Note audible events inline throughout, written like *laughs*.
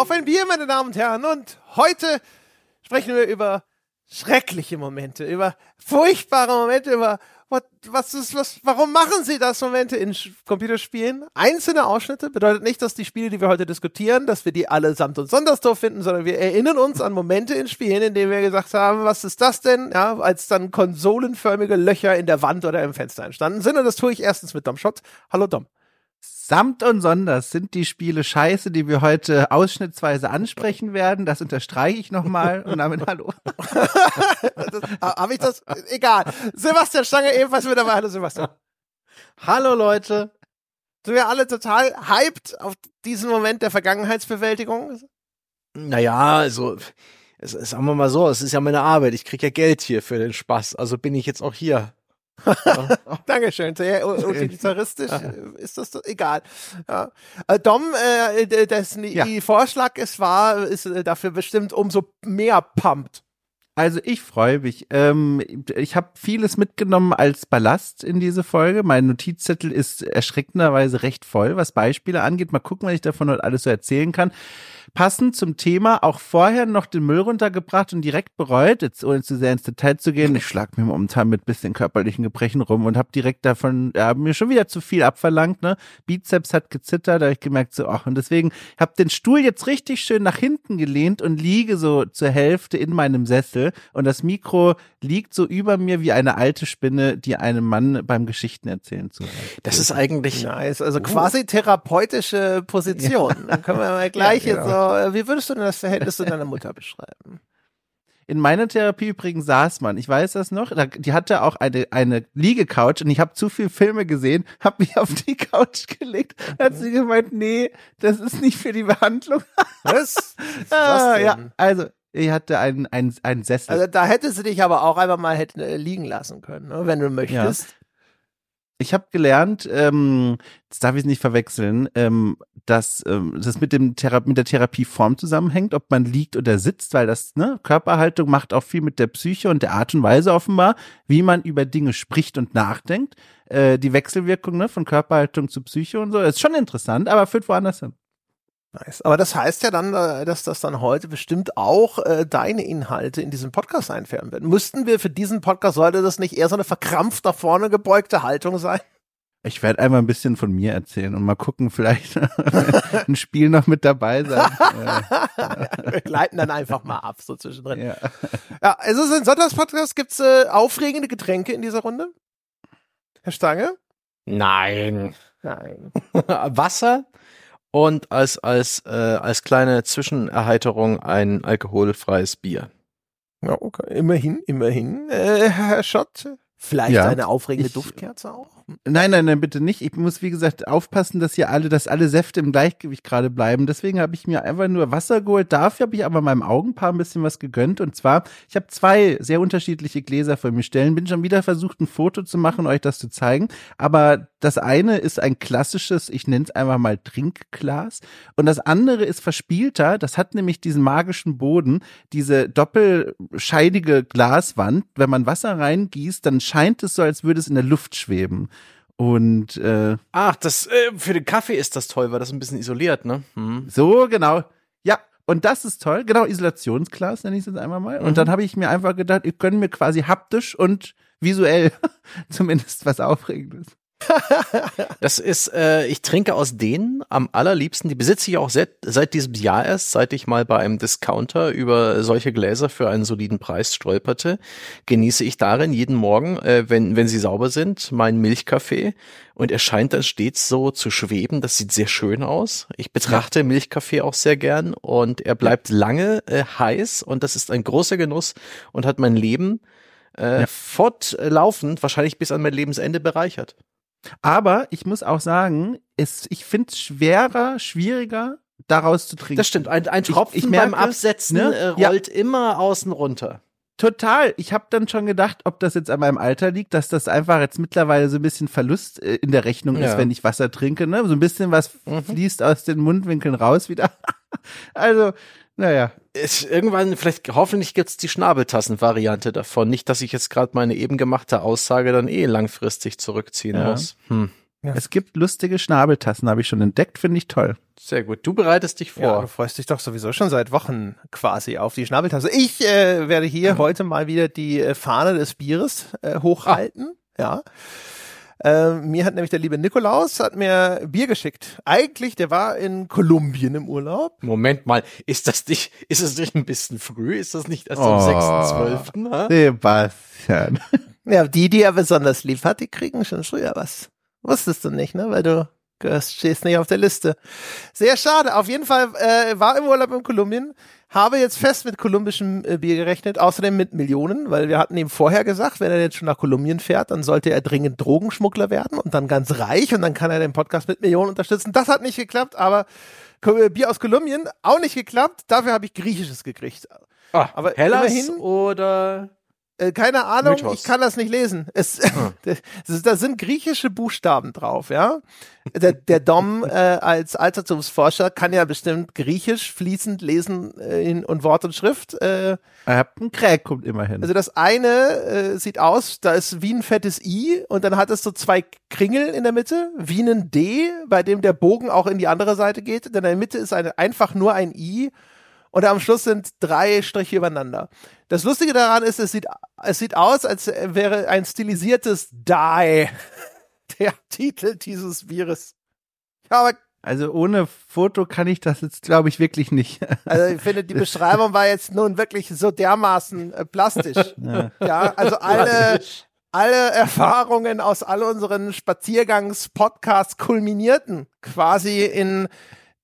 Auf ein Bier, meine Damen und Herren. Und heute sprechen wir über schreckliche Momente, über furchtbare Momente, über was, was ist, was, warum machen sie das Momente in Computerspielen? Einzelne Ausschnitte bedeutet nicht, dass die Spiele, die wir heute diskutieren, dass wir die alle samt und sonders doof finden, sondern wir erinnern uns an Momente in Spielen, in denen wir gesagt haben, was ist das denn? Ja, als dann konsolenförmige Löcher in der Wand oder im Fenster entstanden sind. Und das tue ich erstens mit Dom Schott. Hallo Dom. Samt und sonders sind die Spiele scheiße, die wir heute ausschnittsweise ansprechen werden. Das unterstreiche ich nochmal und damit hallo. *laughs* Habe ich das? Egal. Sebastian Stange ebenfalls mit dabei. Hallo Sebastian. Hallo Leute. Sind wir alle total hyped auf diesen Moment der Vergangenheitsbewältigung? Naja, also es, sagen wir mal so, es ist ja meine Arbeit. Ich kriege ja Geld hier für den Spaß. Also bin ich jetzt auch hier. *laughs* Dankeschön. Sehr utilitaristisch ist das egal. Ja. Äh, Dom, äh, dessen ja. Vorschlag es war, ist äh, dafür bestimmt umso mehr pumpt. Also ich freue mich. Ähm, ich habe vieles mitgenommen als Ballast in diese Folge. Mein Notizzettel ist erschreckenderweise recht voll, was Beispiele angeht. Mal gucken, was ich davon heute alles so erzählen kann passend zum Thema auch vorher noch den Müll runtergebracht und direkt bereut, jetzt ohne zu sehr ins Detail zu gehen. Ich schlag mir momentan mit bisschen körperlichen Gebrechen rum und habe direkt davon, ja, mir schon wieder zu viel abverlangt. Ne? Bizeps hat gezittert, da habe ich gemerkt, so, ach, und deswegen habe den Stuhl jetzt richtig schön nach hinten gelehnt und liege so zur Hälfte in meinem Sessel und das Mikro liegt so über mir wie eine alte Spinne, die einem Mann beim Geschichten erzählen zuhört. Das ist eigentlich nice, also quasi therapeutische Position. Dann können wir mal gleich ja, genau. jetzt so äh, wie würdest du denn das Verhältnis zu deiner Mutter beschreiben? In meiner Therapie übrigens saß man, ich weiß das noch, die hatte auch eine, eine Liegecouch und ich habe zu viele Filme gesehen, habe mich auf die Couch gelegt, okay. hat sie gemeint, nee, das ist nicht für die Behandlung. Was? Was *laughs* ah, ja, also ich hatte einen, einen, einen Sessel. Also da hätte sie dich aber auch einfach mal hätten, äh, liegen lassen können, ne, wenn du möchtest. Ja. Ich habe gelernt, ähm, das darf ich nicht verwechseln, ähm, dass ähm, das mit dem Thera mit der Therapieform zusammenhängt, ob man liegt oder sitzt, weil das ne Körperhaltung macht auch viel mit der Psyche und der Art und Weise offenbar, wie man über Dinge spricht und nachdenkt. Äh, die Wechselwirkung ne, von Körperhaltung zu Psyche und so ist schon interessant, aber führt woanders hin. Nice. Aber das heißt ja dann, äh, dass das dann heute bestimmt auch äh, deine Inhalte in diesem Podcast einfärben werden. Müssten wir für diesen Podcast, sollte das nicht eher so eine verkrampft nach vorne gebeugte Haltung sein? Ich werde einmal ein bisschen von mir erzählen und mal gucken, vielleicht *laughs* ein Spiel noch mit dabei sein. *laughs* Wir gleiten dann einfach mal ab, so zwischendrin. Ja, ja also in Sonntagspodcast gibt's äh, aufregende Getränke in dieser Runde? Herr Stange? Nein. Nein. *laughs* Wasser und als, als, äh, als kleine Zwischenerheiterung ein alkoholfreies Bier. Ja, okay. Immerhin, immerhin. Äh, Herr Schott, Vielleicht ja. eine aufregende ich, Duftkerze auch? Nein, nein, nein, bitte nicht. Ich muss, wie gesagt, aufpassen, dass hier alle, dass alle Säfte im Gleichgewicht gerade bleiben. Deswegen habe ich mir einfach nur Wasser geholt. Dafür habe ich aber meinem Augenpaar ein bisschen was gegönnt. Und zwar, ich habe zwei sehr unterschiedliche Gläser vor mir stellen. Bin schon wieder versucht, ein Foto zu machen, euch das zu zeigen. Aber das eine ist ein klassisches, ich nenne es einfach mal Trinkglas. Und das andere ist verspielter. Das hat nämlich diesen magischen Boden, diese doppelscheidige Glaswand. Wenn man Wasser reingießt, dann scheint es so, als würde es in der Luft schweben. Und äh, ach, das äh, für den Kaffee ist das toll, weil das ein bisschen isoliert, ne? Hm. So genau. Ja, und das ist toll. Genau, Isolationsglas nenne ich es jetzt einmal mal. Mhm. Und dann habe ich mir einfach gedacht, ihr könnt mir quasi haptisch und visuell *laughs* zumindest was Aufregendes das ist, äh, ich trinke aus denen am allerliebsten, die besitze ich auch seit, seit diesem Jahr erst, seit ich mal bei einem Discounter über solche Gläser für einen soliden Preis stolperte, genieße ich darin jeden Morgen, äh, wenn, wenn sie sauber sind, meinen Milchkaffee und er scheint dann stets so zu schweben, das sieht sehr schön aus. Ich betrachte ja. Milchkaffee auch sehr gern und er bleibt lange äh, heiß und das ist ein großer Genuss und hat mein Leben äh, ja. fortlaufend, wahrscheinlich bis an mein Lebensende bereichert. Aber ich muss auch sagen, es, ich finde es schwerer, schwieriger, daraus zu trinken. Das stimmt. Ein, ein Tropfen ich, ich merke, beim Absetzen ne? äh, rollt ja. immer außen runter. Total. Ich habe dann schon gedacht, ob das jetzt an meinem Alter liegt, dass das einfach jetzt mittlerweile so ein bisschen Verlust äh, in der Rechnung ja. ist, wenn ich Wasser trinke. Ne? So ein bisschen was mhm. fließt aus den Mundwinkeln raus wieder. *laughs* also naja. Ist irgendwann, vielleicht, hoffentlich gibt's die Schnabeltassen-Variante davon. Nicht, dass ich jetzt gerade meine eben gemachte Aussage dann eh langfristig zurückziehen ja. muss. Hm. Ja. Es gibt lustige Schnabeltassen, habe ich schon entdeckt, finde ich toll. Sehr gut. Du bereitest dich vor. Ja, du freust dich doch sowieso schon seit Wochen quasi auf die Schnabeltasse. Ich äh, werde hier heute mal wieder die äh, Fahne des Bieres äh, hochhalten. Ja. Äh, mir hat nämlich der liebe Nikolaus hat mir Bier geschickt. Eigentlich, der war in Kolumbien im Urlaub. Moment mal, ist das nicht, ist es nicht ein bisschen früh? Ist das nicht erst Oh. am 6.12.? hä? Sebastian. *laughs* Ja, die, die er besonders lieb hat, die kriegen schon früher was. Wusstest du nicht, ne? Weil du gehörst, stehst nicht auf der Liste. Sehr schade. Auf jeden Fall äh, war im Urlaub in Kolumbien, habe jetzt fest mit kolumbischem äh, Bier gerechnet, außerdem mit Millionen, weil wir hatten ihm vorher gesagt, wenn er jetzt schon nach Kolumbien fährt, dann sollte er dringend Drogenschmuggler werden und dann ganz reich und dann kann er den Podcast mit Millionen unterstützen. Das hat nicht geklappt, aber äh, Bier aus Kolumbien auch nicht geklappt. Dafür habe ich Griechisches gekriegt. Ah, Aber Hellas immerhin- oder Äh, keine Ahnung, Mythos. ich kann das nicht lesen. Es, Ah. *laughs* das, da sind griechische Buchstaben drauf, ja. Der, der Dom *laughs* äh, als Altertumsforscher kann ja bestimmt Griechisch fließend lesen äh, in, und Wort und Schrift. Äh, einen Crack, kommt immerhin. also das eine äh, sieht aus, da ist wie ein fettes I und dann hat es so zwei Kringel in der Mitte, wie ein D, bei dem der Bogen auch in die andere Seite geht. Denn in der Mitte ist eine, einfach nur ein I und am Schluss sind drei Striche übereinander. Das Lustige daran ist, es sieht, es sieht aus, als wäre ein stilisiertes Die *laughs* der Titel dieses Bieres. Ja, aber Also ohne Foto kann ich das jetzt, glaube ich, wirklich nicht. *laughs* Also ich finde, die Beschreibung war jetzt nun wirklich so dermaßen äh, plastisch. *laughs* Ja. also alle, alle Erfahrungen aus all unseren Spaziergangs-Podcasts kulminierten quasi in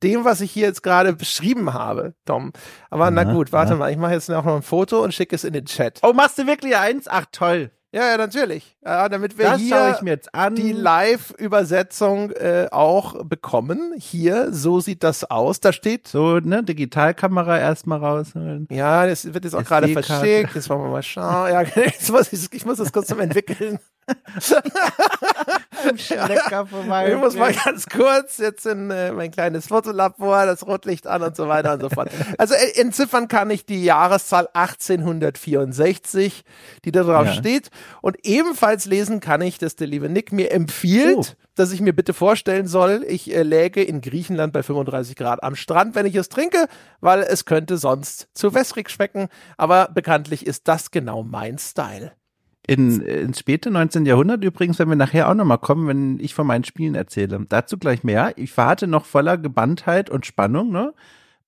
dem, was ich hier jetzt gerade beschrieben habe, Tom. Aber na Ja, gut, warte ja. mal, ich mache jetzt auch noch ein Foto und schicke es in den Chat. Oh, machst du wirklich eins? Ach, toll. Ja, ja, natürlich. Ja, damit wir Das hier ich mir jetzt an. die Live-Übersetzung äh, auch bekommen. Hier, so sieht das aus. Da steht so, ne, Digitalkamera erstmal rausholen. Ja, das wird jetzt auch gerade verschickt. Jetzt wollen wir mal schauen. Ja, *laughs* jetzt muss ich, ich muss das kurz zum Entwickeln. *laughs* Lecker vorbei. Ich muss mal ganz kurz jetzt in äh, mein kleines Fotolabor, das Rotlicht an und so weiter und so fort. Also äh, entziffern kann ich die Jahreszahl 1864, die da drauf Ja. steht. Und ebenfalls lesen kann ich, dass der liebe Nick mir empfiehlt, Oh. dass ich mir bitte vorstellen soll, ich äh, läge in Griechenland bei 35 Grad am Strand, wenn ich es trinke, weil es könnte sonst zu wässrig schmecken. Aber bekanntlich ist das genau mein Style. In, ins späte 19. Jahrhundert übrigens, wenn wir nachher auch nochmal kommen, wenn ich von meinen Spielen erzähle. Dazu gleich mehr. Ich warte noch voller Gebanntheit und Spannung, ne?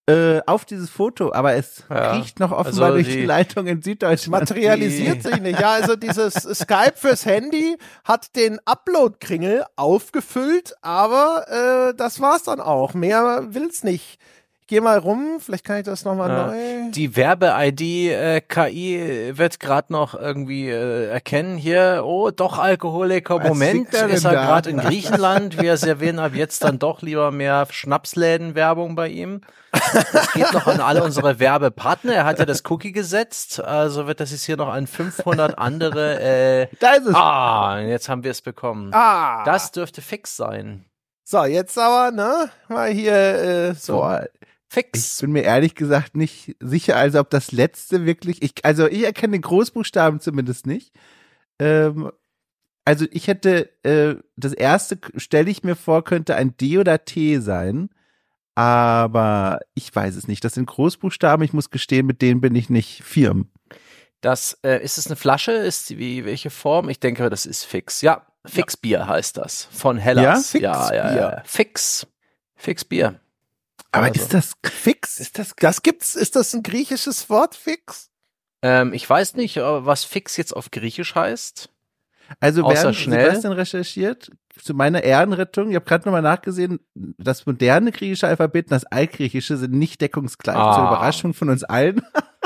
Äh, auf dieses Foto, aber es Ja, kriecht noch offenbar also durch die- die Leitung in Süddeutschland. materialisiert sich nicht. Ja, also dieses Skype fürs Handy hat den Upload-Kringel aufgefüllt, aber äh, das war's dann auch. Mehr will's nicht. Gehe mal rum, vielleicht kann ich das nochmal Ja. neu. Die Werbe-ID-KI wird gerade noch irgendwie äh, erkennen hier, oh, doch Alkoholiker, Was Moment, ist er gerade in Griechenland, wir servieren ab jetzt dann doch lieber mehr Schnapsläden-Werbung bei ihm. Das geht noch an alle unsere Werbepartner, er hat ja das Cookie gesetzt, also wird das jetzt hier noch an 500 andere, äh, Da ist es. ah, jetzt haben wir es bekommen. Ah, Das dürfte fix sein. so jetzt aber, ne, mal hier äh, so. Boah, ich Fix. bin mir ehrlich gesagt nicht sicher, also ob das letzte wirklich, ich, also ich erkenne den Großbuchstaben zumindest nicht. Ähm, also ich hätte, äh, das erste stelle ich mir vor, könnte ein D oder T sein, aber ich weiß es nicht. Das sind Großbuchstaben, ich muss gestehen, mit denen bin ich nicht firm. Das, äh, ist es eine Flasche? Ist wie, welche Form? Ich denke, das ist fix. Ja, Fixbier heißt das. Von Hellas. Ja? ja, ja, Fixbier. ja. Fix. Fixbier. Aber Also. ist das, Fix? Ist das, das gibt's, ist das ein griechisches Wort, Fix? Ähm, ich weiß nicht, äh, was fix jetzt auf Griechisch heißt. also Außer während schnell? Sebastian recherchiert, zu meiner Ehrenrettung, ich habe gerade nochmal nachgesehen, das moderne griechische Alphabet und das altgriechische sind nicht deckungsgleich, Ah. zur Überraschung von uns allen.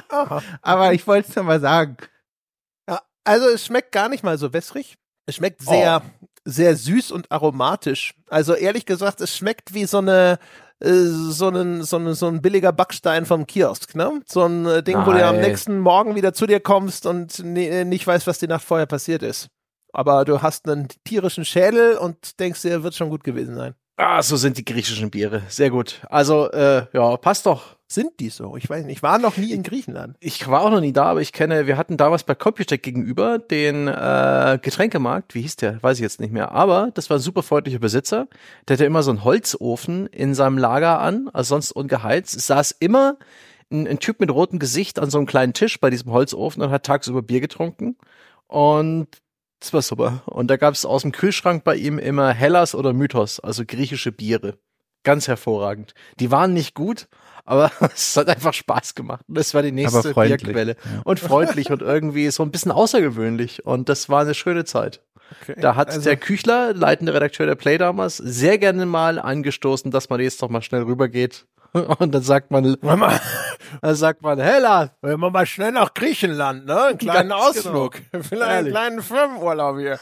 *laughs* Aber ich wollte es nochmal sagen. Ja, also es schmeckt gar nicht mal so wässrig. Es schmeckt sehr, sehr süß und aromatisch. Also ehrlich gesagt, es schmeckt wie so eine so ein, so, ein, so ein billiger Backstein vom Kiosk, ne? So ein äh, Ding, wo du am nächsten Morgen wieder zu dir kommst und ne, nicht weißt, was die Nacht vorher passiert ist. Aber du hast einen tierischen Schädel und denkst dir, wird schon gut gewesen sein. Ah, so sind die griechischen Biere. Sehr gut. Also, äh, ja, passt doch. Sind die so? Ich weiß nicht, ich war noch nie in Griechenland. Ich war auch noch nie da, aber ich kenne, wir hatten damals bei Computech gegenüber den äh, Getränkemarkt, wie hieß der, weiß ich jetzt nicht mehr, aber das war ein super freundlicher Besitzer, der hatte immer so einen Holzofen in seinem Lager an, also sonst ungeheizt, es saß immer ein, ein Typ mit rotem Gesicht an so einem kleinen Tisch bei diesem Holzofen und hat tagsüber Bier getrunken und das war super. Und da gab es aus dem Kühlschrank bei ihm immer Hellas oder Mythos, also griechische Biere. Ganz hervorragend. Die waren nicht gut, aber *laughs* es hat einfach Spaß gemacht. Und das war die nächste Bierquelle. Ja. Und freundlich und irgendwie so ein bisschen außergewöhnlich. Und das war eine schöne Zeit. Okay, da hat also der Küchler, leitende Redakteur der Play damals, sehr gerne mal angestoßen, dass man jetzt doch mal schnell rübergeht *laughs* Und dann sagt man, Mama, *laughs* dann sagt man, Hella, wir mal schnell nach Griechenland, ne? Einen kleinen Ganz Ausflug. Genau. Vielleicht einen kleinen Firmenurlaub hier.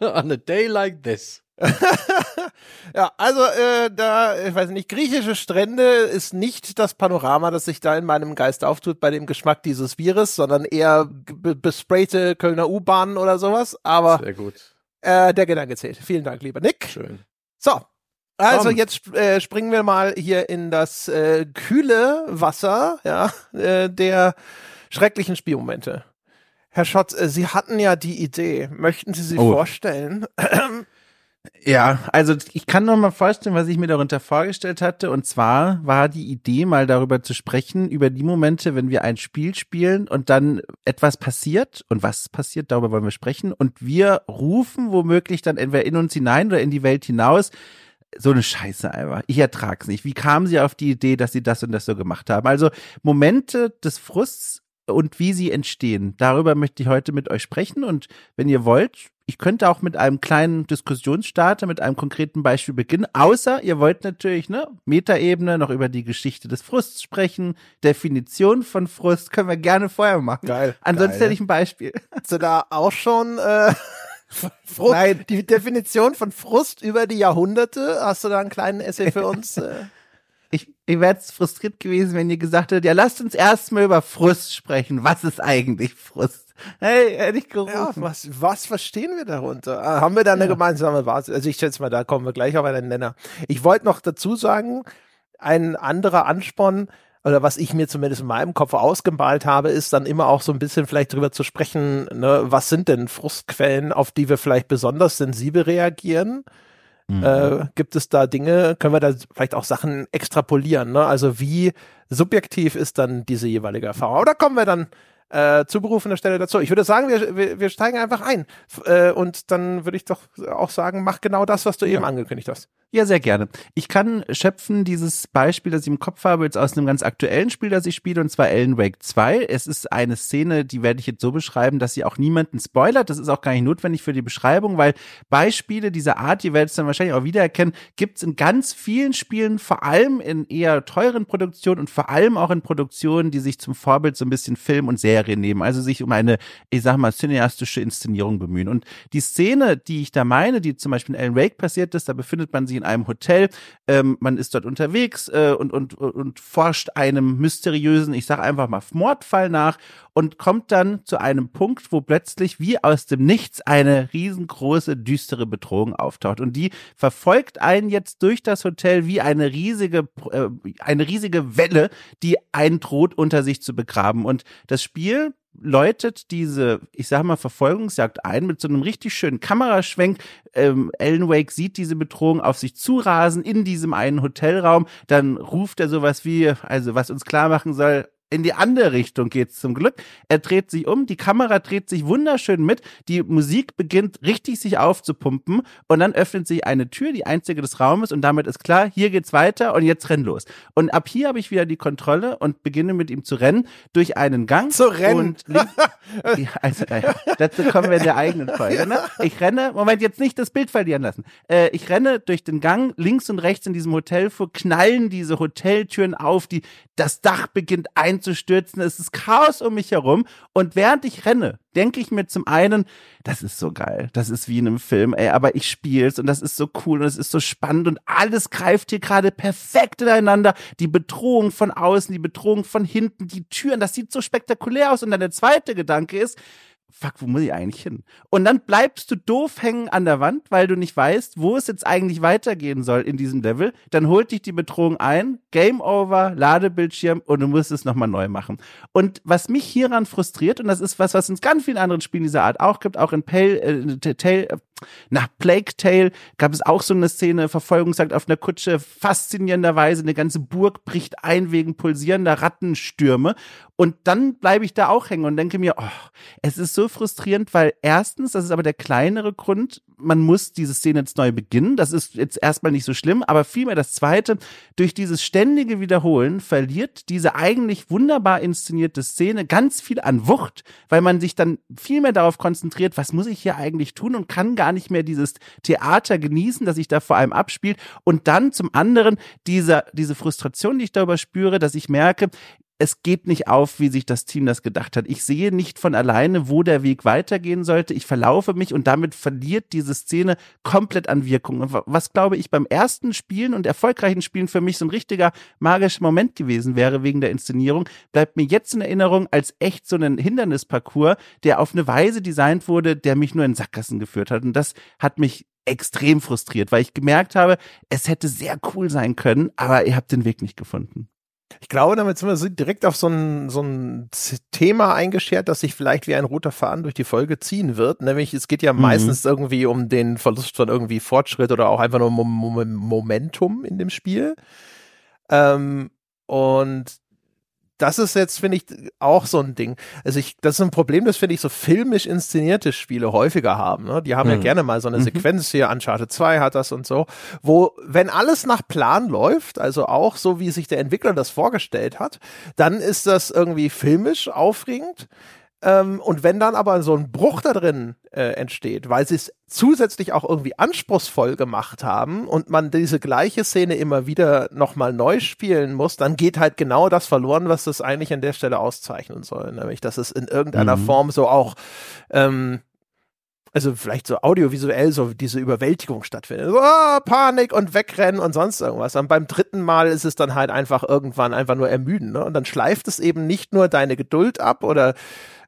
On a day like this. *laughs* ja, also äh, da, ich weiß nicht, griechische Strände ist nicht das Panorama, das sich da in meinem Geist auftut bei dem Geschmack dieses Bieres, sondern eher besprayte Kölner U-Bahnen oder sowas. Aber Sehr gut. Äh, der Gedanke zählt. Vielen Dank, lieber Nick. Schön. So, also jetzt äh, springen wir mal hier in das äh, kühle Wasser ja, äh, der schrecklichen Spielmomente. Herr Schott, äh, Sie hatten ja die Idee. Möchten Sie sie oh. vorstellen? *clears throat* Ja, also ich kann noch mal vorstellen, was ich mir darunter vorgestellt hatte. Und zwar war die Idee, mal darüber zu sprechen, über die Momente, wenn wir ein Spiel spielen und dann etwas passiert. Und was passiert, darüber wollen wir sprechen. Und wir rufen womöglich dann entweder in uns hinein oder in die Welt hinaus so eine Scheiße einfach. Ich ertrag's nicht. Wie kamen sie auf die Idee, dass sie das und das so gemacht haben? Also Momente des Frusts und wie sie entstehen. Darüber möchte ich heute mit euch sprechen. Und wenn ihr wollt, ich könnte auch mit einem kleinen Diskussionsstarter, mit einem konkreten Beispiel beginnen. Außer ihr wollt natürlich, ne, Metaebene noch über die Geschichte des Frusts sprechen. Definition von Frust können wir gerne vorher machen. Geil. Ansonsten geil. hätte ich ein Beispiel. Hast du da auch schon äh *laughs* Frust, Nein. Die Definition von Frust über die Jahrhunderte, hast du da einen kleinen Essay für uns? Ich, ich wäre frustriert gewesen, wenn ihr gesagt hättet, ja, lasst uns erstmal über Frust sprechen. Was ist eigentlich Frust? Hey, hätte ich gerufen. Ja, was, was verstehen wir darunter? Ah, haben wir da eine ja. gemeinsame Basis? Also ich schätze mal, da kommen wir gleich auf einen Nenner. Ich wollte noch dazu sagen, ein anderer Ansporn, oder was ich mir zumindest in meinem Kopf ausgemalt habe, ist dann immer auch so ein bisschen vielleicht drüber zu sprechen, ne, was sind denn Frustquellen, auf die wir vielleicht besonders sensibel reagieren? Mhm. Äh, gibt es da Dinge, können wir da vielleicht auch Sachen extrapolieren, ne? Also wie subjektiv ist dann diese jeweilige Erfahrung? Oder kommen wir dann äh, zu berufener Stelle dazu. Ich würde sagen, wir, wir, wir steigen einfach ein. Äh, und dann würde ich doch auch sagen, mach genau das, was du eben angekündigt hast. Ja, sehr gerne. Ich kann schöpfen dieses Beispiel, das ich im Kopf habe, jetzt aus einem ganz aktuellen Spiel, das ich spiele, und zwar Alan Wake 2. Es ist eine Szene, die werde ich jetzt so beschreiben, dass sie auch niemanden spoilert. Das ist auch gar nicht notwendig für die Beschreibung, weil Beispiele dieser Art, ihr werdet es dann wahrscheinlich auch wiedererkennen, gibt es in ganz vielen Spielen, vor allem in eher teuren Produktionen und vor allem auch in Produktionen, die sich zum Vorbild so ein bisschen Film und Serie nehmen, also sich um eine, ich sag mal, cineastische Inszenierung bemühen. Und die Szene, die ich da meine, die zum Beispiel in Alan Wake passiert ist, da befindet man sich in einem Hotel. Ähm, man ist dort unterwegs äh, und, und, und forscht einem mysteriösen, ich sage einfach mal, Mordfall nach und kommt dann zu einem Punkt, wo plötzlich wie aus dem Nichts eine riesengroße, düstere Bedrohung auftaucht. Und die verfolgt einen jetzt durch das Hotel wie eine riesige, äh, eine riesige Welle, die einen droht, unter sich zu begraben. Und das Spiel läutet diese, ich sag mal, Verfolgungsjagd ein mit so einem richtig schönen Kameraschwenk. Ähm, Alan Wake sieht diese Bedrohung auf sich zurasen in diesem einen Hotelraum. Dann ruft er sowas wie, also was uns klar machen soll, in die andere Richtung geht's zum Glück. Er dreht sich um, die Kamera dreht sich wunderschön mit, die Musik beginnt richtig sich aufzupumpen und dann öffnet sich eine Tür, die einzige des Raumes und damit ist klar, hier geht's weiter und jetzt renn los. Und ab hier habe ich wieder die Kontrolle und beginne mit ihm zu rennen durch einen Gang. Zu rennen. *laughs* also, äh, dazu kommen wir in der eigenen Folge. Ne? Ich renne, Moment, jetzt nicht das Bild verlieren lassen. Äh, ich renne durch den Gang links und rechts in diesem Hotel vor, knallen diese Hoteltüren auf, die das Dach beginnt ein einzustürzen. Es ist Chaos um mich herum. Und während ich renne, denke ich mir zum einen, das ist so geil. Das ist wie in einem Film, ey, aber ich spiel's und das ist so cool und es ist so spannend und alles greift hier gerade perfekt ineinander. Die Bedrohung von außen, die Bedrohung von hinten, die Türen, das sieht so spektakulär aus. Und dann der zweite Gedanke ist, fuck, wo muss ich eigentlich hin? Und dann bleibst du doof hängen an der Wand, weil du nicht weißt, wo es jetzt eigentlich weitergehen soll in diesem Level. Dann holt dich die Bedrohung ein, Game Over, Ladebildschirm und du musst es nochmal neu machen. Und was mich hieran frustriert, und das ist was, was in ganz vielen anderen Spielen dieser Art auch gibt, auch in Pale, äh, Tale, nach Plague Tale gab es auch so eine Szene, Verfolgungsjagd auf einer Kutsche, faszinierenderweise, eine ganze Burg bricht ein wegen pulsierender Rattenstürme. Und dann bleibe ich da auch hängen und denke mir, oh, es ist so frustrierend, weil erstens, das ist aber der kleinere Grund, man muss diese Szene jetzt neu beginnen. Das ist jetzt erstmal nicht so schlimm, aber vielmehr das zweite, durch dieses ständige Wiederholen verliert diese eigentlich wunderbar inszenierte Szene ganz viel an Wucht, weil man sich dann viel mehr darauf konzentriert, was muss ich hier eigentlich tun und kann gar nicht mehr dieses Theater genießen, das sich da vor allem abspielt. Und dann zum anderen diese, diese Frustration, die ich darüber spüre, dass ich merke, es geht nicht auf, wie sich das Team das gedacht hat. Ich sehe nicht von alleine, wo der Weg weitergehen sollte. Ich verlaufe mich und damit verliert diese Szene komplett an Wirkung. Und was glaube ich beim ersten Spielen und erfolgreichen Spielen für mich so ein richtiger magischer Moment gewesen wäre wegen der Inszenierung, bleibt mir jetzt in Erinnerung als echt so ein Hindernisparcours, der auf eine Weise designt wurde, der mich nur in Sackgassen geführt hat. Und das hat mich extrem frustriert, weil ich gemerkt habe, es hätte sehr cool sein können, aber ihr habt den Weg nicht gefunden. Ich glaube, damit sind wir direkt auf so ein, so ein Thema eingeschert, das sich vielleicht wie ein roter Faden durch die Folge ziehen wird. Nämlich, es geht ja mhm. meistens irgendwie um den Verlust von irgendwie Fortschritt oder auch einfach nur Momentum in dem Spiel. Ähm, und das ist jetzt, finde ich, auch so ein Ding. Also ich, das ist ein Problem, das finde ich so filmisch inszenierte Spiele häufiger haben. Ne? Die haben mhm. ja gerne mal so eine mhm. Sequenz hier, Uncharted 2 hat das und so, wo, wenn alles nach Plan läuft, also auch so, wie sich der Entwickler das vorgestellt hat, dann ist das irgendwie filmisch aufregend. Ähm, und wenn dann aber so ein Bruch da drin äh, entsteht, weil sie es zusätzlich auch irgendwie anspruchsvoll gemacht haben und man diese gleiche Szene immer wieder nochmal neu spielen muss, dann geht halt genau das verloren, was das eigentlich an der Stelle auszeichnen soll. Nämlich, dass es in irgendeiner mhm. Form so auch ähm, also vielleicht so audiovisuell so diese Überwältigung stattfindet. So, oh, Panik und wegrennen und sonst irgendwas. Und beim dritten Mal ist es dann halt einfach irgendwann einfach nur ermüden. Ne? Und dann schleift es eben nicht nur deine Geduld ab oder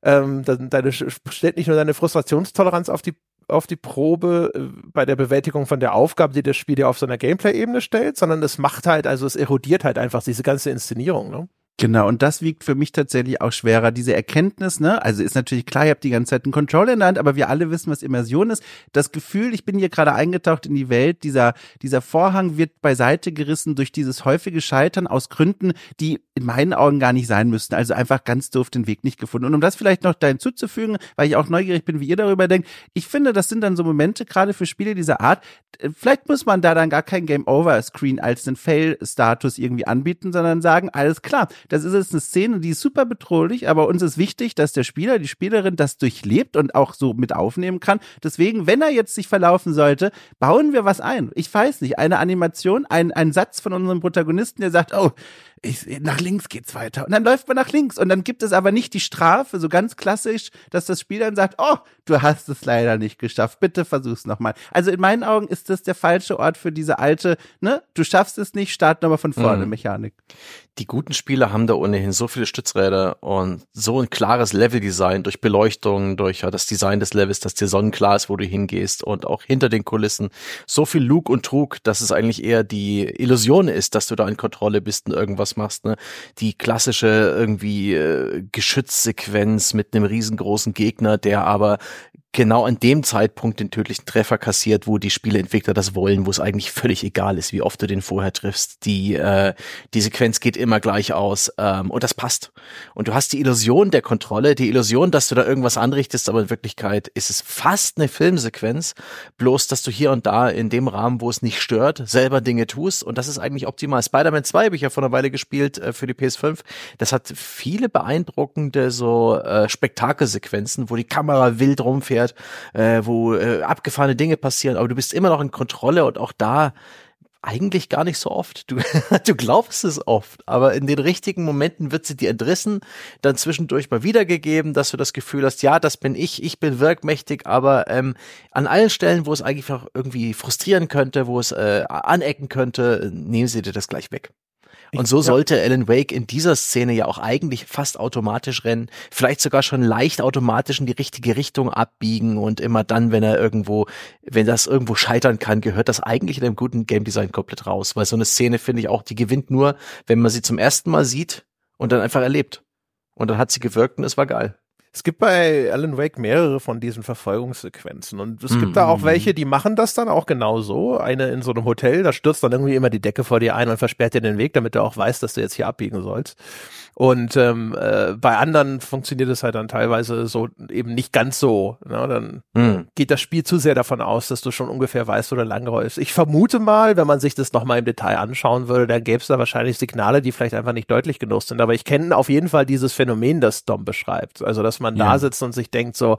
ähm, deine, stellt nicht nur deine Frustrationstoleranz auf die auf die Probe äh, bei der Bewältigung von der Aufgabe, die das Spiel dir auf so einer Gameplay-Ebene stellt, sondern es macht halt, also es erodiert halt einfach diese ganze Inszenierung. Ne? Genau, und das wiegt für mich tatsächlich auch schwerer. Diese Erkenntnis, ne? Also ist natürlich klar, ihr habt die ganze Zeit einen Controller in der Hand, aber wir alle wissen, was Immersion ist. Das Gefühl, ich bin hier gerade eingetaucht in die Welt, dieser, dieser Vorhang wird beiseite gerissen durch dieses häufige Scheitern aus Gründen, die in meinen Augen gar nicht sein müssten. Also einfach ganz doof den Weg nicht gefunden. Und um das vielleicht noch da hinzuzufügen, weil ich auch neugierig bin, wie ihr darüber denkt, ich finde, das sind dann so Momente, gerade für Spiele dieser Art, äh, vielleicht muss man da dann gar kein Game-Over-Screen als den Fail-Status irgendwie anbieten, sondern sagen, alles klar, das ist jetzt eine Szene, die ist super bedrohlich, aber uns ist wichtig, dass der Spieler, die Spielerin das durchlebt und auch so mit aufnehmen kann. Deswegen, wenn er jetzt sich verlaufen sollte, bauen wir was ein. Ich weiß nicht, eine Animation, ein, ein Satz von unserem Protagonisten, der sagt, oh, ich, nach links geht's weiter. Und dann läuft man nach links. Und dann gibt es aber nicht die Strafe, so ganz klassisch, dass das Spiel dann sagt, oh, du hast es leider nicht geschafft. Bitte versuch's nochmal. Also in meinen Augen ist das der falsche Ort für diese alte, ne, du schaffst es nicht, start nochmal von vorne, mhm. Mechanik. Die guten Spiele haben da ohnehin so viele Stützräder und so ein klares Leveldesign durch Beleuchtung, durch ja, das Design des Levels, dass dir sonnenklar ist, wo du hingehst und auch hinter den Kulissen so viel Lug und Trug, dass es eigentlich eher die Illusion ist, dass du da in Kontrolle bist und irgendwas machst. Ne? Die klassische irgendwie äh, Geschützsequenz mit einem riesengroßen Gegner, der aber genau an dem Zeitpunkt den tödlichen Treffer kassiert, wo die Spieleentwickler das wollen, wo es eigentlich völlig egal ist, wie oft du den vorher triffst. Die, äh, die Sequenz geht immer gleich aus ähm, und das passt. Und du hast die Illusion der Kontrolle, die Illusion, dass du da irgendwas anrichtest, aber in Wirklichkeit ist es fast eine Filmsequenz, bloß dass du hier und da in dem Rahmen, wo es nicht stört, selber Dinge tust und das ist eigentlich optimal. Spider-Man 2 habe ich ja vor einer Weile gespielt äh, für die PS5. Das hat viele beeindruckende so äh, Spektakelsequenzen, wo die Kamera wild rumfährt äh, wo äh, abgefahrene Dinge passieren, aber du bist immer noch in Kontrolle und auch da eigentlich gar nicht so oft. Du, *laughs* du glaubst es oft, aber in den richtigen Momenten wird sie dir entrissen, dann zwischendurch mal wiedergegeben, dass du das Gefühl hast, ja, das bin ich, ich bin wirkmächtig, aber ähm, an allen Stellen, wo es eigentlich noch irgendwie frustrieren könnte, wo es äh, anecken könnte, nehmen sie dir das gleich weg. Und so sollte Alan Wake in dieser Szene ja auch eigentlich fast automatisch rennen, vielleicht sogar schon leicht automatisch in die richtige Richtung abbiegen und immer dann, wenn er irgendwo, wenn das irgendwo scheitern kann, gehört das eigentlich in einem guten Game Design komplett raus, weil so eine Szene finde ich auch, die gewinnt nur, wenn man sie zum ersten Mal sieht und dann einfach erlebt. Und dann hat sie gewirkt und es war geil. Es gibt bei Alan Wake mehrere von diesen Verfolgungssequenzen und es gibt da auch welche, die machen das dann auch genau so. Eine in so einem Hotel, da stürzt dann irgendwie immer die Decke vor dir ein und versperrt dir den Weg, damit du auch weißt, dass du jetzt hier abbiegen sollst. Und ähm, äh, bei anderen funktioniert es halt dann teilweise so eben nicht ganz so. Ne? Dann Mhm. geht das Spiel zu sehr davon aus, dass du schon ungefähr weißt, wo der langläufst. Ich vermute mal, wenn man sich das nochmal im Detail anschauen würde, dann gäbe es da wahrscheinlich Signale, die vielleicht einfach nicht deutlich genug sind. Aber ich kenne auf jeden Fall dieses Phänomen, das Dom beschreibt. Also, dass man da Ja. sitzt und sich denkt so,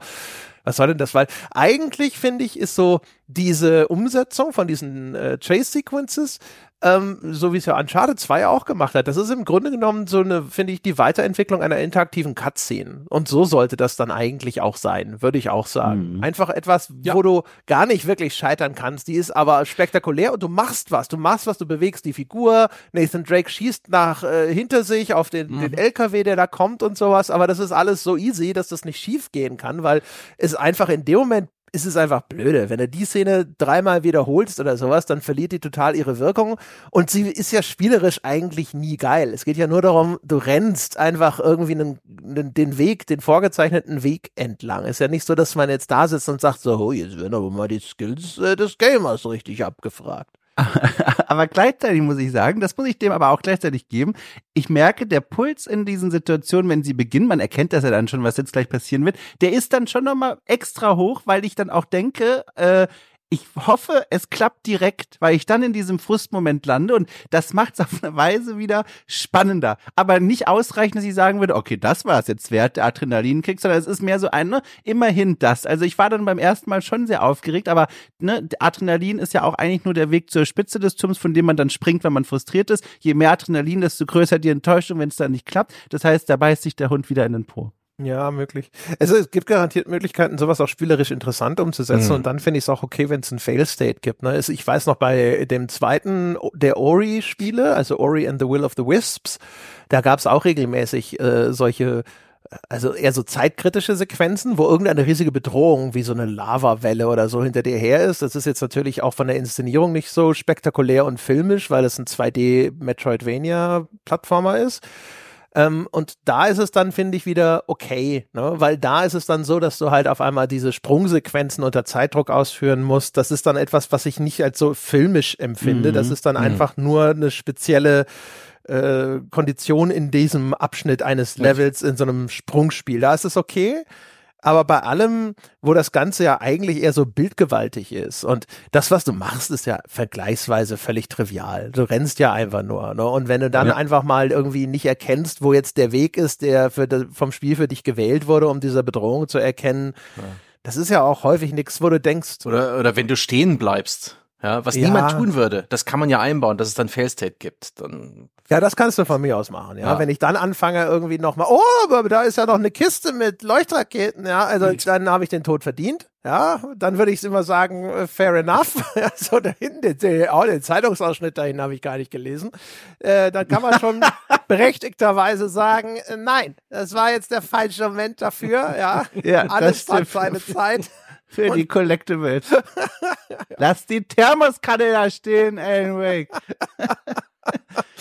was soll denn das? Weil eigentlich finde ich, ist so diese Umsetzung von diesen äh, Chase Sequences, ähm, so wie es ja Uncharted 2 auch gemacht hat, das ist im Grunde genommen so eine, finde ich, die Weiterentwicklung einer interaktiven Cutscene. Und so sollte das dann eigentlich auch sein, würde ich auch sagen. Mhm. Einfach etwas, wo du gar nicht wirklich scheitern kannst. Die ist aber spektakulär und du machst was. Du machst was, du bewegst die Figur. Nathan Drake schießt nach äh, hinter sich auf den, den LKW, der da kommt und sowas. Aber das ist alles so easy, dass das nicht schief gehen kann, weil es einfach in dem Moment ist es einfach blöde. Wenn du die Szene dreimal wiederholst oder sowas, dann verliert die total ihre Wirkung. Und sie ist ja spielerisch eigentlich nie geil. Es geht ja nur darum, du rennst einfach irgendwie einen, einen, den Weg, den vorgezeichneten Weg entlang. Ist ja nicht so, dass man jetzt da sitzt und sagt so, oh, jetzt werden aber mal die Skills äh, des Gamers richtig abgefragt. *laughs* aber gleichzeitig muss ich sagen, das muss ich dem aber auch gleichzeitig geben. Ich merke, der Puls in diesen Situationen, wenn sie beginnen, man erkennt das ja dann schon, was jetzt gleich passieren wird, der ist dann schon nochmal extra hoch, weil ich dann auch denke, äh, ich hoffe, es klappt direkt, weil ich dann in diesem Frustmoment lande und das macht es auf eine Weise wieder spannender. Aber nicht ausreichend, dass ich sagen würde, okay, das war es jetzt wert, der Adrenalinkick, sondern es ist mehr so ein, ne, immerhin das. Also ich war dann beim ersten Mal schon sehr aufgeregt, aber ne, Adrenalin ist ja auch eigentlich nur der Weg zur Spitze des Turms, von dem man dann springt, wenn man frustriert ist. Je mehr Adrenalin, desto größer die Enttäuschung, wenn es dann nicht klappt. Das heißt, da beißt sich der Hund wieder in den Po. Ja, möglich. Also es gibt garantiert Möglichkeiten, sowas auch spielerisch interessant umzusetzen Mhm. und dann finde ich es auch okay, wenn es ein Fail-State gibt. Ne? Es- Ich weiß noch bei dem zweiten der Ori-Spiele, also Ori and the Will of the Wisps, da gab es auch regelmäßig äh, solche also eher so zeitkritische Sequenzen, wo irgendeine riesige Bedrohung wie so eine Lavawelle oder so hinter dir her ist. Das ist jetzt natürlich auch von der Inszenierung nicht so spektakulär und filmisch, weil es ein 2D Metroidvania-Plattformer ist. Ähm, und da ist es dann, finde ich, wieder okay, ne? weil da ist es dann so, dass du halt auf einmal diese Sprungsequenzen unter Zeitdruck ausführen musst. Das ist dann etwas, was ich nicht als so filmisch empfinde. Mhm. Das ist dann Mhm. einfach nur eine spezielle äh, Kondition in diesem Abschnitt eines Levels in so einem Sprungspiel. Da ist es okay. Aber bei allem, wo das Ganze ja eigentlich eher so bildgewaltig ist und das, was du machst, ist ja vergleichsweise völlig trivial. Du rennst ja einfach nur. Ne? Und wenn du dann Ja. einfach mal irgendwie nicht erkennst, wo jetzt der Weg ist, der für vom Spiel für dich gewählt wurde, um diese Bedrohung zu erkennen, das ist ja auch häufig nichts, wo du denkst, Oder, oder wenn du stehen bleibst, ja, was Ja. niemand tun würde, das kann man ja einbauen, dass es dann Fail-State gibt. Dann Ja, das kannst du von mir aus machen, ja. Ja. Wenn ich dann anfange irgendwie nochmal, oh, aber da ist ja noch eine Kiste mit Leuchtraketen, ja, also dann habe ich den Tod verdient, ja. Dann würde ich immer sagen, äh, fair enough. *laughs* Ja, so da hinten, den, oh, den Zeitungsausschnitt dahin habe ich gar nicht gelesen. Äh, dann kann man schon *laughs* berechtigterweise sagen, äh, nein, das war jetzt der falsche Moment dafür, ja. Ja, Alles hat seine Zeit. *laughs* Für die Collectibles. *laughs* Lass die Thermoskanne da stehen, Alan Wake. *laughs*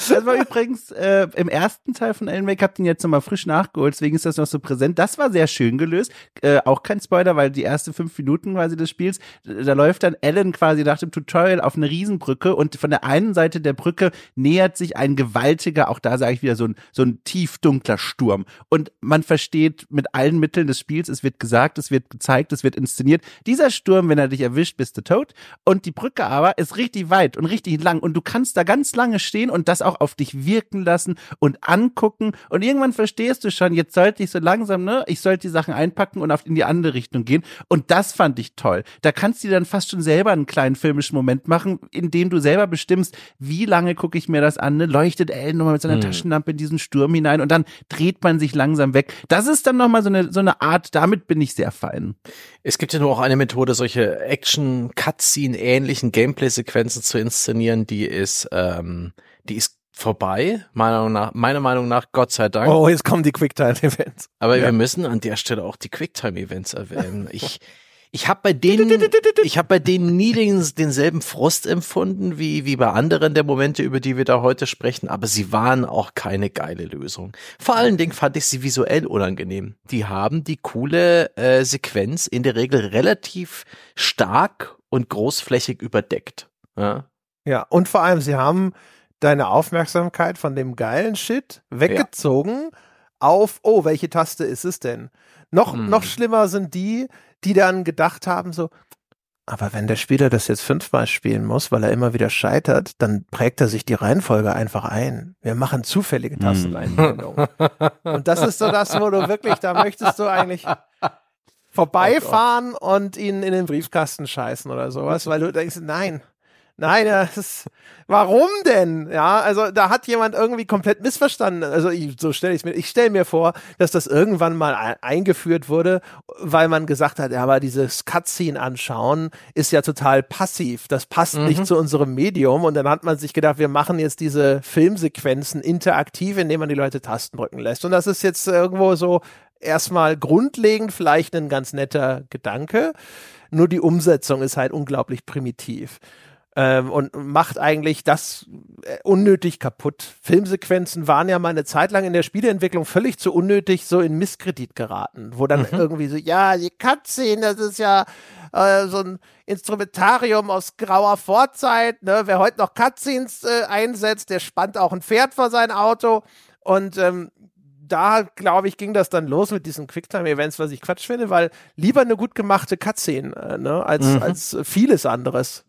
Das war übrigens äh, im ersten Teil von Alan Wake, ihr ihn jetzt nochmal frisch nachgeholt, deswegen ist das noch so präsent. Das war sehr schön gelöst. Äh, auch kein Spoiler, weil die ersten fünf Minuten quasi des Spiels, da läuft dann Alan quasi nach dem Tutorial auf eine Riesenbrücke und von der einen Seite der Brücke nähert sich ein gewaltiger, auch da sage ich wieder, so ein, so ein tiefdunkler Sturm. Und man versteht mit allen Mitteln des Spiels, es wird gesagt, es wird gezeigt, es wird inszeniert. Dieser Sturm, wenn er dich erwischt, bist du tot. Und die Brücke aber ist richtig weit und richtig lang und du kannst da ganz lange stehen und das auch auf dich wirken lassen und angucken und irgendwann verstehst du schon, jetzt sollte ich so langsam, ne, ich sollte die Sachen einpacken und auf in die andere Richtung gehen und das fand ich toll. Da kannst du dann fast schon selber einen kleinen filmischen Moment machen, in dem du selber bestimmst, wie lange gucke ich mir das an, ne? leuchtet Ellen nochmal mit seiner Hm. Taschenlampe in diesen Sturm hinein und dann dreht man sich langsam weg. Das ist dann nochmal so eine, so eine Art, damit bin ich sehr fein. Es gibt ja nur auch eine Methode, solche Action-Cutscene-ähnlichen Gameplay-Sequenzen zu inszenieren, die ist, ähm, die ist vorbei, meiner Meinung nach, meiner Meinung nach, Gott sei Dank. Oh, jetzt kommen die Quicktime-Events. Aber ja. wir müssen an der Stelle auch die Quicktime-Events erwähnen. Ich, ich habe bei denen, ich habe bei denen nie den, denselben Frust empfunden wie wie bei anderen der Momente, über die wir da heute sprechen. Aber sie waren auch keine geile Lösung. Vor allen Dingen fand ich sie visuell unangenehm. Die haben die coole äh, Sequenz in der Regel relativ stark und großflächig überdeckt. Ja, ja und vor allem sie haben deine Aufmerksamkeit von dem geilen Shit weggezogen ja. auf, oh, welche Taste ist es denn? Noch, hm. noch schlimmer sind die, die dann gedacht haben, so, aber wenn der Spieler das jetzt fünfmal spielen muss, weil er immer wieder scheitert, dann prägt er sich die Reihenfolge einfach ein. Wir machen zufällige hm. Tasteneinblendungen. *laughs* und das ist so das, wo du wirklich, da möchtest du eigentlich *laughs* vorbeifahren oh und ihn in den Briefkasten scheißen oder sowas, weil du denkst, nein, Nein, das ist, warum denn? Ja, also da hat jemand irgendwie komplett missverstanden. Also ich, so stelle ich mir, ich stelle mir vor, dass das irgendwann mal eingeführt wurde, weil man gesagt hat, ja, aber dieses Cutscene anschauen ist ja total passiv. Das passt mhm. nicht zu unserem Medium. Und dann hat man sich gedacht, wir machen jetzt diese Filmsequenzen interaktiv, indem man die Leute Tasten drücken lässt. Und das ist jetzt irgendwo so erstmal grundlegend vielleicht ein ganz netter Gedanke. Nur die Umsetzung ist halt unglaublich primitiv ähm, und macht eigentlich das äh, unnötig kaputt. Filmsequenzen waren ja mal eine Zeit lang in der Spieleentwicklung völlig zu unnötig so in Misskredit geraten, wo dann mhm. irgendwie so, ja, die Cutscene, das ist ja äh, so ein Instrumentarium aus grauer Vorzeit, ne? wer heute noch Cutscenes äh, einsetzt, der spannt auch ein Pferd vor sein Auto und ähm, da, glaube ich, ging das dann los mit diesen Quicktime-Events, was ich Quatsch finde, weil lieber eine gut gemachte Cutscene, äh, ne, als, mhm. als vieles anderes.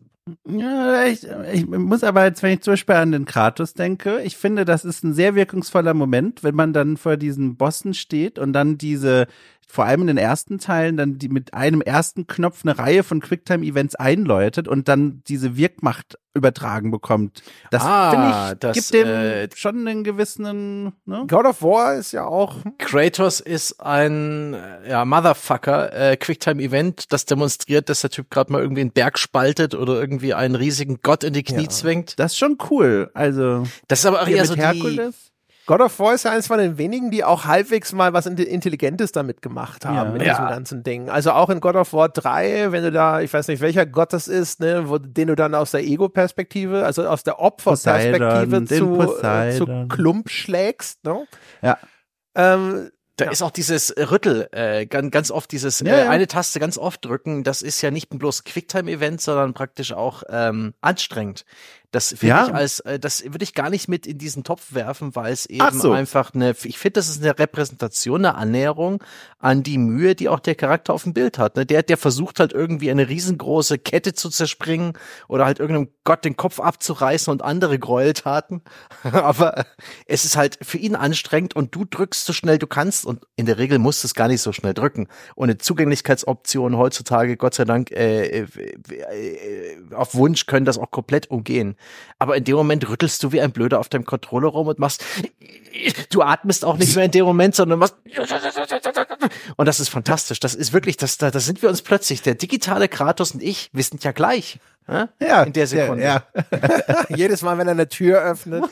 Ja, ich, ich muss aber jetzt, wenn ich zum Beispiel an den Kratos denke, ich finde, das ist ein sehr wirkungsvoller Moment, wenn man dann vor diesen Bossen steht und dann diese vor allem in den ersten Teilen dann die mit einem ersten Knopf eine Reihe von Quicktime-Events einläutet und dann diese Wirkmacht übertragen bekommt. Das ah, finde ich das, gibt dem äh, schon einen gewissen. Ne? God of War ist ja auch. Kratos ist ein ja Motherfucker äh, Quicktime-Event, das demonstriert, dass der Typ gerade mal irgendwie einen Berg spaltet oder irgendwie einen riesigen Gott in die Knie ja. zwingt. Das ist schon cool. Also das ist aber auch eher so Herkules. die God of War ist ja eines von den wenigen, die auch halbwegs mal was Intelligentes damit gemacht haben, ja. mit ja. diesem ganzen Ding. Also auch in God of War 3, wenn du da, ich weiß nicht, welcher Gott das ist, ne, wo, den du dann aus der Ego-Perspektive, also aus der Opferperspektive zu, äh, zu Klump schlägst, ne? Ja. Ähm, da ja. ist auch dieses Rüttel, äh, ganz, ganz oft dieses ja, äh, eine Taste ganz oft drücken. Das ist ja nicht bloß Quicktime-Event, sondern praktisch auch ähm, anstrengend. Das finde ja. ich als, äh, das würde ich gar nicht mit in diesen Topf werfen, weil es eben so. einfach eine, ich finde, das ist eine Repräsentation, eine Annäherung an die Mühe, die auch der Charakter auf dem Bild hat. Ne? Der, der versucht halt irgendwie eine riesengroße Kette zu zerspringen oder halt irgendeinem Gott den Kopf abzureißen und andere Gräueltaten. *laughs* Aber es ist halt für ihn anstrengend und du drückst so schnell du kannst und in der Regel musst du es gar nicht so schnell drücken. Und eine Zugänglichkeitsoption heutzutage, Gott sei Dank, äh, äh, äh, auf Wunsch können das auch komplett umgehen. Aber in dem Moment rüttelst du wie ein Blöder auf deinem Controller rum und machst, du atmest auch nicht mehr in dem Moment, sondern machst, und das ist fantastisch. Das ist wirklich, das, da, da sind wir uns plötzlich. Der digitale Kratos und ich, wir sind ja gleich. Ja, in der Sekunde. Ja, ja. *laughs* Jedes Mal, wenn er eine Tür öffnet.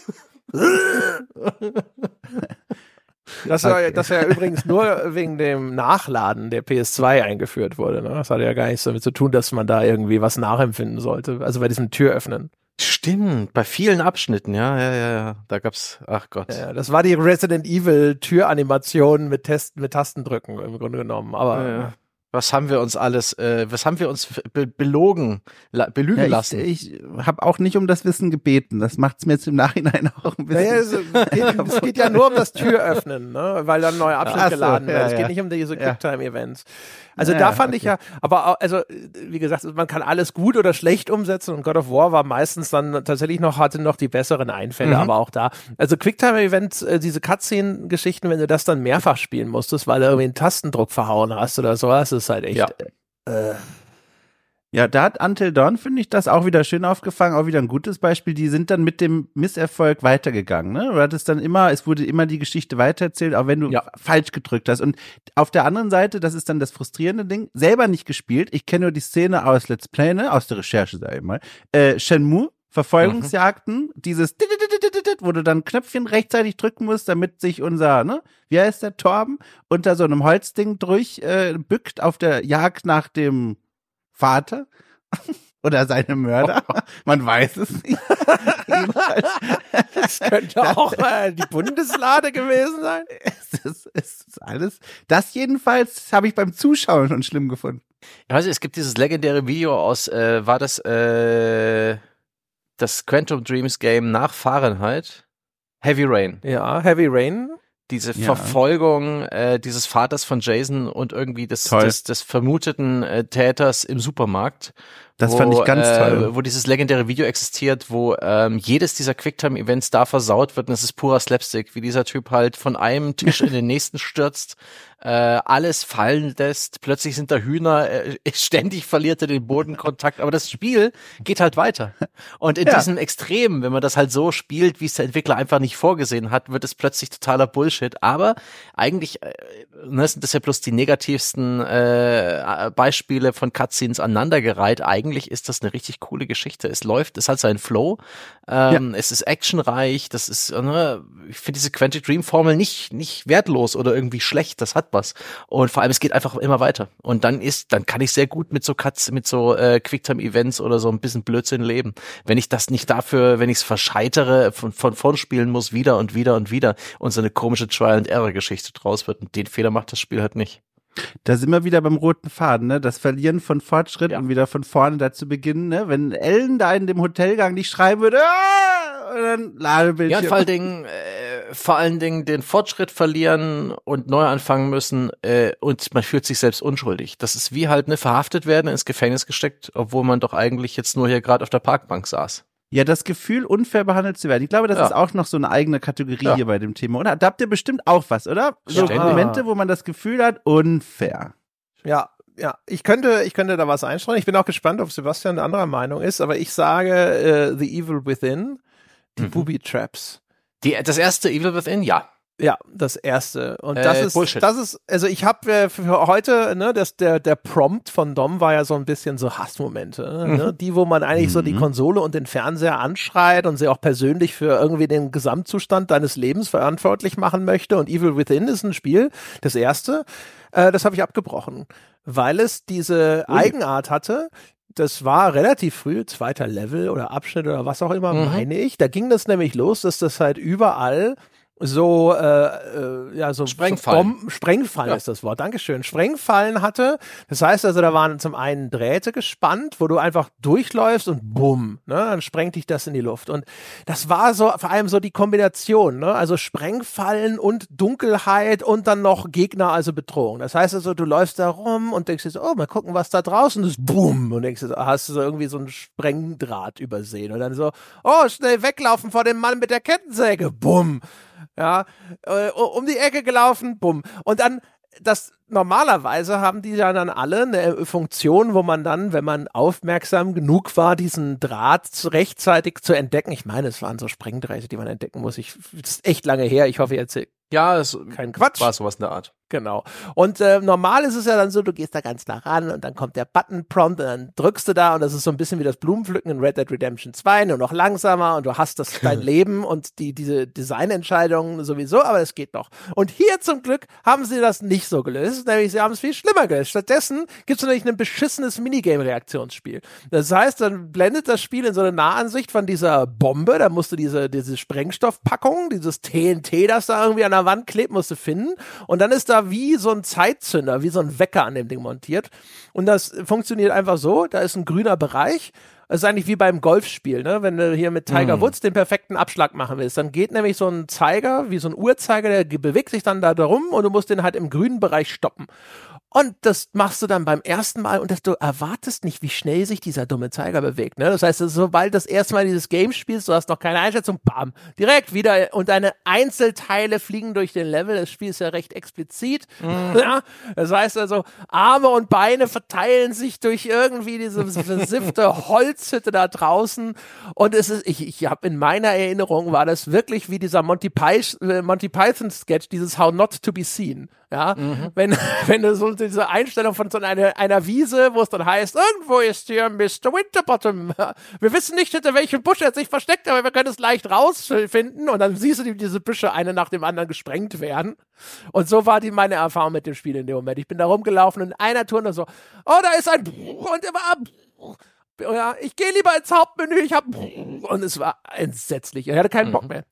Das war, das war ja übrigens nur wegen dem Nachladen der PS2 eingeführt wurde. Ne? Das hatte ja gar nichts damit zu tun, dass man da irgendwie was nachempfinden sollte. Also bei diesem Türöffnen. Stimmt, bei vielen Abschnitten, ja, ja, ja, ja. Da gab's, ach Gott. Ja, das war die Resident Evil Türanimation mit Testen, mit Tastendrücken im Grunde genommen. Aber ja, was haben wir uns alles, äh, was haben wir uns be belogen, la belügen ja, ich, lassen? Ich habe auch nicht um das Wissen gebeten. Das macht's mir jetzt im Nachhinein *laughs* auch ein bisschen. Naja, es, *laughs* geht, es geht ja nur um das Türöffnen, ne? weil dann ein neuer Abschnitt so, geladen wird. Ja, es geht nicht um diese Quicktime-Events. Also da fand okay. ich ja, aber auch, also wie gesagt, man kann alles gut oder schlecht umsetzen und God of War war meistens dann tatsächlich noch, hatte noch die besseren Einfälle, mhm. aber auch da. Also Quicktime-Events, äh, diese Cutscene-Geschichten, wenn du das dann mehrfach spielen musstest, weil du irgendwie einen Tastendruck verhauen hast oder so, das ist halt echt. Ja. Äh, ja, da hat Until Dawn, finde ich, das auch wieder schön aufgefangen, auch wieder ein gutes Beispiel. Die sind dann mit dem Misserfolg weitergegangen, ne? Du hattest dann immer, es wurde immer die Geschichte weitererzählt, auch wenn du ja. falsch gedrückt hast. Und auf der anderen Seite, das ist dann das frustrierende Ding, selber nicht gespielt. Ich kenne nur die Szene aus Let's Play, ne? Aus der Recherche, sag ich mal. Äh, Shenmue, Verfolgungsjagden, mhm. dieses findet, wo du dann Knöpfchen rechtzeitig drücken musst, damit sich unser, ne, wie heißt der, Torben, unter so einem Holzding durchbückt äh, bückt auf der Jagd nach dem Vater *laughs* oder seine Mörder. *laughs* Man weiß es nicht. das könnte *laughs* auch äh, die Bundeslade gewesen sein. Es ist, es ist alles. Das jedenfalls habe ich beim Zuschauen schon schlimm gefunden. Ich weiß, es gibt dieses legendäre Video aus, äh, war das äh, das Quantum Dreams Game nach Fahrenheit? Heavy Rain. Ja, Heavy Rain. Diese Ja. Verfolgung äh, dieses Vaters von Jason und irgendwie des, des, des vermuteten äh, Täters im Supermarkt. Das wo, fand ich ganz äh, toll. Wo dieses legendäre Video existiert, wo ähm, jedes dieser Quicktime-Events da versaut wird und es ist purer Slapstick, wie dieser Typ halt von einem Tisch in den nächsten stürzt, äh, alles fallen lässt, plötzlich sind da Hühner, äh, *laughs* ständig verliert er den Bodenkontakt, aber das Spiel geht halt weiter. Und in Ja. diesem Extrem, wenn man das halt so spielt, wie es der Entwickler einfach nicht vorgesehen hat, wird es plötzlich totaler Bullshit. Aber eigentlich äh, ne, sind das ja bloß die negativsten äh, Beispiele von Cutscenes aneinandergereiht. Eigentlich ist das eine richtig coole Geschichte. Es läuft, es hat seinen Flow, ähm, es ist actionreich, das ist, äh, ne, ich finde diese Quantic Dream Formel nicht, nicht wertlos oder irgendwie schlecht, das hat was. Und vor allem, es geht einfach immer weiter. Und dann ist, dann kann ich sehr gut mit so Cuts, mit so äh, Quicktime-Events oder so ein bisschen Blödsinn leben. Wenn ich das nicht dafür, wenn ich es verscheitere, von, von vorn spielen muss, wieder und wieder und wieder und so eine komische Trial-and-Error-Geschichte draus wird. Und den Fehler macht das Spiel halt nicht. Da sind wir wieder beim roten Faden, ne? Das Verlieren von Fortschritt Ja. und wieder von vorne da zu beginnen, ne? Wenn Ellen da in dem Hotelgang nicht schreiben würde, ah! und dann Ladebildschirm. Ja, und vor allen Dingen, äh, vor allen Dingen den Fortschritt verlieren und neu anfangen müssen äh, und man fühlt sich selbst unschuldig. Das ist wie halt ne verhaftet werden, ins Gefängnis gesteckt, obwohl man doch eigentlich jetzt nur hier gerade auf der Parkbank saß. Ja, das Gefühl, unfair behandelt zu werden. Ich glaube, das Ja. ist auch noch so eine eigene Kategorie Ja. hier bei dem Thema. Oder da habt ihr bestimmt auch was, oder? So Ständig. Momente, wo man das Gefühl hat, unfair. Ja, ja. Ich könnte, ich könnte da was einstreuen. Ich bin auch gespannt, ob Sebastian anderer Meinung ist, aber ich sage äh, The Evil Within, die Mhm. Booby Traps. Die, das erste Evil Within, ja. Ja, das erste. Und Äh, das ist, Bullshit. das ist, also ich habe äh, für heute, ne, das, der, der Prompt von Dom war ja so ein bisschen so Hassmomente, ne? die, wo man eigentlich so die Mhm. Konsole und den Fernseher anschreit und sie auch persönlich für irgendwie den Gesamtzustand deines Lebens verantwortlich machen möchte. Und Evil Within ist ein Spiel, das erste, äh, das habe ich abgebrochen, weil es diese Ui. Eigenart hatte, das war relativ früh, zweiter Level oder Abschnitt oder was auch immer, Mhm. meine ich. Da ging das nämlich los, dass das halt überall so, äh, äh, ja, so Sprengfallen. So Bomben, Sprengfallen Ja. ist das Wort, Dankeschön. Sprengfallen hatte. Das heißt also, da waren zum einen Drähte gespannt, wo du einfach durchläufst und bumm, ne, dann sprengt dich das in die Luft. Und das war so, vor allem so die Kombination, ne, also Sprengfallen und Dunkelheit und dann noch Gegner, also Bedrohung. Das heißt also, du läufst da rum und denkst dir so, oh, mal gucken, was da draußen ist, bumm, und denkst dir so, hast du so irgendwie so einen Sprengdraht übersehen und dann so, oh, schnell weglaufen vor dem Mann mit der Kettensäge, bumm ja, äh, um die Ecke gelaufen, bumm. Und dann, das normalerweise haben die ja dann alle eine Funktion, wo man dann, wenn man aufmerksam genug war, diesen Draht rechtzeitig zu entdecken. Ich meine, es waren so Sprengdrähte, die man entdecken muss. Ich, das ist echt lange her. Ich hoffe, erzählt Ja, es keinen Quatsch. war sowas in der Art. Genau. Und äh, normal ist es ja dann so, du gehst da ganz nah ran und dann kommt der Button-Prompt und dann drückst du da und das ist so ein bisschen wie das Blumenpflücken in Red Dead Redemption 2, nur noch langsamer und du hast das dein *laughs* Leben und die, diese Designentscheidungen sowieso, aber es geht noch. Und hier zum Glück haben sie das nicht so gelöst, nämlich sie haben es viel schlimmer gelöst. Stattdessen gibt es nämlich ein beschissenes Minigame-Reaktionsspiel. Das heißt, dann blendet das Spiel in so eine Nahansicht von dieser Bombe, da musst du diese, diese Sprengstoffpackung, dieses TNT, das da irgendwie an der Wand klebt, musst du finden. Und dann ist da wie so ein Zeitzünder, wie so ein Wecker an dem Ding montiert. Und das funktioniert einfach so, da ist ein grüner Bereich. Das ist eigentlich wie beim Golfspiel, ne? Wenn du hier mit Tiger Woods den perfekten Abschlag machen willst, dann geht nämlich so ein Zeiger, wie so ein Uhrzeiger, der bewegt sich dann da drum und du musst den halt im grünen Bereich stoppen. Und das machst du dann beim ersten Mal und das, du erwartest nicht, wie schnell sich dieser dumme Zeiger bewegt. Ne? Das heißt, sobald das erste Mal dieses Game spielst, du hast noch keine Einschätzung, bam, direkt wieder und deine Einzelteile fliegen durch den Level. Das Spiel ist ja recht explizit. Ja? Das heißt also, Arme und Beine verteilen sich durch irgendwie diese versiffte *laughs* Holzhütte da draußen. Und es ist, ich, ich habe in meiner Erinnerung war das wirklich wie dieser Monty, äh, Monty Python Sketch, dieses How Not to Be Seen. Ja, wenn, *laughs* wenn du so diese Einstellung von so einer, einer Wiese, wo es dann heißt, irgendwo ist hier Mr. Winterbottom. *laughs* Wir wissen nicht, hinter welchem Busch er sich versteckt, aber wir können es leicht rausfinden. Und dann siehst du, wie diese Büsche eine nach dem anderen gesprengt werden. Und so war die meine Erfahrung mit dem Spiel in dem Moment. Ich bin da rumgelaufen und in einer Tour nur so, oh, da ist ein und immer ja, ich gehe lieber ins Hauptmenü, ich hab und es war entsetzlich. Ich hatte keinen Bock mhm. mehr.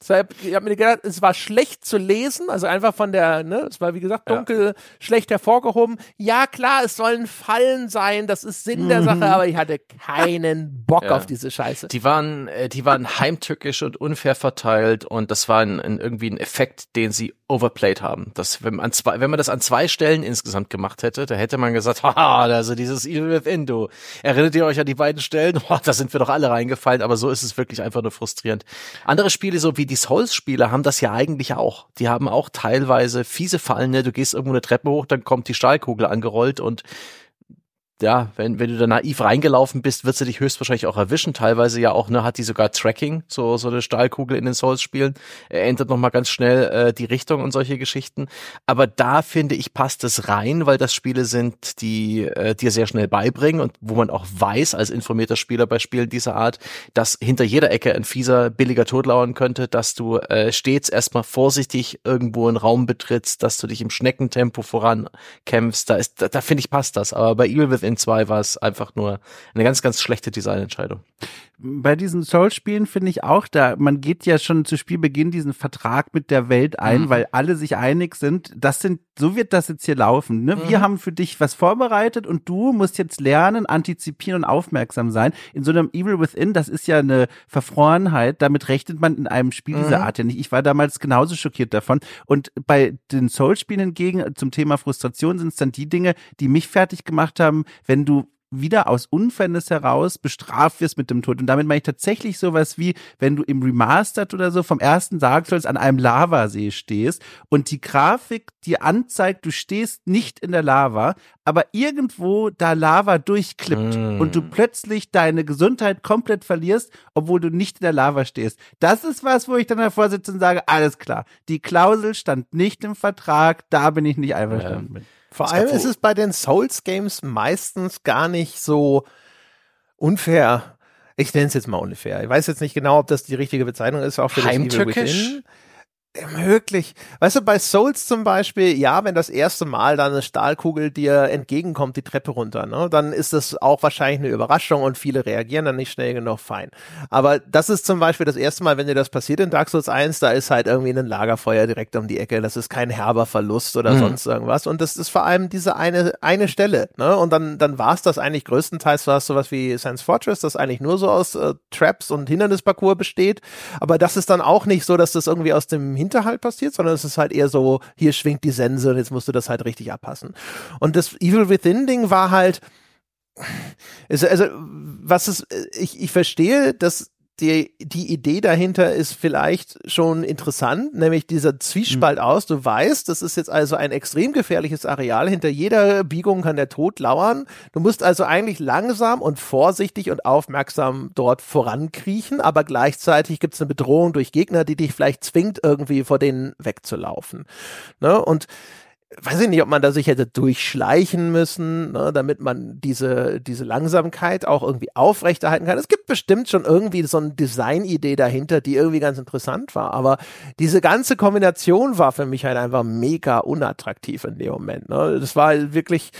Ich habe mir gedacht, es war schlecht zu lesen, also einfach von der, ne, es war wie gesagt dunkel, ja. schlecht hervorgehoben. Ja, klar, es sollen Fallen sein, das ist Sinn mhm. der Sache, aber ich hatte keinen Bock ja. auf diese Scheiße. Die waren, äh, die waren heimtückisch und unfair verteilt und das war ein, ein, irgendwie ein Effekt, den sie overplayed haben. Das, wenn, man zwei, wenn man das an zwei Stellen insgesamt gemacht hätte, da hätte man gesagt, *laughs* haha, also dieses Evil Within, du. Erinnert ihr euch an die beiden Stellen? *laughs* Oh, da sind wir doch alle reingefallen, aber so ist es wirklich einfach nur frustrierend. Andere Spiele, so wie die Souls-Spiele, haben das ja eigentlich auch. Die haben auch teilweise fiese Fallen, ne? Du gehst irgendwo eine Treppe hoch, dann kommt die Stahlkugel angerollt und ja, wenn, wenn du da naiv reingelaufen bist, wird sie dich höchstwahrscheinlich auch erwischen. Teilweise ja auch, ne, hat die sogar Tracking, so, so eine Stahlkugel in den Souls-Spielen. Er ändert nochmal ganz schnell äh, die Richtung und solche Geschichten. Aber da finde ich, passt es rein, weil das Spiele sind, die äh, dir sehr schnell beibringen und wo man auch weiß, als informierter Spieler bei Spielen dieser Art, dass hinter jeder Ecke ein fieser, billiger Tod lauern könnte, dass du äh, stets erstmal vorsichtig irgendwo einen Raum betrittst, dass du dich im Schneckentempo vorankämpfst. Da ist, da, da finde ich, passt das. Aber bei Evil Within in 2 war es einfach nur eine ganz, ganz schlechte Designentscheidung. Bei diesen Souls-Spielen finde ich auch da, man geht ja schon zu Spielbeginn diesen Vertrag mit der Welt ein, mhm. weil alle sich einig sind, das sind, so wird das jetzt hier laufen. Ne? Mhm. Wir haben für dich was vorbereitet und du musst jetzt lernen, antizipieren und aufmerksam sein. In so einem Evil Within, das ist ja eine Verfrorenheit, damit rechnet man in einem Spiel mhm. dieser Art ja nicht. Ich war damals genauso schockiert davon. Und bei den Souls-Spielen hingegen zum Thema Frustration sind es dann die Dinge, die mich fertig gemacht haben, wenn du wieder aus Unfairness heraus bestraft wirst mit dem Tod. Und damit meine ich tatsächlich sowas wie, wenn du im Remastered oder so vom ersten Dark an einem Lavasee stehst und die Grafik dir anzeigt, du stehst nicht in der Lava, aber irgendwo da Lava durchklippt mm. und du plötzlich deine Gesundheit komplett verlierst, obwohl du nicht in der Lava stehst. Das ist was, wo ich dann davor sitze und sage, alles klar, die Klausel stand nicht im Vertrag, da bin ich nicht einverstanden ja. Vor allem ist es bei den Souls Games meistens gar nicht so unfair. Ich nenne es jetzt mal unfair. Ich weiß jetzt nicht genau, ob das die richtige Bezeichnung ist, auch für das Evil Within. Möglich. Weißt du, bei Souls zum Beispiel, ja, wenn das erste Mal dann eine Stahlkugel dir entgegenkommt, die Treppe runter, ne, dann ist das auch wahrscheinlich eine Überraschung und viele reagieren dann nicht schnell genug fein. Aber das ist zum Beispiel das erste Mal, wenn dir das passiert in Dark Souls 1, da ist halt irgendwie ein Lagerfeuer direkt um die Ecke. Das ist kein herber Verlust oder mhm. sonst irgendwas. Und das ist vor allem diese eine, eine Stelle, ne, und dann, dann war es das eigentlich größtenteils, war es sowas wie Science Fortress, das eigentlich nur so aus äh, Traps und Hindernisparcours besteht. Aber das ist dann auch nicht so, dass das irgendwie aus dem Hinterhalt passiert, sondern es ist halt eher so, hier schwingt die Sense und jetzt musst du das halt richtig abpassen. Und das Evil Within Ding war halt, also, was ist, ich, ich verstehe, dass die, die Idee dahinter ist vielleicht schon interessant, nämlich dieser Zwiespalt mhm. aus. Du weißt, das ist jetzt also ein extrem gefährliches Areal. Hinter jeder Biegung kann der Tod lauern. Du musst also eigentlich langsam und vorsichtig und aufmerksam dort vorankriechen, aber gleichzeitig gibt es eine Bedrohung durch Gegner, die dich vielleicht zwingt, irgendwie vor denen wegzulaufen. Ne? Und weiß ich nicht, ob man da sich hätte durchschleichen müssen, ne, damit man diese, diese Langsamkeit auch irgendwie aufrechterhalten kann. Es gibt bestimmt schon irgendwie so eine Designidee dahinter, die irgendwie ganz interessant war, aber diese ganze Kombination war für mich halt einfach mega unattraktiv in dem Moment. Ne. Das war halt wirklich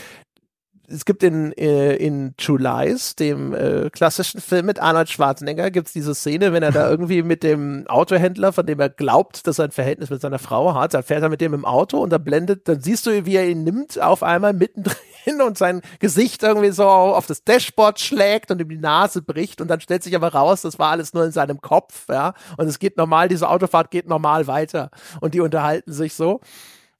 es gibt in, äh, in True Lies, dem äh, klassischen Film mit Arnold Schwarzenegger, gibt es diese Szene, wenn er da irgendwie mit dem Autohändler, von dem er glaubt, dass er ein Verhältnis mit seiner Frau hat, dann fährt er mit dem im Auto und da blendet, dann siehst du, wie er ihn nimmt, auf einmal mittendrin *laughs* und sein Gesicht irgendwie so auf das Dashboard schlägt und ihm die Nase bricht und dann stellt sich aber raus, das war alles nur in seinem Kopf, ja, und es geht normal, diese Autofahrt geht normal weiter und die unterhalten sich so.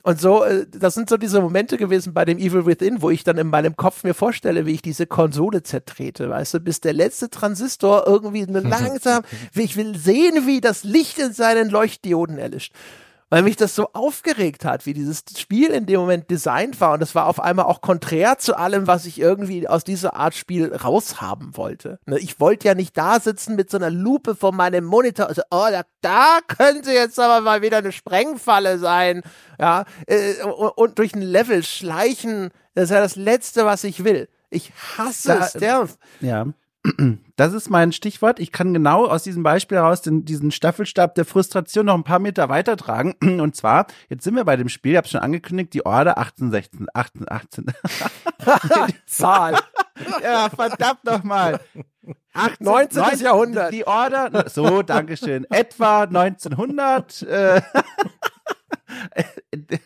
Und so, äh, das sind so diese Momente gewesen bei dem Evil Within, wo ich dann in meinem Kopf mir vorstelle, wie ich diese Konsole zertrete, weißt du, bis der letzte Transistor irgendwie *laughs* langsam, wie ich will sehen, wie das Licht in seinen Leuchtdioden erlischt weil mich das so aufgeregt hat, wie dieses Spiel in dem Moment designt war. Und das war auf einmal auch konträr zu allem, was ich irgendwie aus dieser Art Spiel raushaben wollte. Ne, ich wollte ja nicht da sitzen mit so einer Lupe vor meinem Monitor. Also, oh, da, da könnte jetzt aber mal wieder eine Sprengfalle sein. Ja, äh, und durch ein Level schleichen Das ist ja das Letzte, was ich will. Ich hasse Da- Stealth. Ja. Das ist mein Stichwort. Ich kann genau aus diesem Beispiel heraus den, diesen Staffelstab der Frustration noch ein paar Meter weitertragen. *clears throat* Und zwar, jetzt sind wir bei dem Spiel, ich habe schon angekündigt, die Order 1816, 18, 18. Zahl. ja, verdammt nochmal. 18, 19. Jahrhundert. Die Order, so, Dankeschön. Etwa 1900. *laughs* Äh,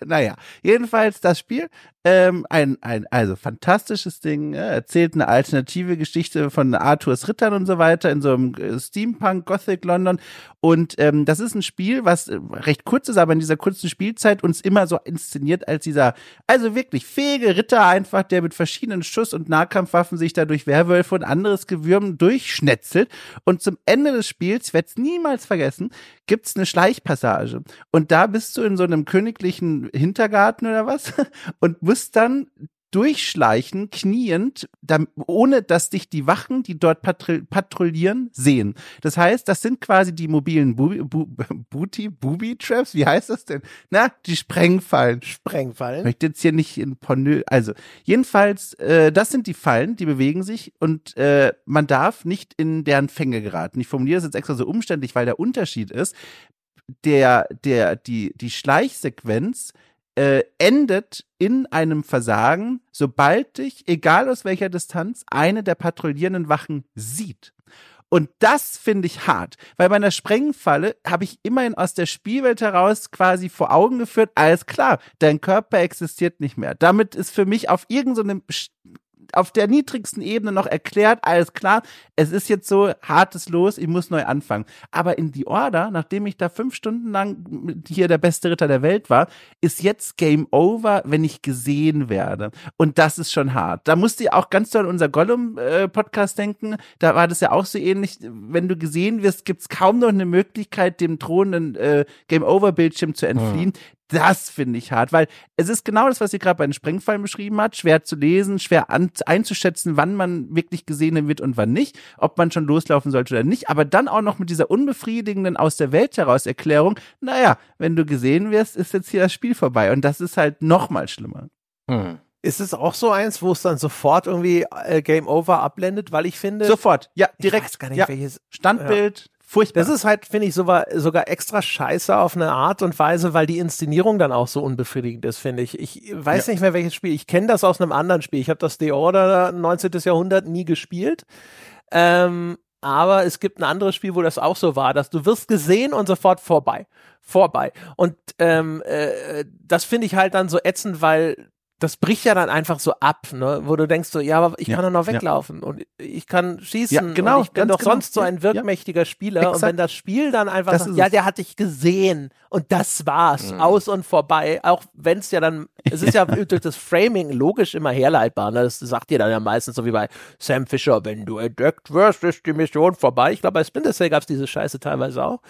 naja, jedenfalls das Spiel, ähm, ein, ein, also fantastisches Ding, äh, erzählt eine alternative Geschichte von Arthurs Rittern und so weiter in so einem äh, Steampunk Gothic London. Und ähm, das ist ein Spiel, was äh, recht kurz ist, aber in dieser kurzen Spielzeit uns immer so inszeniert als dieser, also wirklich fähige Ritter einfach, der mit verschiedenen Schuss- und Nahkampfwaffen sich da durch Werwölfe und anderes Gewürm durchschnetzelt. Und zum Ende des Spiels, ich werde es niemals vergessen, gibt's eine Schleichpassage. Und da bist du in so einem königlichen Hintergarten oder was? *laughs* Und musst dann durchschleichen, kniend, ohne dass dich die Wachen, die dort patrouillieren, sehen. Das heißt, das sind quasi die mobilen Booby, Booty, *laughs* Booby Traps, wie heißt das denn? Na, die Sprengfallen. Ich Sprengfallen. möchte jetzt hier nicht in Pornö, also jedenfalls, äh, das sind die Fallen, die bewegen sich und äh, man darf nicht in deren Fänge geraten. Ich formuliere das jetzt extra so umständlich, weil der Unterschied ist, der, der, die, die Schleichsequenz äh, endet in einem Versagen, sobald dich, egal aus welcher Distanz, eine der patrouillierenden Wachen sieht. Und das finde ich hart, weil bei einer Sprengfalle habe ich immerhin aus der Spielwelt heraus quasi vor Augen geführt, alles klar, dein Körper existiert nicht mehr. Damit ist für mich auf irgendeinem auf der niedrigsten Ebene noch erklärt, alles klar, es ist jetzt so hartes Los, ich muss neu anfangen. Aber in die Order, nachdem ich da fünf Stunden lang hier der beste Ritter der Welt war, ist jetzt Game Over, wenn ich gesehen werde. Und das ist schon hart. Da musste ich auch ganz doll unser Gollum-Podcast denken. Da war das ja auch so ähnlich. Wenn du gesehen wirst, gibt's kaum noch eine Möglichkeit, dem drohenden äh, Game Over-Bildschirm zu entfliehen. Das finde ich hart, weil es ist genau das, was sie gerade bei den Sprengfallen beschrieben hat. Schwer zu lesen, schwer an, einzuschätzen, wann man wirklich gesehen wird und wann nicht, ob man schon loslaufen sollte oder nicht. Aber dann auch noch mit dieser unbefriedigenden aus der Welt heraus Erklärung, naja, wenn du gesehen wirst, ist jetzt hier das Spiel vorbei. Und das ist halt noch mal schlimmer. Hm. Ist es auch so eins, wo es dann sofort irgendwie äh, Game Over abblendet? Weil ich finde, Sofort, ja, ich direkt. weiß gar nicht, ja. welches. Standbild, furchtbar. Das ist halt, finde ich, sogar, sogar extra scheiße auf eine Art und Weise, weil die Inszenierung dann auch so unbefriedigend ist, finde ich. Ich weiß nicht mehr, welches Spiel. Ich kenne das aus einem anderen Spiel. Ich habe das The Order 19. Jahrhundert nie gespielt. Ähm, aber es gibt ein anderes Spiel, wo das auch so war, dass du wirst gesehen und sofort vorbei. Vorbei. Und ähm, äh, das finde ich halt dann so ätzend, weil das bricht ja dann einfach so ab, ne? wo du denkst so, ja, aber ich Ja, kann doch noch ja. weglaufen und ich kann schießen Ja, genau, und ich bin doch genau. sonst so Ja, ein ja. wirkmächtiger Spieler und Exakt. wenn das Spiel dann einfach Das sagt, ja, der hat dich gesehen und das war's, Mhm. aus und vorbei, auch wenn es ja dann, es ist ja *laughs* durch das Framing logisch immer herleitbar, ne? das sagt dir dann ja meistens so wie bei Sam Fisher, wenn du entdeckt wirst, ist die Mission vorbei. Ich glaube, bei Splinter Cell gab es diese Scheiße teilweise auch.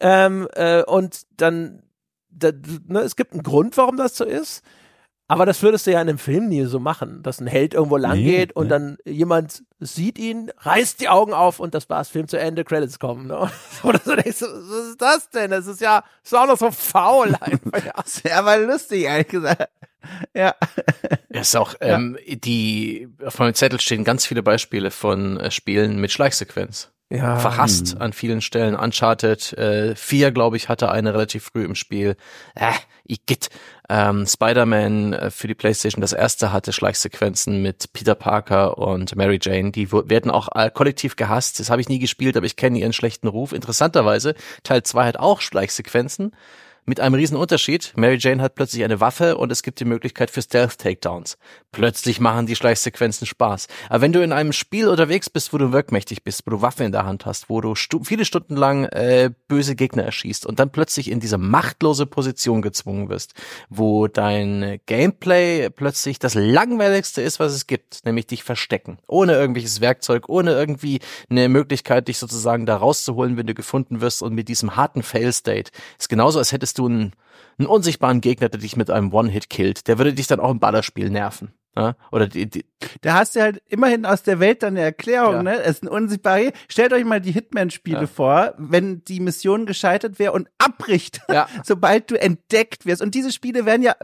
Ähm, äh, und dann, da, ne, es gibt einen Grund, warum das so ist. Aber das würdest du ja in einem Film nie so machen, dass ein Held irgendwo lang Nee, geht und nee. dann jemand sieht ihn, reißt die Augen auf und das war's, Film zu Ende, Credits kommen. Ne? Oder *laughs* so denkst du, was ist das denn? Das ist ja, ist auch noch so faul einfach. Ja. *laughs* Sehr mal lustig, ehrlich gesagt. Ja. Es ist auch, ähm, die, auf meinem Zettel stehen ganz viele Beispiele von äh, Spielen mit Schleichsequenz. Ja. Verhasst hm. an vielen Stellen. Uncharted äh, 4, glaube ich, hatte eine relativ früh im Spiel. Äh, Igitt. Ähm, Spider-Man äh, für die Playstation, das erste hatte Schleichsequenzen mit Peter Parker und Mary Jane. Die werden auch äh, kollektiv gehasst. Das habe ich nie gespielt, aber ich kenne ihren schlechten Ruf. Interessanterweise, Teil 2 hat auch Schleichsequenzen. Mit einem riesen Unterschied. Mary Jane hat plötzlich eine Waffe und es gibt die Möglichkeit für Stealth-Takedowns. Plötzlich machen die Schleichsequenzen Spaß. Aber wenn du in einem Spiel unterwegs bist, wo du wirkmächtig bist, wo du Waffen in der Hand hast, wo du stu viele Stunden lang äh, böse Gegner erschießt und dann plötzlich in diese machtlose Position gezwungen wirst, wo dein Gameplay plötzlich das langweiligste ist, was es gibt, nämlich dich verstecken. Ohne irgendwelches Werkzeug, ohne irgendwie eine Möglichkeit, dich sozusagen da rauszuholen, wenn du gefunden wirst und mit diesem harten Fail-State. Ist genauso, als hättest du einen, einen unsichtbaren Gegner, der dich mit einem One-Hit killt. Der würde dich dann auch im Ballerspiel nerven. Ja? Oder die, die, Da hast du halt immerhin aus der Welt dann eine Erklärung, Ja. ne? Es ist ein unsichtbarer. Stellt euch mal die Hitman-Spiele Ja. vor, wenn die Mission gescheitert wäre und abbricht, *laughs* sobald du entdeckt wirst. Und diese Spiele werden ja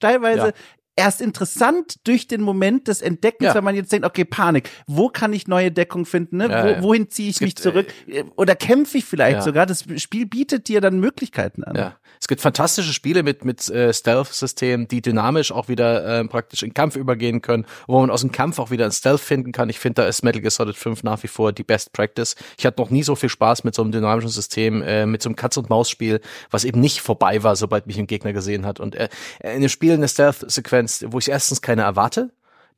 teilweise. Erst interessant durch den Moment des Entdeckens, Ja. wenn man jetzt denkt, okay, Panik, wo kann ich neue Deckung finden, ne? Ja, wo, wohin ziehe ich Es mich gibt, zurück? Oder kämpfe ich vielleicht sogar? Das Spiel bietet dir dann Möglichkeiten an. Ja. Es gibt fantastische Spiele mit, mit äh, Stealth-Systemen, die dynamisch auch wieder ähm, praktisch in Kampf übergehen können, wo man aus dem Kampf auch wieder ein Stealth finden kann. Ich finde, da ist Metal Gear Solid 5 nach wie vor die Best Practice. Ich hatte noch nie so viel Spaß mit so einem dynamischen System, äh, mit so einem Katz-und-Maus-Spiel, was eben nicht vorbei war, sobald mich ein Gegner gesehen hat. Und äh, in einem Spiel eine Stealth-Sequenz, wo ich erstens keine erwarte,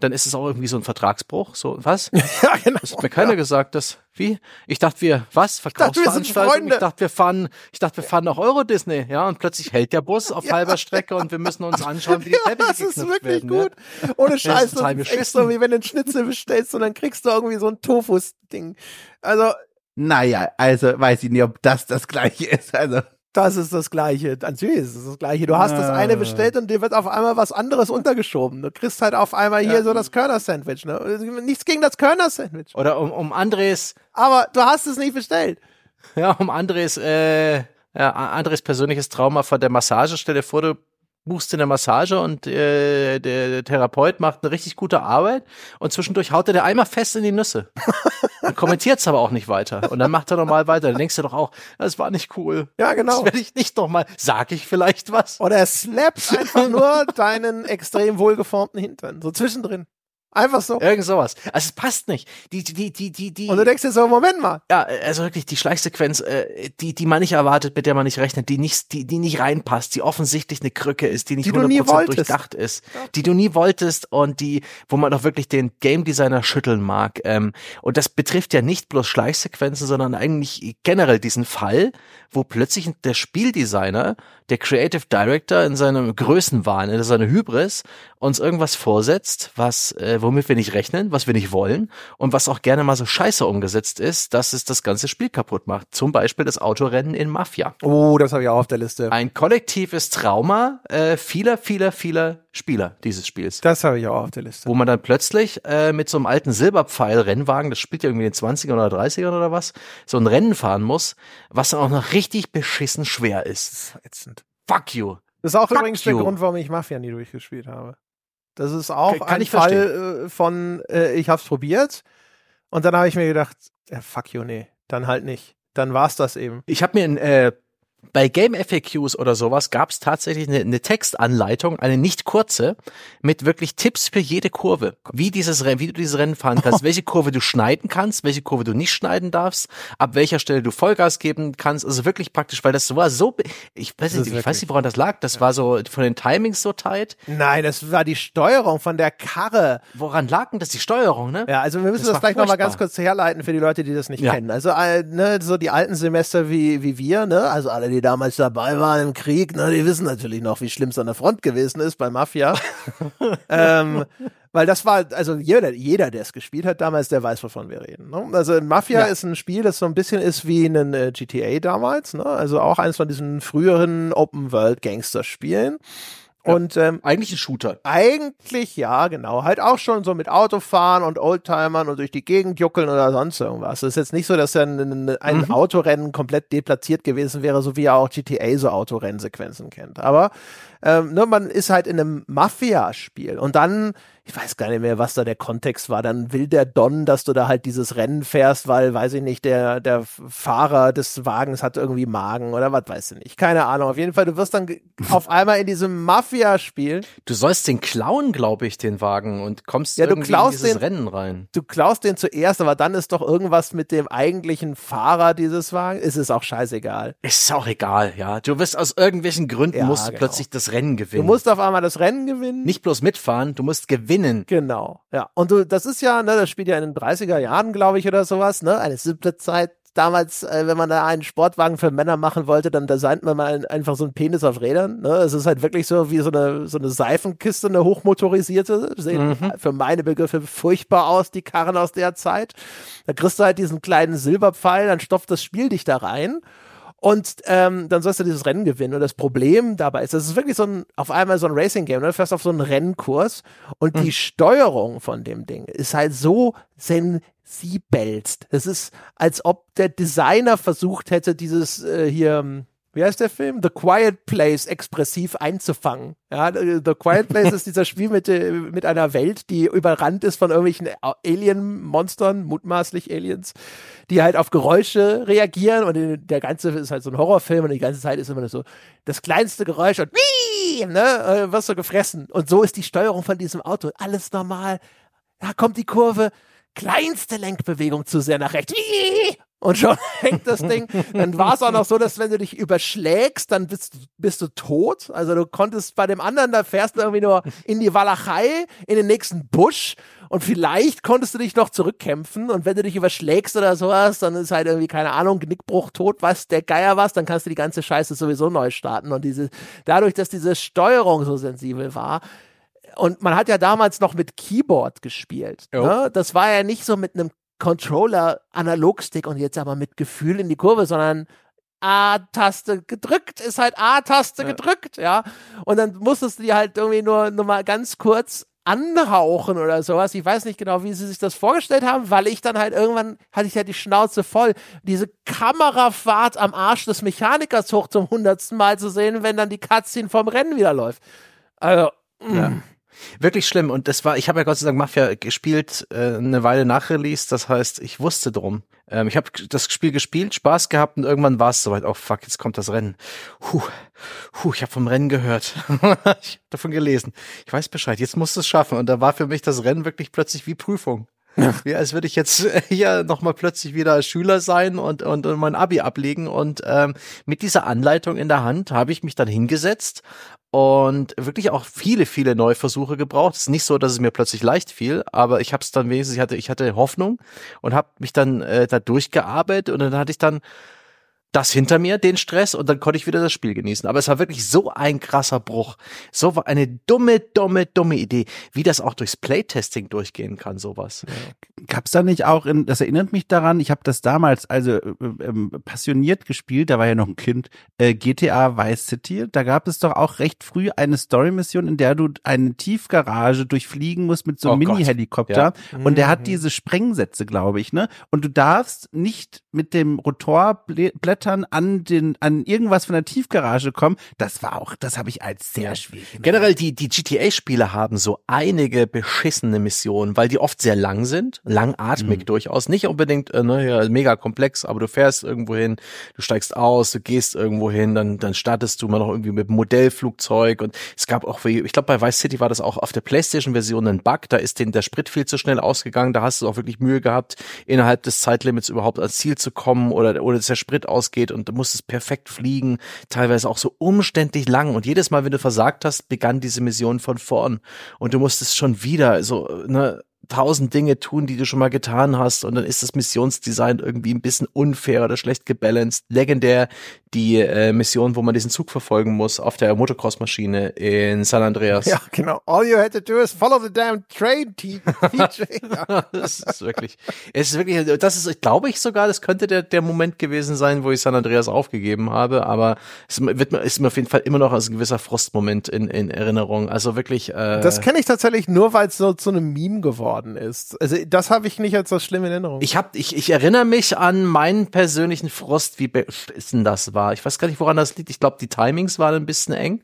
dann ist es auch irgendwie so ein Vertragsbruch. So, was? *laughs* ja, genau. Das hat mir keiner gesagt, dass, wie? Ich dachte, wir, was? dachte, wir sind Verkaufsveranstaltung? Freunde. Ich dachte, wir fahren, ich dachte, wir fahren nach Euro Disney, ja, und plötzlich hält der Bus auf *laughs* halber Strecke und wir müssen uns anschauen, wie die Ja, Teppiche das ist wirklich werden. gut. Ohne ist Scheiß, total das ist echt so, wie wenn du einen Schnitzel bestellst und dann kriegst du irgendwie so ein Tofu-Ding. Also, Naja, also weiß ich nicht, ob das das gleiche ist. Also das ist das Gleiche. Natürlich ist es das Gleiche. Du hast das Ah. eine bestellt und dir wird auf einmal was anderes untergeschoben. Du kriegst halt auf einmal hier so das Körner-Sandwich. Ne? Nichts gegen das Körner-Sandwich. Oder um, um Andres, Aber du hast es nicht bestellt. *laughs* ja, um Andres, äh, ja, Andres persönliches Trauma von der Massage. Stell dir vor, du buchst in der Massage und äh, der, der Therapeut macht eine richtig gute Arbeit und zwischendurch haut er dir einmal fest in die Nüsse. *laughs* und kommentiert es aber auch nicht weiter. Und dann macht er nochmal weiter. Dann denkst du doch auch, das war nicht cool. Ja, genau. Das werde ich nicht nochmal. Sag ich vielleicht was? Oder er slappt einfach nur deinen extrem wohlgeformten Hintern. So zwischendrin. Einfach so. Irgend sowas. Also es passt nicht. Die, die, die, die, die. Und du denkst dir so, Moment mal. Ja, also wirklich die Schleichsequenz, äh, die, die man nicht erwartet, mit der man nicht rechnet, die nicht, die, die nicht reinpasst, die offensichtlich eine Krücke ist, die nicht Die du nie 100% wolltest. durchdacht ist, die du nie wolltest und die, wo man doch wirklich den Game Designer schütteln mag. Ähm, und das betrifft ja nicht bloß Schleichsequenzen, sondern eigentlich generell diesen Fall, wo plötzlich der Spieldesigner, der Creative Director in seinem Größenwahn, in seiner Hybris, uns irgendwas vorsetzt, was, äh, womit wir nicht rechnen, was wir nicht wollen und was auch gerne mal so scheiße umgesetzt ist, dass es das ganze Spiel kaputt macht. Zum Beispiel das Autorennen in Mafia. Oh, das habe ich auch auf der Liste. Ein kollektives Trauma äh, vieler, vieler, vieler Spieler dieses Spiels. Das habe ich auch auf der Liste. Wo man dann plötzlich äh, mit so einem alten Silberpfeil-Rennwagen, das spielt ja irgendwie in den 20ern oder 30ern oder was, so ein Rennen fahren muss, was dann auch noch richtig beschissen schwer ist. Das ist ätzend. Fuck you. Das ist auch Fuck übrigens der you. Grund, warum ich Mafia nie durchgespielt habe. Das ist auch Kann- kann ein ich Fall äh, von, äh, ich hab's probiert und dann habe ich mir gedacht, ja, fuck you, nee, dann halt nicht. Dann war's das eben. Ich habe mir in, äh, bei Game FAQs oder sowas gab es tatsächlich eine, eine Textanleitung, eine nicht kurze, mit wirklich Tipps für jede Kurve. Wie dieses Rennen, wie du dieses Rennen fahren kannst, *laughs* welche Kurve du schneiden kannst, welche Kurve du nicht schneiden darfst, ab welcher Stelle du Vollgas geben kannst. Also wirklich praktisch, weil das war so, ich weiß nicht, ich weiß nicht, woran das lag. Das war so von den Timings so tight. Nein, das war die Steuerung von der Karre. Woran lag denn das? Die Steuerung, ne? Ja, also wir müssen Das das, gleich nochmal ganz kurz herleiten für die Leute, die das nicht Ja. kennen. Also äh, ne, so die alten Semester wie, wie wir, ne, also alle, die damals dabei waren im Krieg, ne, die wissen natürlich noch, wie schlimm es an der Front gewesen ist bei Mafia. *laughs* ähm, weil das war, also jeder, jeder, der es gespielt hat damals, der weiß, wovon wir reden. Ne? Also Mafia Ja. ist ein Spiel, das so ein bisschen ist wie ein äh, GTA damals, ne? Also auch eines von diesen früheren Open-World-Gangster-Spielen. Und ähm, Eigentlich ein Shooter. eigentlich ja, genau. Halt auch schon so mit Autofahren und Oldtimern und durch die Gegend juckeln oder sonst irgendwas. Es ist jetzt nicht so, dass dann ein, ein Mhm. Autorennen komplett deplatziert gewesen wäre, so wie ja auch GTA so Autorennsequenzen kennt. Aber ähm, ne, man ist halt in einem Mafia-Spiel und dann, ich weiß gar nicht mehr, was da der Kontext war, dann will der Don, dass du da halt dieses Rennen fährst, weil, weiß ich nicht, der, der Fahrer des Wagens hat irgendwie Magen oder was weiß ich nicht. Keine Ahnung. Auf jeden Fall, du wirst dann *laughs* auf einmal in diesem Mafia-Spiel Du sollst den klauen, glaube ich, den Wagen und kommst Ja, du irgendwie in dieses den- Rennen rein. du klaust den zuerst, aber dann ist doch irgendwas mit dem eigentlichen Fahrer dieses Wagens. Ist es auch scheißegal. Ist auch egal, ja. Du wirst aus irgendwelchen Gründen Ja, musst du genau. plötzlich das Rennen Du gewinnen. musst auf einmal das Rennen gewinnen. nicht bloß mitfahren, du musst gewinnen. Genau. Ja. Und du, das ist ja, ne, das spielt ja in den 30er Jahren, glaube ich, oder sowas, ne? Eine simple Zeit. Damals, äh, wenn man da einen Sportwagen für Männer machen wollte, dann designt man mal ein, einfach so einen Penis auf Rädern. Ne? Es ist halt wirklich so wie so eine, so eine Seifenkiste, eine hochmotorisierte. Sehen für meine Begriffe furchtbar aus, die Karren aus der Zeit. Da kriegst du halt diesen kleinen Silberpfeil, dann stopft das Spiel dich da rein. Und ähm, dann sollst du dieses Rennen gewinnen. Und das Problem dabei ist, das ist wirklich so ein, auf einmal so ein Racing-Game. Ne? Du fährst auf so einen Rennkurs und die Steuerung von dem Ding ist halt so sensibelst. Es ist, als ob der Designer versucht hätte, dieses äh, hier, ähm, wie heißt der Film? The Quiet Place expressiv einzufangen. Ja, The Quiet Place ist dieser Spiel mit, äh, mit einer Welt, die überrannt ist von irgendwelchen Alien-Monstern, mutmaßlich Aliens, die halt auf Geräusche reagieren und der ganze ist halt so ein Horrorfilm und die ganze Zeit ist immer so das kleinste Geräusch und wie, ne, äh, wirst du gefressen. Und so ist die Steuerung von diesem Auto. Alles normal. Da kommt die Kurve, kleinste Lenkbewegung zu sehr nach rechts. Wie, und schon *laughs* hängt das Ding. Dann war es auch noch so, dass wenn du dich überschlägst, dann bist, bist du tot. Also du konntest bei dem anderen, da fährst du irgendwie nur in die Walachei, in den nächsten Busch und vielleicht konntest du dich noch zurückkämpfen und wenn du dich überschlägst oder sowas, dann ist halt irgendwie, keine Ahnung, Genickbruch, tot, was, der Geier was, dann kannst du die ganze Scheiße sowieso neu starten und diese, dadurch, dass diese Steuerung so sensibel war, und man hat ja damals noch mit Keyboard gespielt. Ne? Das war ja nicht so mit einem Controller Analogstick und jetzt aber mit Gefühl in die Kurve, sondern A-Taste gedrückt, ist halt A-Taste ja. gedrückt, ja. Und dann musstest du die halt irgendwie nur, nur mal ganz kurz anhauchen oder sowas. Ich weiß nicht genau, wie sie sich das vorgestellt haben, weil ich dann halt irgendwann hatte ich ja die Schnauze voll, diese Kamerafahrt am Arsch des Mechanikers hoch zum hundertsten Mal zu sehen, wenn dann die Cutscene vom Rennen wieder läuft. Also, ja. Wirklich schlimm. Und das war, ich habe ja Gott sei Dank Mafia gespielt, äh, eine Weile nach Release. Das heißt, ich wusste drum. Ähm, ich habe das Spiel gespielt, Spaß gehabt und irgendwann war es soweit. Oh fuck, jetzt kommt das Rennen. Huh, huh, ich habe vom Rennen gehört. *laughs* ich habe davon gelesen. Ich weiß Bescheid. Jetzt musst du es schaffen. Und da war für mich das Rennen wirklich plötzlich wie Prüfung. *laughs* Wie als würde ich jetzt *laughs* hier nochmal plötzlich wieder Schüler sein und, und, und mein Abi ablegen. Und ähm, mit dieser Anleitung in der Hand habe ich mich dann hingesetzt und wirklich auch viele, viele neue Versuche gebraucht. Es ist nicht so, dass es mir plötzlich leicht fiel, aber ich habe es dann wenigstens, ich hatte, ich hatte Hoffnung und habe mich dann äh, da durchgearbeitet und dann hatte ich dann das hinter mir, den Stress, und dann konnte ich wieder das Spiel genießen. Aber es war wirklich so ein krasser Bruch. So war eine dumme, dumme, dumme Idee, wie das auch durchs Playtesting durchgehen kann, sowas. Gab's da nicht auch, in, das erinnert mich daran, ich habe das damals also äh, ähm, passioniert gespielt, da war ja noch ein Kind, äh, GTA Vice City. Da gab es doch auch recht früh eine Story-Mission, in der du eine Tiefgarage durchfliegen musst mit so einem oh Mini-Helikopter. Ja. Und der hat mhm. diese Sprengsätze, glaube ich, ne? Und du darfst nicht mit dem Rotorblätter Brettern an den, an irgendwas von der Tiefgarage kommen, das war auch, das habe ich als sehr schwierig. Generell die, die GTA-Spiele haben so einige beschissene Missionen, weil die oft sehr lang sind, langatmig mhm. durchaus, nicht unbedingt, äh, ne, ja, mega komplex, aber du fährst irgendwo hin, du steigst aus, du gehst irgendwo hin, dann, dann startest du mal noch irgendwie mit Modellflugzeug. Und es gab auch, ich glaube bei Vice City war das auch auf der Playstation-Version ein Bug, da ist den der Sprit viel zu schnell ausgegangen, da hast du auch wirklich Mühe gehabt, innerhalb des Zeitlimits überhaupt ans Ziel zu kommen oder, oder der Sprit aus ausgeht und du musstest perfekt fliegen, teilweise auch so umständlich lang. Und jedes Mal, wenn du versagt hast, begann diese Mission von vorn. Und du musstest schon wieder so, ne, tausend Dinge tun, die du schon mal getan hast und dann ist das Missionsdesign irgendwie ein bisschen unfair oder schlecht gebalanced. Legendär die äh, Mission, wo man diesen Zug verfolgen muss auf der Motocross-Maschine in San Andreas. Ja, genau. All you had to do is follow the damn train, TJ. *laughs* *laughs* das ist wirklich, es ist wirklich, das ist, glaube ich sogar, das könnte der, der Moment gewesen sein, wo ich San Andreas aufgegeben habe, aber es wird ist mir auf jeden Fall immer noch als ein gewisser Frostmoment in, in Erinnerung. Also wirklich, äh, Das kenne ich tatsächlich nur, weil es so zu einem Meme geworden geworden ist. Also das habe ich nicht als das schlimme in Erinnerung. Ich habe, ich, ich erinnere mich an meinen persönlichen Frost, wie beschissen das war. Ich weiß gar nicht, woran das liegt. Ich glaube, die Timings waren ein bisschen eng.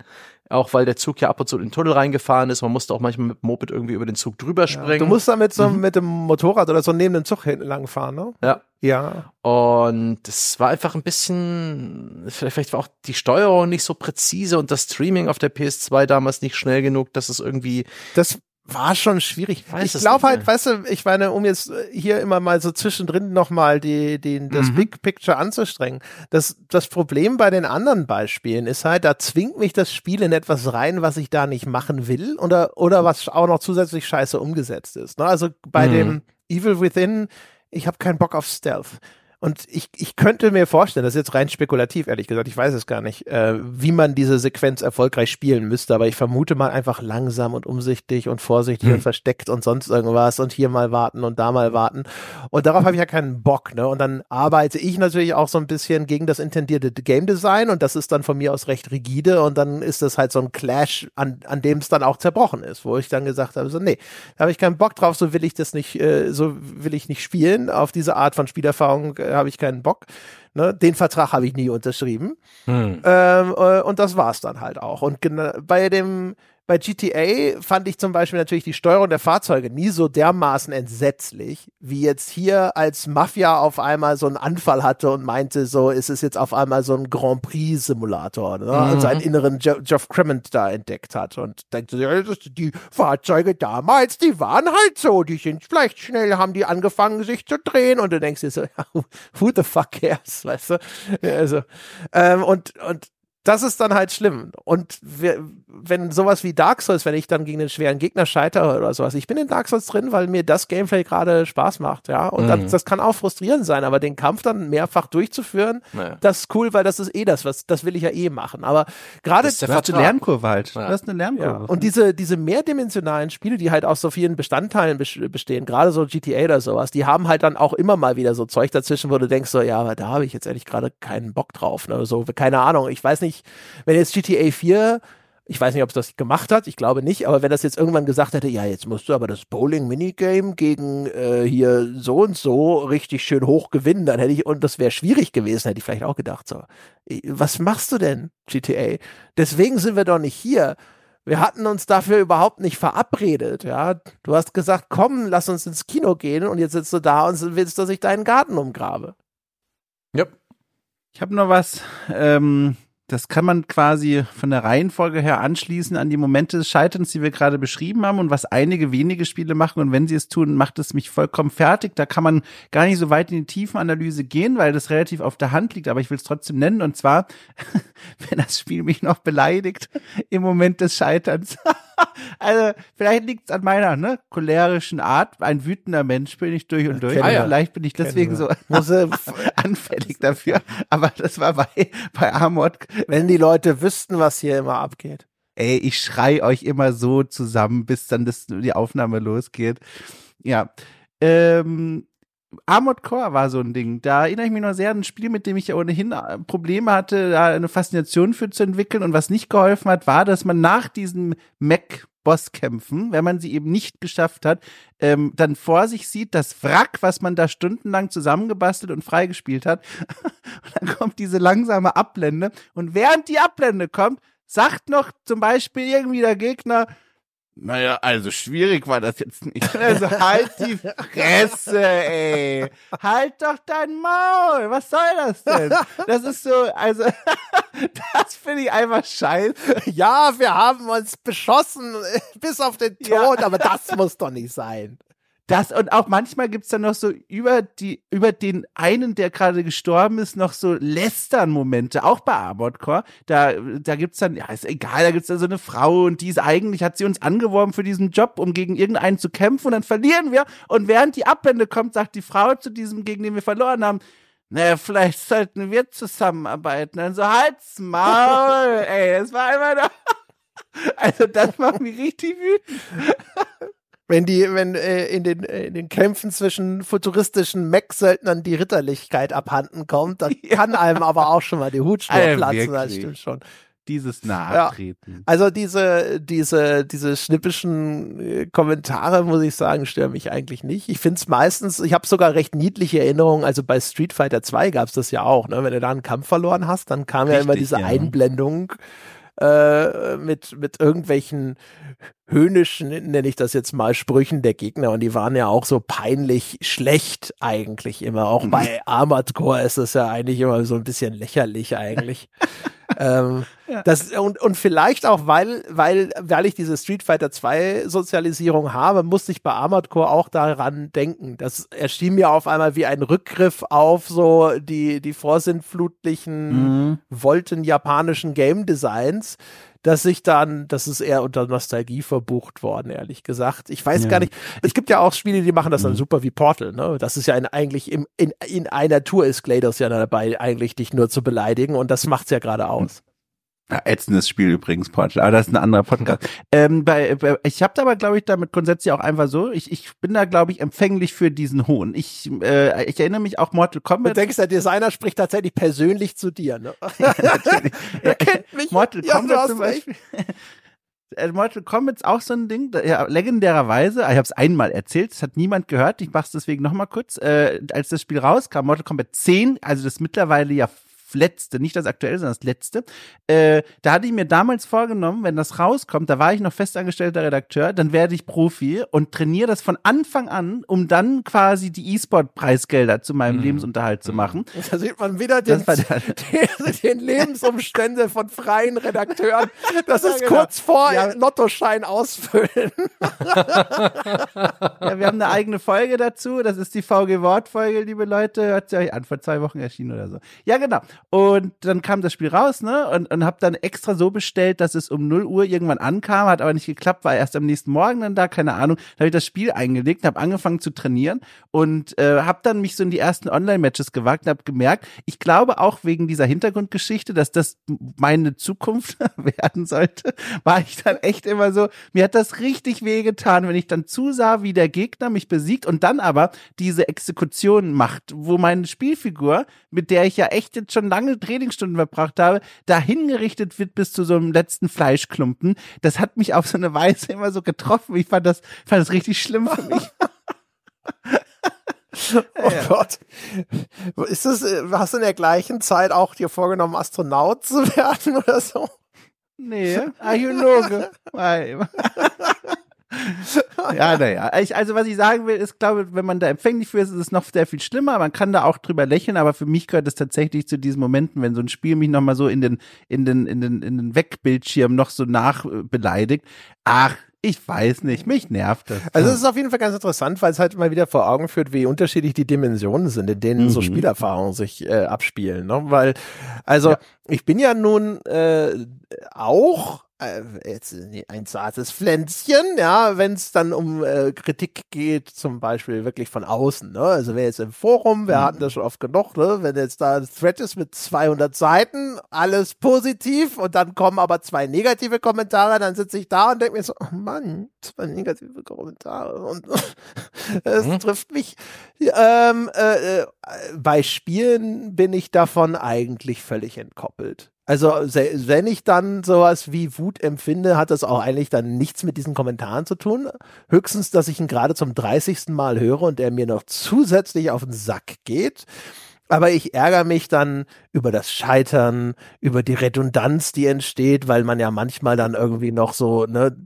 Auch weil der Zug ja ab und zu in den Tunnel reingefahren ist. Man musste auch manchmal mit dem Moped irgendwie über den Zug drüber springen. Ja, du musst da mit, so, mhm. mit dem Motorrad oder so neben dem Zug hinten lang fahren, ne? Ja. Ja. Und es war einfach ein bisschen, vielleicht war auch die Steuerung nicht so präzise und das Streaming auf der PS2 damals nicht schnell genug, dass es irgendwie. Das war schon schwierig. Ich, ich glaube halt, weißt du, ich meine, um jetzt hier immer mal so zwischendrin nochmal die, die, das mhm. Big Picture anzustrengen. Das, das Problem bei den anderen Beispielen ist halt, da zwingt mich das Spiel in etwas rein, was ich da nicht machen will oder, oder was auch noch zusätzlich scheiße umgesetzt ist. Ne? Also bei mhm. dem Evil Within, ich habe keinen Bock auf Stealth. Und ich, ich könnte mir vorstellen, das ist jetzt rein spekulativ, ehrlich gesagt, ich weiß es gar nicht, äh, wie man diese Sequenz erfolgreich spielen müsste, aber ich vermute mal einfach langsam und umsichtig und vorsichtig hm. und versteckt und sonst irgendwas und hier mal warten und da mal warten. Und darauf habe ich ja keinen Bock, ne? Und dann arbeite ich natürlich auch so ein bisschen gegen das intendierte Game Design und das ist dann von mir aus recht rigide und dann ist das halt so ein Clash, an, an dem es dann auch zerbrochen ist, wo ich dann gesagt habe, so, nee, da habe ich keinen Bock drauf, so will ich das nicht, äh, so will ich nicht spielen. Auf diese Art von Spielerfahrung äh, habe ich keinen Bock. Ne? Den Vertrag habe ich nie unterschrieben. Hm. Ähm, äh, und das war's dann halt auch. Und bei dem bei GTA fand ich zum Beispiel natürlich die Steuerung der Fahrzeuge nie so dermaßen entsetzlich, wie jetzt hier als Mafia auf einmal so einen Anfall hatte und meinte, so ist es jetzt auf einmal so ein Grand Prix-Simulator ne? und seinen inneren Jo- Geoff Clement da entdeckt hat und denkt, die Fahrzeuge damals, die waren halt so, die sind vielleicht schnell, haben die angefangen sich zu drehen und du denkst dir so, ja, *laughs* who the fuck cares, weißt du? Ja, Also, ähm, und, und das ist dann halt schlimm. Und wir, wenn sowas wie Dark Souls, wenn ich dann gegen einen schweren Gegner scheitere oder sowas, ich bin in Dark Souls drin, weil mir das Gameplay gerade Spaß macht, ja. Und das, das kann auch frustrierend sein, aber den Kampf dann mehrfach durchzuführen, Naja. das ist cool, weil das ist eh das, was, das will ich ja eh machen. Aber gerade Das ist der Du hast eine. Lernkurve halt. Ja. Du hast eine Lernkurve. ja, und diese, diese mehrdimensionalen Spiele, die halt aus so vielen Bestandteilen bes- bestehen, gerade so GTA oder sowas, die haben halt dann auch immer mal wieder so Zeug dazwischen, wo du denkst so, ja, aber da habe ich jetzt ehrlich gerade keinen Bock drauf. Ne? So, keine Ahnung, ich weiß nicht, wenn jetzt GTA 4 ich weiß nicht, ob es das gemacht hat, ich glaube nicht, aber wenn das jetzt irgendwann gesagt hätte, ja, jetzt musst du aber das Bowling-Minigame gegen äh, hier so und so richtig schön hoch gewinnen, dann hätte ich, und das wäre schwierig gewesen, hätte ich vielleicht auch gedacht, so, was machst du denn, GTA? Deswegen sind wir doch nicht hier. Wir hatten uns dafür überhaupt nicht verabredet, ja. Du hast gesagt, komm, lass uns ins Kino gehen und jetzt sitzt du da und willst, dass ich deinen Garten umgrabe. Yep. Ich habe noch was, ähm, das kann man quasi von der Reihenfolge her anschließen an die Momente des Scheiterns, die wir gerade beschrieben haben und was einige wenige Spiele machen. Und wenn sie es tun, macht es mich vollkommen fertig. Da kann man gar nicht so weit in die Tiefenanalyse gehen, weil das relativ auf der Hand liegt. Aber ich will es trotzdem nennen. Und zwar, *laughs* wenn das Spiel mich noch beleidigt im Moment des Scheiterns. *laughs* *laughs* also vielleicht liegt es an meiner ne, cholerischen Art. Ein wütender Mensch bin ich durch und durch. Und wir. vielleicht bin ich deswegen so *laughs* *laughs* anfällig dafür. Aber das war bei, bei Amod. wenn die Leute wüssten, was hier immer abgeht. Ey, ich schrei euch immer so zusammen, bis dann das, die Aufnahme losgeht. Ja. Ähm, Armored Core war so ein Ding. Da erinnere ich mich noch sehr an ein Spiel, mit dem ich ja ohnehin äh, Probleme hatte, da eine Faszination für zu entwickeln. Und was nicht geholfen hat, war, dass man nach diesem Mac Bosskämpfen, wenn man sie eben nicht geschafft hat, ähm, dann vor sich sieht, das Wrack, was man da stundenlang zusammengebastelt und freigespielt hat. *laughs* und dann kommt diese langsame Ablende. Und während die Ablende kommt, sagt noch zum Beispiel irgendwie der Gegner, naja, also schwierig war das jetzt nicht. Also halt die Fresse, ey. Halt doch dein Maul. Was soll das denn? Das ist so, also, *laughs* das finde ich einfach scheiße. Ja, wir haben uns beschossen *laughs* bis auf den Tod, aber das muss doch nicht sein. Das und auch manchmal gibt's dann noch so über die, über den einen, der gerade gestorben ist, noch so Lästern-Momente, auch bei Armored Core. Da, da gibt's dann, ja, ist egal, da gibt's dann so eine Frau und die ist eigentlich, hat sie uns angeworben für diesen Job, um gegen irgendeinen zu kämpfen und dann verlieren wir. Und während die Abwende kommt, sagt die Frau zu diesem, gegen den wir verloren haben, naja, vielleicht sollten wir zusammenarbeiten. Dann so, halt's Maul, ey, es war einfach nur, *laughs* also das macht mich richtig wütend. Wenn die, wenn äh, in, den, äh, in den Kämpfen zwischen futuristischen Mech-Söldnern die Ritterlichkeit abhanden kommt, dann *laughs* kann einem aber auch schon mal die Hutschnur Alter, platzen, das stimmt schon. Dieses Nahtreten. Also diese, diese, diese schnippischen äh, Kommentare, muss ich sagen, stören mich eigentlich nicht. Ich finde es meistens, ich habe sogar recht niedliche Erinnerungen, also bei Street Fighter 2 gab es das ja auch, ne? Wenn du da einen Kampf verloren hast, dann kam ja immer Richtig, diese ja. Einblendung äh, mit, mit irgendwelchen höhnischen, nenne ich das jetzt mal, Sprüchen der Gegner und die waren ja auch so peinlich schlecht eigentlich immer. Auch bei Armored Core ist es ja eigentlich immer so ein bisschen lächerlich eigentlich. *laughs* ähm, das, und, und vielleicht auch, weil, weil, weil ich diese Street Fighter 2 Sozialisierung habe, musste ich bei Armored Core auch daran denken. Das erschien mir auf einmal wie ein Rückgriff auf so die, die vorsintflutlichen Mhm. Volten japanischen Game Designs, dass ich dann, das ist eher unter Nostalgie verbucht worden, ehrlich gesagt. Ich weiß Ja. gar nicht. Es gibt ja auch Spiele, die machen das dann Mhm. super wie Portal, ne? Das ist ja ein, eigentlich im, in, in einer Tour ist GLaDOS ja dabei, eigentlich dich nur zu beleidigen und das *laughs* macht's ja gerade aus. Ja, ätzendes Spiel übrigens, Portal, aber das ist ein anderer Podcast. ähm, bei, bei, ich habe da aber, glaube ich, damit grundsätzlich auch einfach so, ich, ich bin da, glaube ich, empfänglich für diesen Hohn. Ich, äh, ich erinnere mich auch Mortal Du Kombat. denkst, der Designer spricht tatsächlich persönlich zu dir, ne? *laughs* natürlich. *laughs* Er kennt mich. Mortal Ja, du Kombat zum. Beispiel. äh, *laughs* Mortal Kombat ist auch so ein Ding, ja, legendärerweise, ich habe es einmal erzählt, das hat niemand gehört, ich mache es deswegen nochmal kurz, äh, als das Spiel rauskam, Mortal Kombat 10, also das mittlerweile ja letzte, nicht das aktuelle, sondern das letzte, äh, da hatte ich mir damals vorgenommen, wenn das rauskommt, da war ich noch festangestellter Redakteur, dann werde ich Profi und trainiere das von Anfang an, um dann quasi die E-Sport-Preisgelder zu meinem Lebensunterhalt zu machen. Da sieht man wieder den, *laughs* den, den Lebensumstände von freien Redakteuren. Das ist genau. kurz vor Ja. Lottoschein ausfüllen. Ja, wir haben eine eigene Folge dazu. Das ist die VG Wort-Folge, liebe Leute. Hört sie euch an, vor zwei Wochen erschienen oder so. Ja, genau. Und dann kam das Spiel raus, ne? Und, und hab dann extra so bestellt, dass es um 0 Uhr irgendwann ankam, hat aber nicht geklappt, war erst am nächsten Morgen dann da, keine Ahnung. Da habe ich das Spiel eingelegt, habe angefangen zu trainieren und äh, habe dann mich so in die ersten Online-Matches gewagt und habe gemerkt, ich glaube auch wegen dieser Hintergrundgeschichte, dass das meine Zukunft *laughs* werden sollte, war ich dann echt immer so, mir hat das richtig wehgetan, wenn ich dann zusah, wie der Gegner mich besiegt und dann aber diese Exekution macht, wo meine Spielfigur, mit der ich ja echt jetzt schon lange Trainingsstunden verbracht habe, dahin gerichtet wird bis zu so einem letzten Fleischklumpen. Das hat mich auf so eine Weise immer so getroffen. Ich fand das, fand das richtig schlimm für mich. *laughs* Oh Gott. Ist das, äh, hast du in der gleichen Zeit auch dir vorgenommen, Astronaut zu *laughs* werden oder so? Nee, Archäologe. *laughs* *laughs* Ja, naja. Also was ich sagen will, ist, glaube, wenn man da empfänglich für ist, ist es noch sehr viel schlimmer. Man kann da auch drüber lächeln, aber für mich gehört es tatsächlich zu diesen Momenten, wenn so ein Spiel mich nochmal so in den, in den, in den, in den Wegbildschirm noch so nachbeleidigt. Ach, ich weiß nicht, mich nervt das. Also es ist auf jeden Fall ganz interessant, weil es halt mal wieder vor Augen führt, wie unterschiedlich die Dimensionen sind, in denen so Mhm. Spielerfahrungen sich äh, abspielen. Ne? Weil, also Ja. ich bin ja nun äh, auch äh, ein zartes Pflänzchen, ja, wenn es dann um äh, Kritik geht, zum Beispiel wirklich von außen. Ne? Also wer jetzt im Forum, wir hatten das schon oft genug, ne? wenn jetzt da ein Thread ist mit 200 Seiten, alles positiv und dann kommen aber zwei negative Kommentare, dann sitze ich da und denke mir so, oh Mann, zwei negative Kommentare und *laughs* es Mhm. trifft mich. Ähm, äh, äh, bei Spielen bin ich davon eigentlich völlig entkoppelt. Also wenn ich dann sowas wie Wut empfinde, hat das auch eigentlich dann nichts mit diesen Kommentaren zu tun. Höchstens, dass ich ihn gerade zum 30. Mal höre und er mir noch zusätzlich auf den Sack geht. Aber ich ärgere mich dann über das Scheitern, über die Redundanz, die entsteht, weil man ja manchmal dann irgendwie noch so, ne,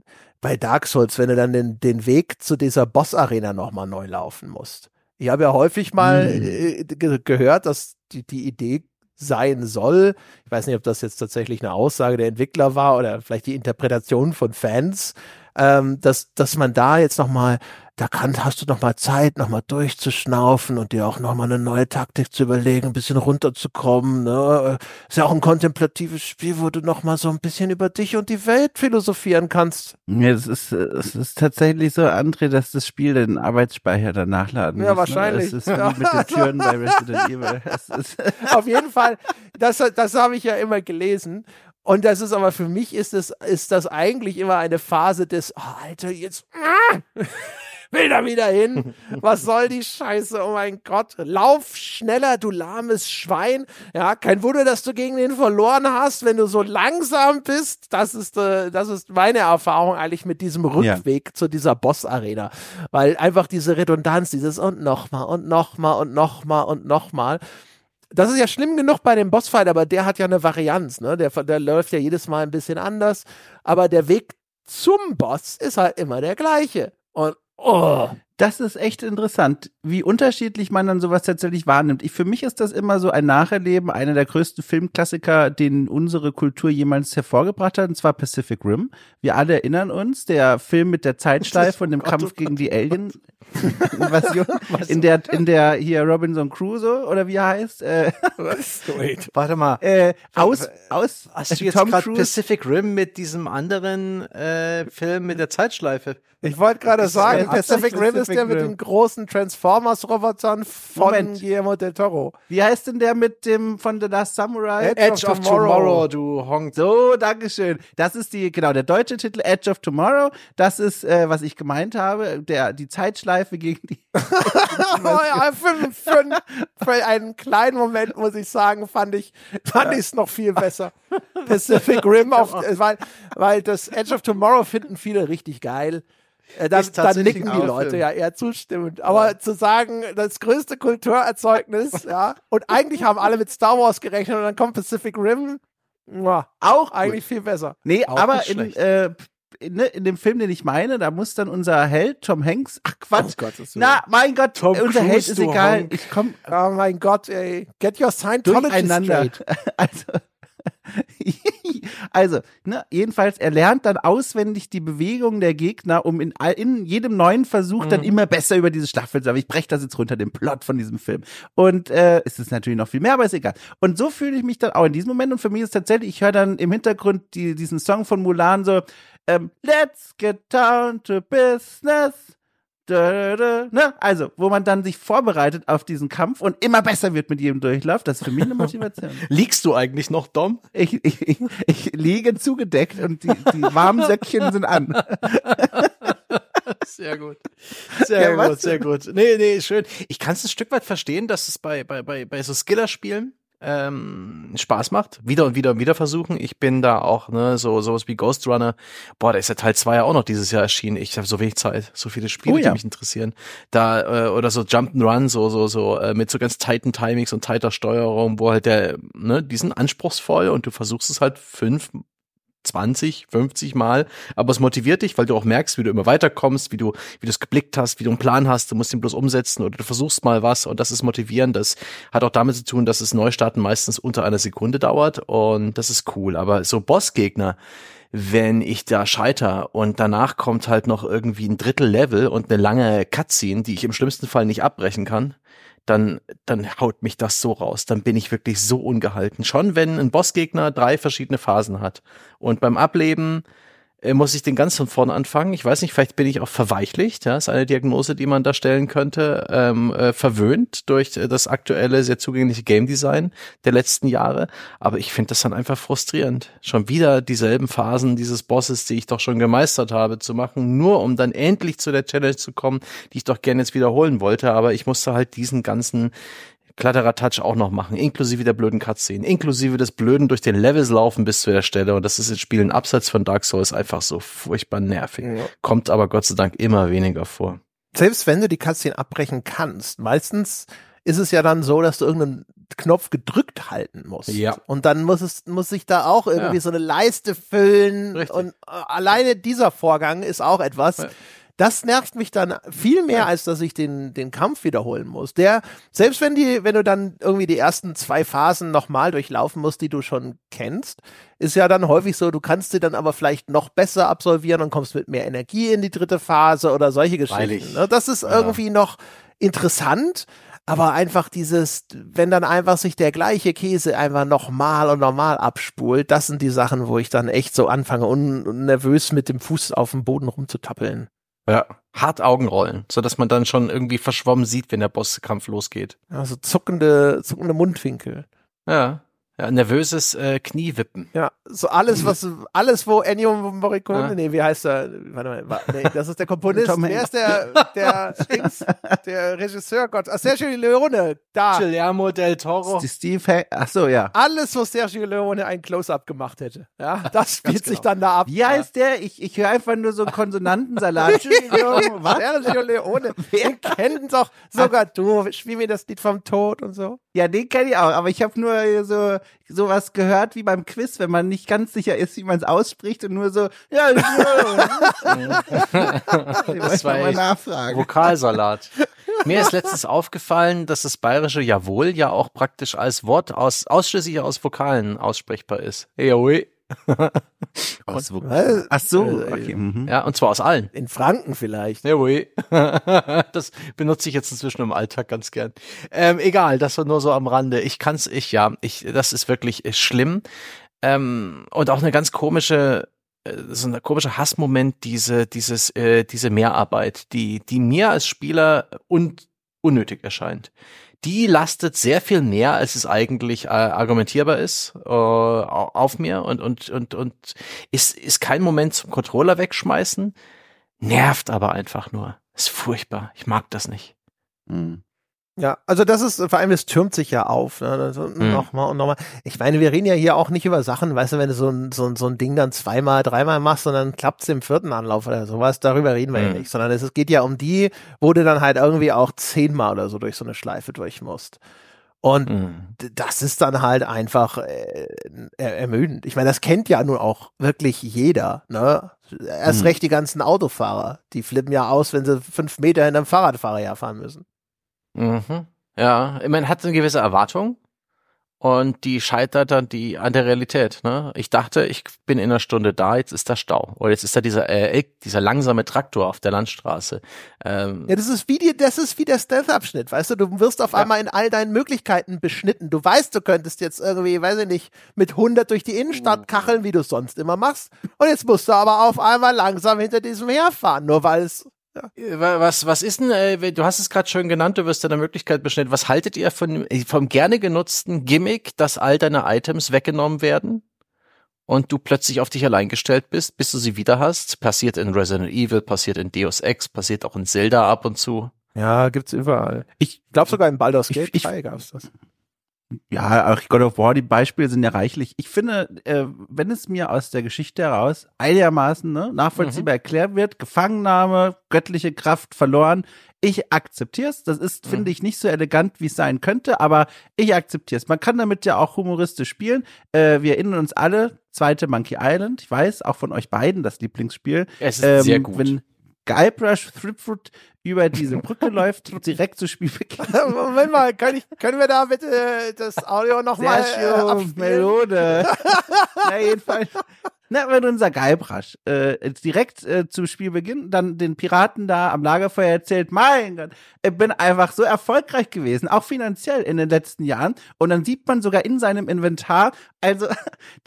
bei Dark Souls, wenn du dann den, den Weg zu dieser Boss-Arena nochmal neu laufen musst. Ich habe ja häufig mal Mhm. äh, ge gehört, dass die, die Idee sein soll. Ich weiß nicht, ob das jetzt tatsächlich eine Aussage der Entwickler war oder vielleicht die Interpretation von Fans, ähm, dass, dass man da jetzt nochmal, da kann, hast du nochmal Zeit, nochmal durchzuschnaufen und dir auch nochmal eine neue Taktik zu überlegen, ein bisschen runterzukommen. Ne? Ist ja auch ein kontemplatives Spiel, wo du nochmal so ein bisschen über dich und die Welt philosophieren kannst. Ja, es ist, es ist tatsächlich so, André, dass das Spiel den Arbeitsspeicher dann nachladen Ja, muss. Ne? wahrscheinlich. Es ist wie mit den *laughs* Türen bei Resident Evil. *laughs* Auf jeden Fall, das, das habe ich ja immer gelesen. Und das ist aber für mich ist das, ist das eigentlich immer eine Phase des, oh, Alter, jetzt ah, will da wieder hin. Was soll die Scheiße? Oh mein Gott. Lauf schneller, du lahmes Schwein. Ja, kein Wunder, dass du gegen den verloren hast, wenn du so langsam bist. Das ist, äh, das ist meine Erfahrung eigentlich mit diesem Rückweg zu dieser Boss-Arena. Weil einfach diese Redundanz, dieses und nochmal und nochmal und nochmal und nochmal. Das ist ja schlimm genug bei dem Bossfight, aber der hat ja eine Varianz, ne? Der, der läuft ja jedes Mal ein bisschen anders. Aber der Weg zum Boss ist halt immer der gleiche. Und oh, Das ist echt interessant, wie unterschiedlich man dann sowas tatsächlich wahrnimmt. Ich, für mich ist das immer so ein Nacherleben einer der größten Filmklassiker, den unsere Kultur jemals hervorgebracht hat, und zwar Pacific Rim. Wir alle erinnern uns, der Film mit der Zeitschleife und dem Kampf gegen die Alien-Invasion, *laughs* *laughs* in der, in der hier Robinson Crusoe, oder wie er heißt, äh, *laughs* wait. Warte mal. äh, aus, aus Hast du jetzt Tom gerade. Pacific Rim mit diesem anderen äh, Film mit der Zeitschleife? Ich wollte gerade sagen, Pacific Rim ist der mit den großen Transformers-Robotern von Moment. Guillermo del Toro. Wie heißt denn der mit dem von The Last Samurai? Edge of Tomorrow. du Honk. So, Dankeschön. Das ist die, genau, der deutsche Titel Edge of Tomorrow. Das ist, äh, was ich gemeint habe, der, die Zeitschleife gegen die. *laughs* für, für, für einen kleinen Moment, muss ich sagen, fand ich fand ich es noch viel besser. Pacific Rim auf, *laughs* weil, weil das Edge of Tomorrow finden viele richtig geil. Äh, dann, dann nicken die Leute Film. ja eher zustimmend. Aber zu sagen, das größte Kulturerzeugnis, *laughs* ja, und eigentlich haben alle mit Star Wars gerechnet und dann kommt Pacific Rim, muah, Auch eigentlich viel besser. Nee, Auch aber in, äh, in, ne, in dem Film, den ich meine, da muss dann unser Held, Tom Hanks, ach Quatsch, Gottes na, mein Gott, Tom unser Cruise, Held ist egal, Honk. ich komme Oh mein Gott, ey. Get your Scientology straight. *laughs* Also, *laughs* also, ne, jedenfalls, er lernt dann auswendig die Bewegungen der Gegner, um in, all- in jedem neuen Versuch dann immer besser über diese Schlachtfeld zu Aber ich breche das jetzt runter, den Plot von diesem Film. Und äh, es ist natürlich noch viel mehr, aber ist egal. Und so fühle ich mich dann auch in diesem Moment. Und für mich ist tatsächlich, ich höre dann im Hintergrund die, diesen Song von Mulan so, ähm, Let's get down to business. Da, da, ne? Also, wo man dann sich vorbereitet auf diesen Kampf und immer besser wird mit jedem Durchlauf. Das ist für mich eine Motivation. *laughs* Liegst du eigentlich noch, Dom? Ich, ich, ich, ich liege zugedeckt und die, die warmen Söckchen sind an. *laughs* Sehr gut. Sehr Ja, gut, sehr gut. Nee, nee, schön. Ich kann es ein Stück weit verstehen, dass es bei, bei, bei, bei so Skiller-Spielen ähm, Spaß macht. Wieder und wieder und wieder versuchen. Ich bin da auch, ne, so sowas wie Ghost Runner. Boah, da ist ja Teil 2 ja auch noch dieses Jahr erschienen. Ich habe so wenig Zeit, so viele Spiele, Oh ja. die mich interessieren. Da, äh, oder so Jump'n'Run, so, so, so, äh, mit so ganz tighten Timings und tighter Steuerung, wo halt der, ne, die sind anspruchsvoll und du versuchst es halt fünf 20, 50 Mal, aber es motiviert dich, weil du auch merkst, wie du immer weiterkommst, wie du, wie du es geblickt hast, wie du einen Plan hast, du musst ihn bloß umsetzen oder du versuchst mal was und das ist motivierend. Das hat auch damit zu tun, dass es Neustarten meistens unter einer Sekunde dauert und das ist cool. Aber so Bossgegner, wenn ich da scheiter und danach kommt halt noch irgendwie ein Drittel Level und eine lange Cutscene, die ich im schlimmsten Fall nicht abbrechen kann, dann, dann haut mich das so raus. Dann bin ich wirklich so ungehalten. Schon wenn ein Bossgegner drei verschiedene Phasen hat. Und beim Ableben muss ich den ganz von vorne anfangen. Ich weiß nicht, vielleicht bin ich auch verweichlicht. Ja, ist eine Diagnose, die man da stellen könnte. Ähm, äh, verwöhnt durch äh, das aktuelle, sehr zugängliche Game Design der letzten Jahre. Aber ich finde das dann einfach frustrierend. Schon wieder dieselben Phasen dieses Bosses, die ich doch schon gemeistert habe, zu machen, nur um dann endlich zu der Challenge zu kommen, die ich doch gerne jetzt wiederholen wollte. Aber ich musste halt diesen ganzen Kladderadatsch auch noch machen, inklusive der blöden Cutscene, inklusive des blöden durch den Levels laufen bis zu der Stelle. Und das ist in Spielen abseits von Dark Souls einfach so furchtbar nervig. Ja. Kommt aber Gott sei Dank immer weniger vor. Selbst wenn du die Cutscene abbrechen kannst, meistens ist es ja dann so, dass du irgendeinen Knopf gedrückt halten musst. Ja. Und dann muss es, muss sich da auch irgendwie Ja. so eine Leiste füllen. Richtig. Und äh, alleine dieser Vorgang ist auch etwas. Ja. Das nervt mich dann viel mehr, als dass ich den, den Kampf wiederholen muss. Der, selbst wenn die, wenn du dann irgendwie die ersten zwei Phasen nochmal durchlaufen musst, die du schon kennst, ist ja dann häufig so, du kannst sie dann aber vielleicht noch besser absolvieren und kommst mit mehr Energie in die dritte Phase oder solche Geschichten. Freilich. Ne? Das ist irgendwie noch interessant, aber einfach dieses, wenn dann einfach sich der gleiche Käse einfach nochmal und nochmal abspult, das sind die Sachen, wo ich dann echt so anfange, un- nervös mit dem Fuß auf dem Boden rumzutappeln. Ja. Hart Augenrollen, so dass man dann schon irgendwie verschwommen sieht, wenn der Bosskampf losgeht. Also zuckende, zuckende Mundwinkel. Ja. Ja, nervöses äh, Kniewippen. Ja, so alles, was, alles, wo Ennio Morricone, Ja. nee, wie heißt er? Warte mal, nee, das ist der Komponist. Wer ist der, der, Dings, der Regisseur? Gott, ah, Sergio Leone, da. Guillermo del Toro. Die Steve, ach so, ja. Alles, wo Sergio Leone ein Close-Up gemacht hätte. Ja, das spielt sich genau. dann da ab. Wie heißt der? Ich, ich höre einfach nur so einen Konsonantensalat. *laughs* Sergio Leone. Den kennen doch sogar du. Spiel mir das Lied vom Tod und so. Ja, den kenne ich auch, aber ich habe nur so sowas gehört wie beim Quiz, wenn man nicht ganz sicher ist, wie man es ausspricht und nur so, ja, ja. *laughs* Das war mal nachfragen. Vokalsalat. Mir ist letztens aufgefallen, dass das bayerische Jawohl ja auch praktisch als Wort aus, ausschließlich aus Vokalen aussprechbar ist. Jawohl. *laughs* Aus wo-? Ach so, Äh, okay. Mhm. Ja, und zwar aus allen. In Franken vielleicht. Jawohl. *laughs* Das benutze ich jetzt inzwischen im Alltag ganz gern. Ähm, egal, das war nur so am Rande. Ich kann's, ich, ja, ich, das ist wirklich äh, schlimm. Ähm, und auch eine ganz komische, äh, so ein komischer Hassmoment, diese, dieses, äh, diese Mehrarbeit, die, die mir als Spieler un, unnötig erscheint. Die lastet sehr viel mehr, als es eigentlich äh, argumentierbar ist, äh, au- auf mir und, und, und, und ist, ist kein Moment zum Controller wegschmeißen, nervt aber einfach nur. Ist furchtbar. Ich mag das nicht. Mhm. Ja, also das ist, vor allem, es türmt sich ja auf. Ne? Also Mhm. Nochmal und nochmal. Ich meine, wir reden ja hier auch nicht über Sachen, weißt du, wenn du so ein, so ein, so ein Ding dann zweimal, dreimal machst und dann klappt's im vierten Anlauf oder sowas, darüber reden wir ja Mhm. nicht. Sondern es, es geht ja um die, wo du dann halt irgendwie auch zehnmal oder so durch so eine Schleife durch musst. Und Mhm. das ist dann halt einfach äh, er- ermüdend. Ich meine, das kennt ja nun auch wirklich jeder, ne? Erst Mhm. recht die ganzen Autofahrer. Die flippen ja aus, wenn sie fünf Meter hinterm Fahrradfahrer herfahren müssen. Mhm. Ja, man hat eine gewisse Erwartung und die scheitert dann die an der Realität. Ne? Ich dachte, ich bin in einer Stunde da, jetzt ist da Stau. Oder jetzt ist da dieser, äh, dieser langsame Traktor auf der Landstraße. Ähm, Ja, das ist wie die, das ist wie der Stealth-Abschnitt, weißt du, du wirst auf einmal in all deinen Möglichkeiten beschnitten. Du weißt, du könntest jetzt irgendwie, weiß ich nicht, mit 100 durch die Innenstadt kacheln, wie du es sonst immer machst. Und jetzt musst du aber auf einmal langsam hinter diesem herfahren, nur weil es, Was, was ist denn, äh, du hast es gerade schön genannt, du wirst deiner Möglichkeit beschnitten. Was haltet ihr von, vom gerne genutzten Gimmick, dass all deine Items weggenommen werden und du plötzlich auf dich allein gestellt bist, bis du sie wieder hast? Passiert in Resident Evil, passiert in Deus Ex, passiert auch in Zelda ab und zu. ja, gibt's überall. Ich glaube sogar in Baldur's Gate ich- 3 gab's das. Ja, auch God of War, die Beispiele sind ja reichlich. Ich finde, äh, wenn es mir aus der Geschichte heraus einigermaßen ne, nachvollziehbar erklärt wird, Gefangennahme, göttliche Kraft verloren, ich akzeptiere es. Das ist, finde ich, nicht so elegant, wie es sein könnte, aber ich akzeptiere es. Man kann damit ja auch humoristisch spielen. Äh, wir erinnern uns alle, zweite Monkey Island, ich weiß, auch von euch beiden das Lieblingsspiel. Es ist Ähm, sehr gut. Wenn Guybrush Threepwood über diese Brücke *laughs* läuft, direkt zu Spielbeginn. *laughs* Moment mal, kann ich, können wir da bitte äh, das Audio nochmal äh? Melode. *laughs* Na, jedenfalls. Na, wenn unser Guybrush äh, direkt äh, zu Spielbeginn dann den Piraten da am Lagerfeuer erzählt, mein Gott, ich bin einfach so erfolgreich gewesen, auch finanziell in den letzten Jahren. Und dann sieht man sogar in seinem Inventar, also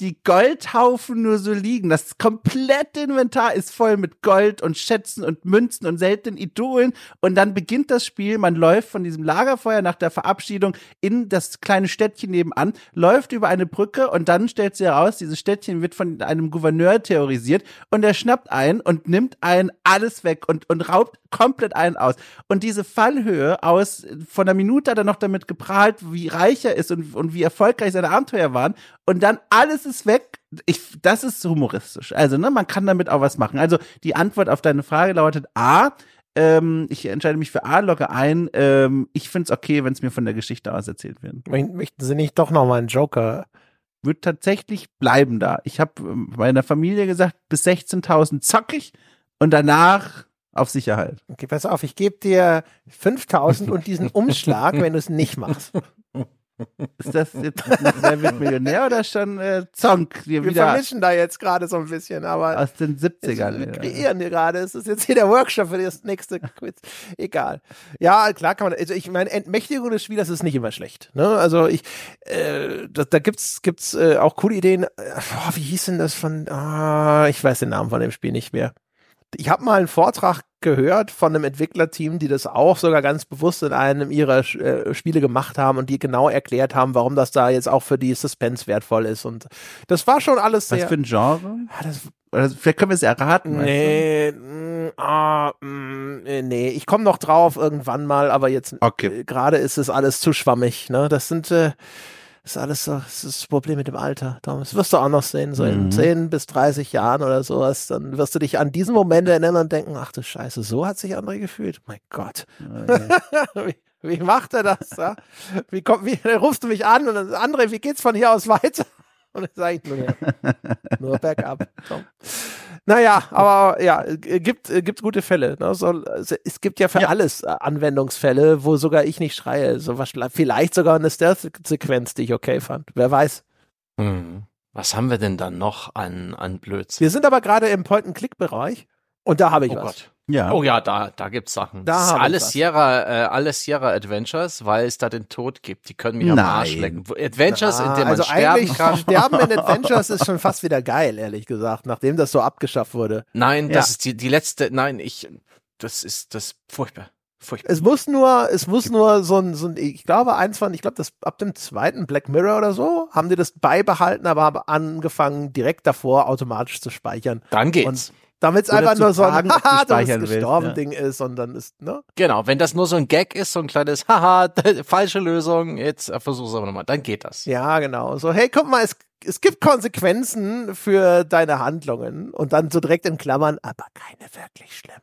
die Goldhaufen nur so liegen. Das komplette Inventar ist voll mit Gold und Schätzen und Münzen und seltenen Idolen. Und dann beginnt das Spiel, man läuft von diesem Lagerfeuer nach der Verabschiedung in das kleine Städtchen nebenan, läuft über eine Brücke und dann stellt sie heraus, dieses Städtchen wird von einem Gouverneur terrorisiert und er schnappt ein und nimmt einen alles weg und, und raubt komplett einen aus. Und diese Fallhöhe aus, von der Minute hat er noch damit geprahlt, wie reich er ist und, und wie erfolgreich seine Abenteuer waren. Und dann alles ist weg. Ich, das ist humoristisch. Also, ne, man kann damit auch was machen. Also, die Antwort auf deine Frage lautet A. Ähm, ich entscheide mich für A, logge ein. Ähm, ich finde es okay, wenn es mir von der Geschichte aus erzählt wird. Möchten Sie nicht doch nochmal einen Joker? Wird tatsächlich bleiben da. Ich habe meiner Familie gesagt, bis 16.000 zock ich und danach auf Sicherheit. Okay, pass auf, ich gebe dir 5000 und diesen *laughs* Umschlag, wenn du es nicht machst. Ist das jetzt Wer wird Millionär oder schon äh, Zonk? Wir vermischen da jetzt gerade so ein bisschen, aber aus den wir 70ern. kreieren hier gerade. Es ist jetzt hier der Workshop für das nächste Quiz. Egal. Ja, klar kann man, also ich meine, Entmächtigung des Spielers ist nicht immer schlecht. Ne? Also ich, äh, da, da gibt's, gibt's äh, auch coole Ideen. Äh, boah, wie hieß denn das von, ah, ich weiß den Namen von dem Spiel nicht mehr. Ich habe mal einen Vortrag gehört von einem Entwicklerteam, die das auch sogar ganz bewusst in einem ihrer äh, Spiele gemacht haben und die genau erklärt haben, warum das da jetzt auch für die Suspense wertvoll ist. Und das war schon alles Was sehr. für ein Genre? Ah, das, Oder vielleicht können wir es erraten. weißt nee, mm, ah, mm, äh, nee, ich komme noch drauf irgendwann mal, aber jetzt Okay. äh, gerade ist es alles zu schwammig. Ne? Das sind äh, ist alles so, das ist das Problem mit dem Alter. Darum, Das wirst du auch noch sehen, so in Mhm. 10 bis 30 Jahren oder sowas. Dann wirst du dich an diesen Moment erinnern und denken, ach du Scheiße, so hat sich André gefühlt. Mein Gott. du? *laughs* wie, wie macht er das? Ja? Wie, kommt, wie dann rufst du mich an und dann, André, wie geht's von hier aus weiter? Und dann sage ich nur, ja, *laughs* nur bergab. Tom. Naja, aber ja, äh, gibt, äh, gibt gute Fälle. Ne? So, es gibt ja für Ja. alles äh, Anwendungsfälle, wo sogar ich nicht schreie. So was, vielleicht sogar eine Stealth-Sequenz, die ich okay fand. Wer weiß. Hm. Was haben wir denn dann noch an, an Blödsinn? Wir sind aber gerade im Point-and-Click-Bereich und da habe ich Oh was. Gott. Ja. Oh ja, da, da gibt's Sachen. Da das ist alles. Sierra, äh, alles Sierra Adventures, weil es da den Tod gibt. Die können mich am Nein. Arsch lecken. Adventures, in Ah, denen man also sterben eigentlich kann. Sterben in *laughs* Adventures ist schon fast wieder geil, ehrlich gesagt, nachdem das so abgeschafft wurde. Nein, Ja. das ist die, die letzte, nein, ich, das ist das furchtbar. Furchtbar. Es muss nur, es muss nur so ein, so ein ich glaube, eins von, ich glaube, das ab dem zweiten Black Mirror oder so, haben die das beibehalten, aber haben angefangen, direkt davor automatisch zu speichern. Dann geht's. Damit es einfach nur so ein Haha, du bist speichern willst, gestorben ja. Ding ist und dann ist, ne? Genau, wenn das nur so ein Gag ist, so ein kleines *laughs* Haha, *laughs* falsche Lösung, jetzt äh, versuch's aber nochmal, dann geht das. Ja, genau. So, hey, guck mal, es, es gibt Konsequenzen für deine Handlungen und dann so direkt in Klammern, aber keine wirklich schlimm.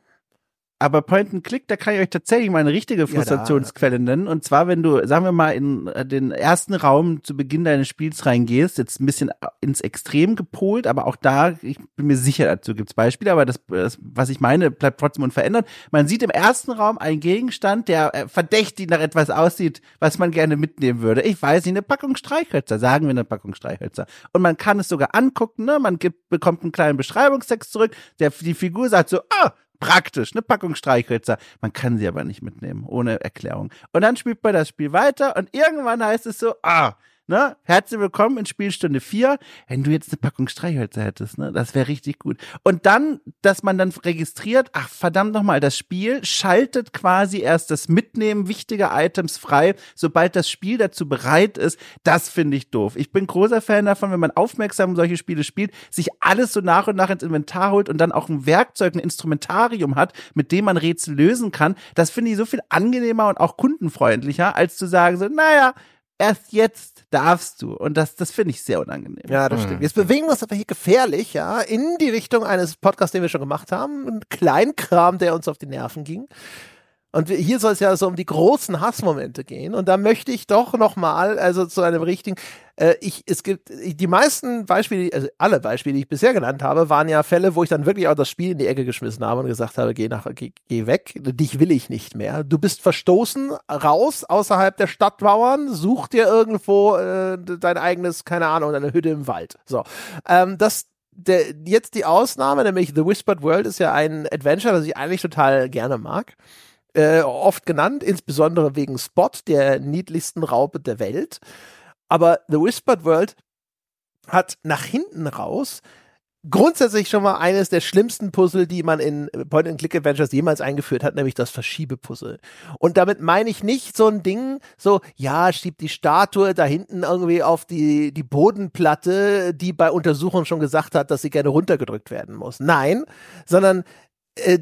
Aber Point and Click, da kann ich euch tatsächlich mal eine richtige da- Frustrationsquelle nennen. Und zwar, wenn du, sagen wir mal, in äh, den ersten Raum zu Beginn deines Spiels reingehst, jetzt ein bisschen ins Extrem gepolt, aber auch da, ich bin mir sicher, dazu gibt's Beispiele, aber das, das, was ich meine, bleibt trotzdem unverändert. Man sieht im ersten Raum einen Gegenstand, der äh, verdächtig nach etwas aussieht, was man gerne mitnehmen würde. Ich weiß nicht, eine Packung Streichhölzer, sagen wir eine Packung Streichhölzer. Und man kann es sogar angucken, ne? Man gibt, bekommt einen kleinen Beschreibungstext zurück, der, die Figur sagt so, ah, praktisch, eine Packung Streichhölzer. Man kann sie aber nicht mitnehmen, ohne Erklärung. Und dann spielt man das Spiel weiter und irgendwann heißt es so, ah, ne, herzlich willkommen in Spielstunde 4. Wenn du jetzt eine Packung Streichhölzer hättest, ne, das wäre richtig gut. Und dann, dass man dann registriert, ach verdammt nochmal, das Spiel schaltet quasi erst das Mitnehmen wichtiger Items frei, sobald das Spiel dazu bereit ist. Das finde ich doof. Ich bin großer Fan davon, wenn man aufmerksam solche Spiele spielt, sich alles so nach und nach ins Inventar holt und dann auch ein Werkzeug, ein Instrumentarium hat, mit dem man Rätsel lösen kann. Das finde ich so viel angenehmer und auch kundenfreundlicher, als zu sagen so, naja, erst jetzt darfst du. Und das, das finde ich sehr unangenehm. Ja, das stimmt. Jetzt bewegen wir uns aber hier gefährlich, ja, in die Richtung eines Podcasts, den wir schon gemacht haben. Ein Kleinkram, der uns auf die Nerven ging. Und hier soll es ja so um die großen Hassmomente gehen. Und da möchte ich doch noch mal, also zu einem richtigen, äh, ich, es gibt, die meisten Beispiele, also alle Beispiele, die ich bisher genannt habe, waren ja Fälle, wo ich dann wirklich auch das Spiel in die Ecke geschmissen habe und gesagt habe, geh nach, geh, geh weg, dich will ich nicht mehr. Du bist verstoßen, raus, außerhalb der Stadtmauern, such dir irgendwo äh, dein eigenes, keine Ahnung, deine Hütte im Wald. So. Ähm, das, der, jetzt die Ausnahme, nämlich The Whispered World ist ja ein Adventure, das ich eigentlich total gerne mag. Äh, oft genannt, insbesondere wegen Spot, der niedlichsten Raupe der Welt. Aber The Whispered World hat nach hinten raus grundsätzlich schon mal eines der schlimmsten Puzzle, die man in Point-and-Click-Adventures jemals eingeführt hat, nämlich das Verschiebepuzzle. Und damit meine ich nicht so ein Ding, so, ja, schiebt die Statue da hinten irgendwie auf die, die Bodenplatte, die bei Untersuchung schon gesagt hat, dass sie gerne runtergedrückt werden muss. Nein, sondern äh,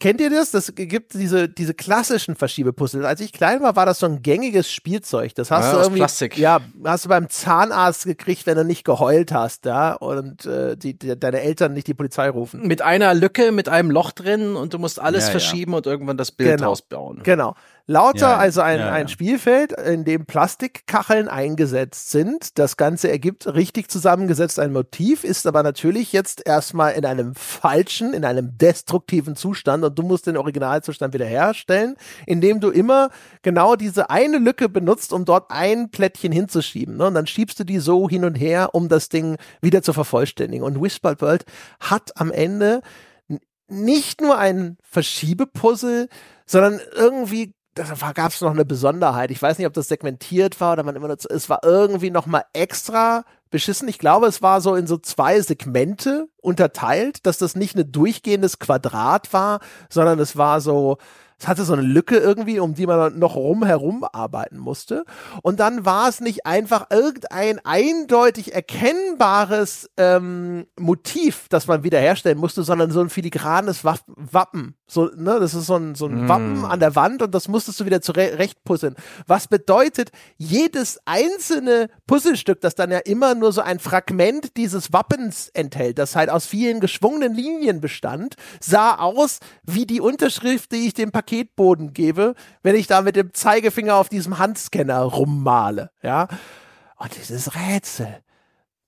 kennt ihr das? Das gibt diese, diese klassischen Verschiebepuzzle. Als ich klein war, war das so ein gängiges Spielzeug. Das hast Ja, du irgendwie, Plastik. ja, hast du beim Zahnarzt gekriegt, wenn du nicht geheult hast, ja, und äh, die, die, deine Eltern nicht die Polizei rufen. Mit einer Lücke, mit einem Loch drin und du musst alles Ja, ja. verschieben und irgendwann das Bild Genau. ausbauen. Genau. Lauter, Ja, also ein, ja, ein ja. Spielfeld, in dem Plastikkacheln eingesetzt sind. Das Ganze ergibt richtig zusammengesetzt ein Motiv, ist aber natürlich jetzt erstmal in einem falschen, in einem destruktiven Zustand und du musst den Originalzustand wiederherstellen, indem du immer genau diese eine Lücke benutzt, um dort ein Plättchen hinzuschieben. Ne? Und dann schiebst du die so hin und her, um das Ding wieder zu vervollständigen. Und Whispered World hat am Ende nicht nur ein Verschiebepuzzle, sondern irgendwie da gab es noch eine Besonderheit. Ich weiß nicht, ob das segmentiert war oder man immer nur, es war irgendwie noch mal extra beschissen. Ich glaube, es war so in so zwei Segmente unterteilt, dass das nicht ein durchgehendes Quadrat war, sondern es war so, es hatte so eine Lücke irgendwie, um die man noch rumherum arbeiten musste. Und dann war es nicht einfach irgendein eindeutig erkennbares ähm, Motiv, das man wiederherstellen musste, sondern so ein filigranes Waff Wappen. So, ne, das ist so ein, so ein Mm. Wappen an der Wand und das musstest du wieder zurechtpuzzeln. Was bedeutet, jedes einzelne Puzzlestück, das dann ja immer nur so ein Fragment dieses Wappens enthält, das halt aus vielen geschwungenen Linien bestand, sah aus wie die Unterschrift, die ich dem Paketboden gebe, wenn ich da mit dem Zeigefinger auf diesem Handscanner rummale, ja. Und dieses Rätsel.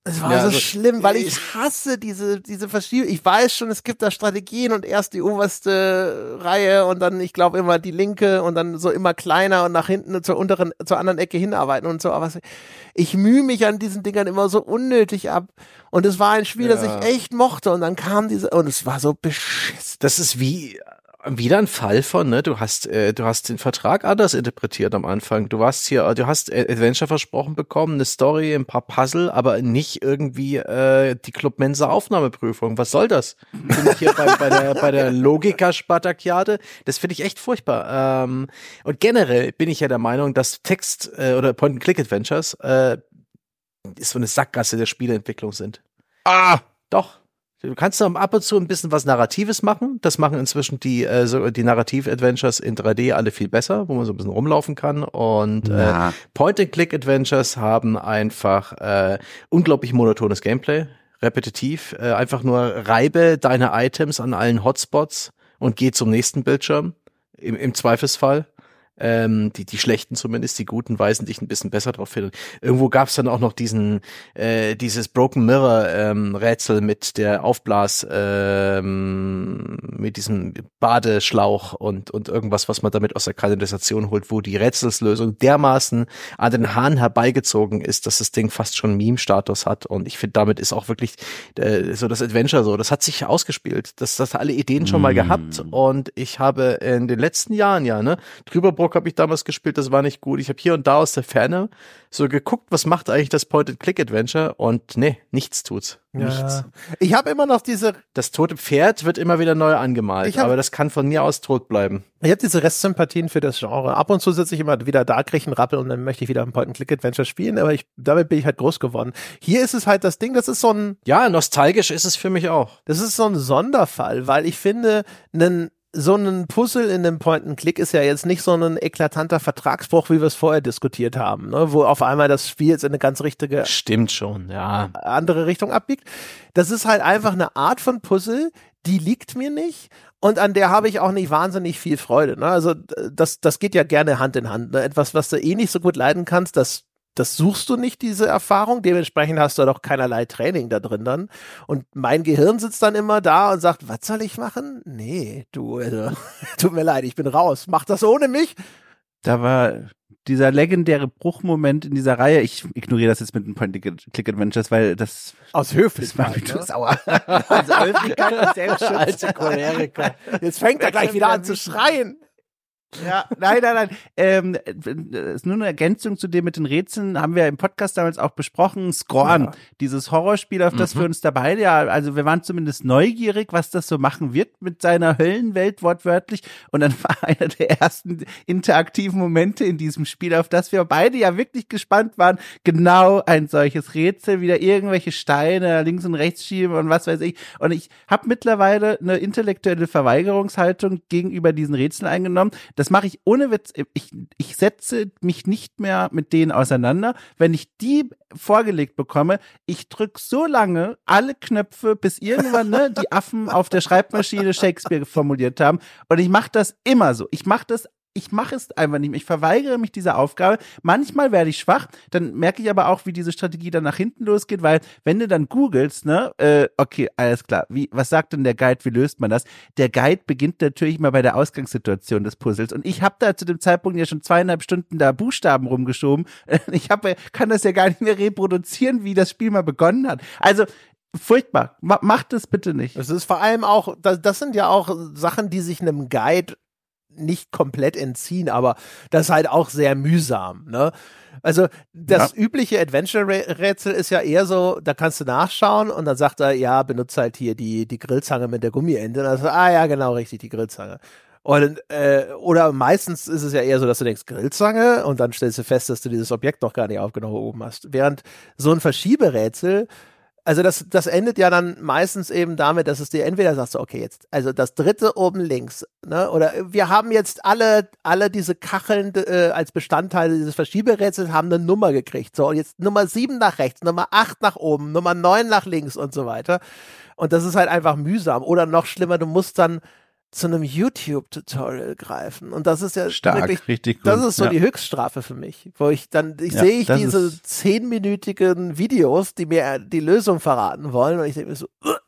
Es war Ja, so also, schlimm, weil ich ich- hasse diese, diese Verschiebung. Ich weiß schon, es gibt da Strategien und erst die oberste Reihe und dann, ich glaube, immer die linke und dann so immer kleiner und nach hinten zur unteren, zur anderen Ecke hinarbeiten und so. Aber ich mühe mich an diesen Dingern immer so unnötig ab. Und es war ein Spiel, das Ja. ich echt mochte und dann kam diese, und es war so beschissen. Das ist wie wieder ein Fall von, ne, du hast, äh, du hast den Vertrag anders interpretiert am Anfang. Du warst hier, du hast äh, Adventure versprochen bekommen, eine Story, ein paar Puzzle, aber nicht irgendwie äh, die Club Mensa Aufnahmeprüfung. Was soll das? Bin ich hier bei, bei der, bei der Logiker Spartakiade? Das finde ich echt furchtbar. Ähm, und generell bin ich ja der Meinung, dass Text äh, oder Point-and-Click-Adventures äh, ist so eine Sackgasse der Spieleentwicklung sind. Ah! Doch. Du kannst dann ab und zu ein bisschen was Narratives machen. Das machen inzwischen die, äh, so, die Narrativ-Adventures in 3D alle viel besser, wo man so ein bisschen rumlaufen kann. Und Ja. äh, Point-and-Click-Adventures haben einfach äh, unglaublich monotones Gameplay. Repetitiv. Äh, einfach nur reibe deine Items an allen Hotspots und geh zum nächsten Bildschirm. Im, im Zweifelsfall. Ähm, die, die schlechten zumindest, die guten weisen dich ein bisschen besser drauf hin. Irgendwo gab es dann auch noch diesen, äh, dieses Broken Mirror ähm, Rätsel mit der Aufblas, ähm, mit diesem Badeschlauch und, und irgendwas, was man damit aus der Kanalisation holt, wo die Rätselslösung dermaßen an den Haaren herbeigezogen ist, dass das Ding fast schon Meme-Status hat. Und ich finde, damit ist auch wirklich äh, so das Adventure so. Das hat sich ausgespielt. Das, das hat alle Ideen schon mal Mm. gehabt. Und ich habe in den letzten Jahren, ja, ne, Trüberbrook habe ich damals gespielt, das war nicht gut. Ich habe hier und da aus der Ferne so geguckt, was macht eigentlich das Point-and-Click-Adventure und nee, nichts tut's. Nichts. Ja. Ich habe immer noch diese, Das tote Pferd wird immer wieder neu angemalt, hab- aber das kann von mir aus tot bleiben. ich habe diese Restsympathien für das Genre. Ab und zu sitze ich immer wieder da, kriege einen Rappel und dann möchte ich wieder ein Point-and-Click-Adventure spielen, aber ich, damit bin ich halt groß geworden. Hier ist es halt das Ding, das ist so ein, Ja, nostalgisch ist es für mich auch. das ist so ein Sonderfall, weil ich finde, einen so ein Puzzle in einem Point-and-Click ist ja jetzt nicht so ein eklatanter Vertragsbruch, wie wir es vorher diskutiert haben, ne? wo auf einmal das Spiel jetzt in eine ganz richtige Stimmt schon, ja. andere Richtung abbiegt. Das ist halt einfach eine Art von Puzzle, die liegt mir nicht und an der habe ich auch nicht wahnsinnig viel Freude. Ne? Also das, das geht ja gerne Hand in Hand. Ne? Etwas, was du eh nicht so gut leiden kannst, das das suchst du nicht, diese Erfahrung. Dementsprechend hast du doch keinerlei Training da drin dann. Und mein Gehirn sitzt dann immer da und sagt, was soll ich machen? Nee, du, also, *laughs* tut mir leid, ich bin raus. Mach das ohne mich. Da war dieser legendäre Bruchmoment in dieser Reihe. Ich ignoriere das jetzt mit den Point-Click-Adventures, weil das, Aus das Höflichkeit. mich Ne? sauer. *laughs* Höflichkeit und *laughs* Selbstschutz. Alte Choleriker. Jetzt fängt er gleich wieder an zu schreien. Ja, nein, nein, nein. Ähm, äh, ist nur eine Ergänzung zu dem mit den Rätseln, haben wir im Podcast damals auch besprochen. Scorn, Ja. dieses Horrorspiel, auf das Mhm. wir uns dabei, ja, also wir waren zumindest neugierig, was das so machen wird mit seiner Höllenwelt wortwörtlich. Und dann *laughs* war einer der ersten interaktiven Momente in diesem Spiel, auf das wir beide ja wirklich gespannt waren, genau ein solches Rätsel, wieder irgendwelche Steine links und rechts schieben und was weiß ich. Und ich habe mittlerweile eine intellektuelle Verweigerungshaltung gegenüber diesen Rätseln eingenommen. Das mache ich ohne Witz. Ich, ich setze mich nicht mehr mit denen auseinander. Wenn ich die vorgelegt bekomme, ich drück so lange alle Knöpfe, bis irgendwann ne, die Affen auf der Schreibmaschine Shakespeare formuliert haben. Und ich mache das immer so. Ich mache das ich mache es einfach nicht mehr. Ich verweigere mich dieser Aufgabe. Manchmal werde ich schwach, dann merke ich aber auch, wie diese Strategie dann nach hinten losgeht, weil wenn du dann googelst, ne, äh, okay, alles klar, wie, was sagt denn der Guide, wie löst man das? Der Guide beginnt natürlich mal bei der Ausgangssituation des Puzzles und ich habe da zu dem Zeitpunkt ja schon zweieinhalb Stunden da Buchstaben rumgeschoben. *laughs* Ich habe, kann das ja gar nicht mehr reproduzieren, wie das Spiel mal begonnen hat. Also, furchtbar. Ma macht es bitte nicht. Es ist vor allem auch, das, das sind ja auch Sachen, die sich einem Guide nicht komplett entziehen, aber das ist halt auch sehr mühsam, ne? Also das übliche Adventure-Rätsel ist ja eher so, da kannst du nachschauen und dann sagt er, ja, benutze halt hier die, die Grillzange mit der Gummiende. Und dann sagst du, ah ja, genau, richtig, die Grillzange. Und, äh, oder meistens ist es ja eher so, dass du denkst, Grillzange und dann stellst du fest, dass du dieses Objekt noch gar nicht aufgehoben hast. Während so ein Verschieberätsel, also das, das endet ja dann meistens eben damit, dass es dir entweder sagst okay, jetzt, also das dritte oben links, ne, oder wir haben jetzt alle, alle diese Kacheln äh, als Bestandteil dieses Verschieberätsels haben eine Nummer gekriegt. So, und jetzt Nummer sieben nach rechts, Nummer acht nach oben, Nummer neun nach links und so weiter. Und das ist halt einfach mühsam. Oder noch schlimmer, du musst dann zu einem YouTube-Tutorial greifen. Und das ist ja Stark, wirklich richtig gut. das ist so ja. die Höchststrafe für mich, wo ich dann, ich Ja, sehe ich diese zehnminütigen Videos, die mir die Lösung verraten wollen und ich denke mir so, "Ugh,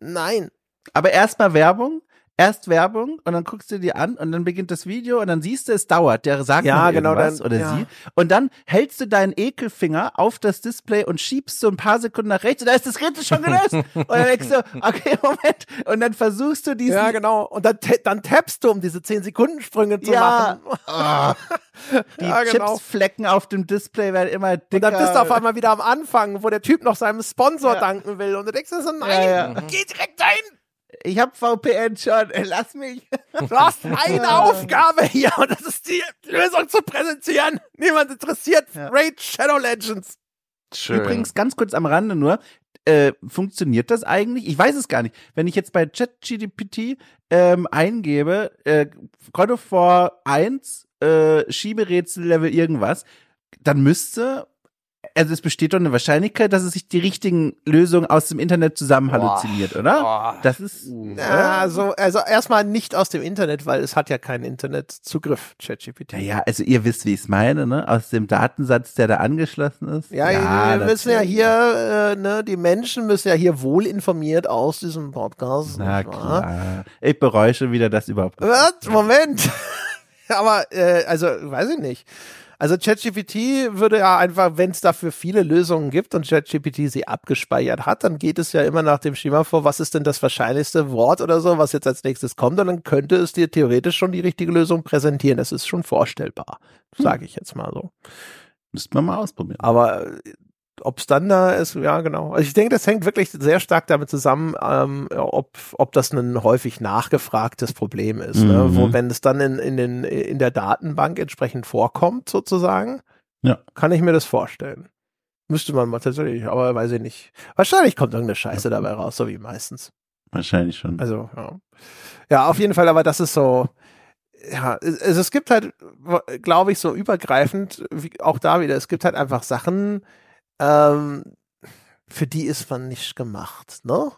nein. Aber erstmal Werbung, erst Werbung und dann guckst du dir an und dann beginnt das Video und dann siehst du, es dauert. Der sagt Ja, genau, irgendwas dann- oder ja. sie. Und dann hältst du deinen Ekelfinger auf das Display und schiebst so ein paar Sekunden nach rechts und da ist das Rätsel schon gelöst. *laughs* und dann denkst du, okay, *laughs* Moment. Und dann versuchst du diesen Ja, genau. Und dann, dann tappst du, um diese 10-Sekunden-Sprünge zu Ja. machen. Ah, *laughs* die Ja, genau. Chipsflecken auf dem Display werden immer dicker. Und dann bist du auf einmal wieder am Anfang, wo der Typ noch seinem Sponsor Ja. danken will. Und du denkst dir so, nein, geh direkt dahin. Ich hab VPN schon, lass mich. *laughs* Du hast eine Aufgabe hier und das ist die Lösung zu präsentieren. Niemand interessiert Ja. Raid Shadow Legends. Schön. Übrigens, ganz kurz am Rande nur, äh, funktioniert das eigentlich? Ich weiß es gar nicht. Wenn ich jetzt bei ChatGPT ähm, eingebe, äh, God of War 1, äh, Schieberätsel Level irgendwas, dann müsste also es besteht doch eine Wahrscheinlichkeit, dass es sich die richtigen Lösungen aus dem Internet zusammen halluziniert, oder? Boah. Das ist Ja, also, also erstmal nicht aus dem Internet, weil es hat ja keinen Internetzugriff, ChatGPT. ja, ja, also ihr wisst, wie ich es meine, ne? Aus dem Datensatz, der da angeschlossen ist. Ja, wir das- müssen ja hier, äh, ne, die Menschen müssen ja hier wohl informiert aus diesem Podcast. Na klar. Ich bereue schon wieder, das überhaupt. Was? Moment. *laughs* Aber, äh, also, weiß ich nicht. Also ChatGPT würde ja einfach, wenn es dafür viele Lösungen gibt und ChatGPT sie abgespeichert hat, dann geht es ja immer nach dem Schema vor, was ist denn das wahrscheinlichste Wort oder so, was jetzt als nächstes kommt und dann könnte es dir theoretisch schon die richtige Lösung präsentieren. Das ist schon vorstellbar, sage ich jetzt mal so. Müssten wir mal ausprobieren. Aber ob es dann da ist, ja genau. Also ich denke, das hängt wirklich sehr stark damit zusammen, ähm, ob, ob das ein häufig nachgefragtes Problem ist. Ne? Mhm. Wo, wenn es dann in, in, den, in der Datenbank entsprechend vorkommt, sozusagen, Ja. kann ich mir das vorstellen. Müsste man mal tatsächlich, aber weiß ich nicht. Wahrscheinlich kommt irgendeine Scheiße dabei raus, so wie meistens. Wahrscheinlich schon. Also, ja. Ja, auf jeden Fall, aber das ist so, ja, es, es es gibt halt, glaube ich, so übergreifend, wie, auch da wieder, es gibt halt einfach Sachen, ähm, für die ist man nicht gemacht, ne?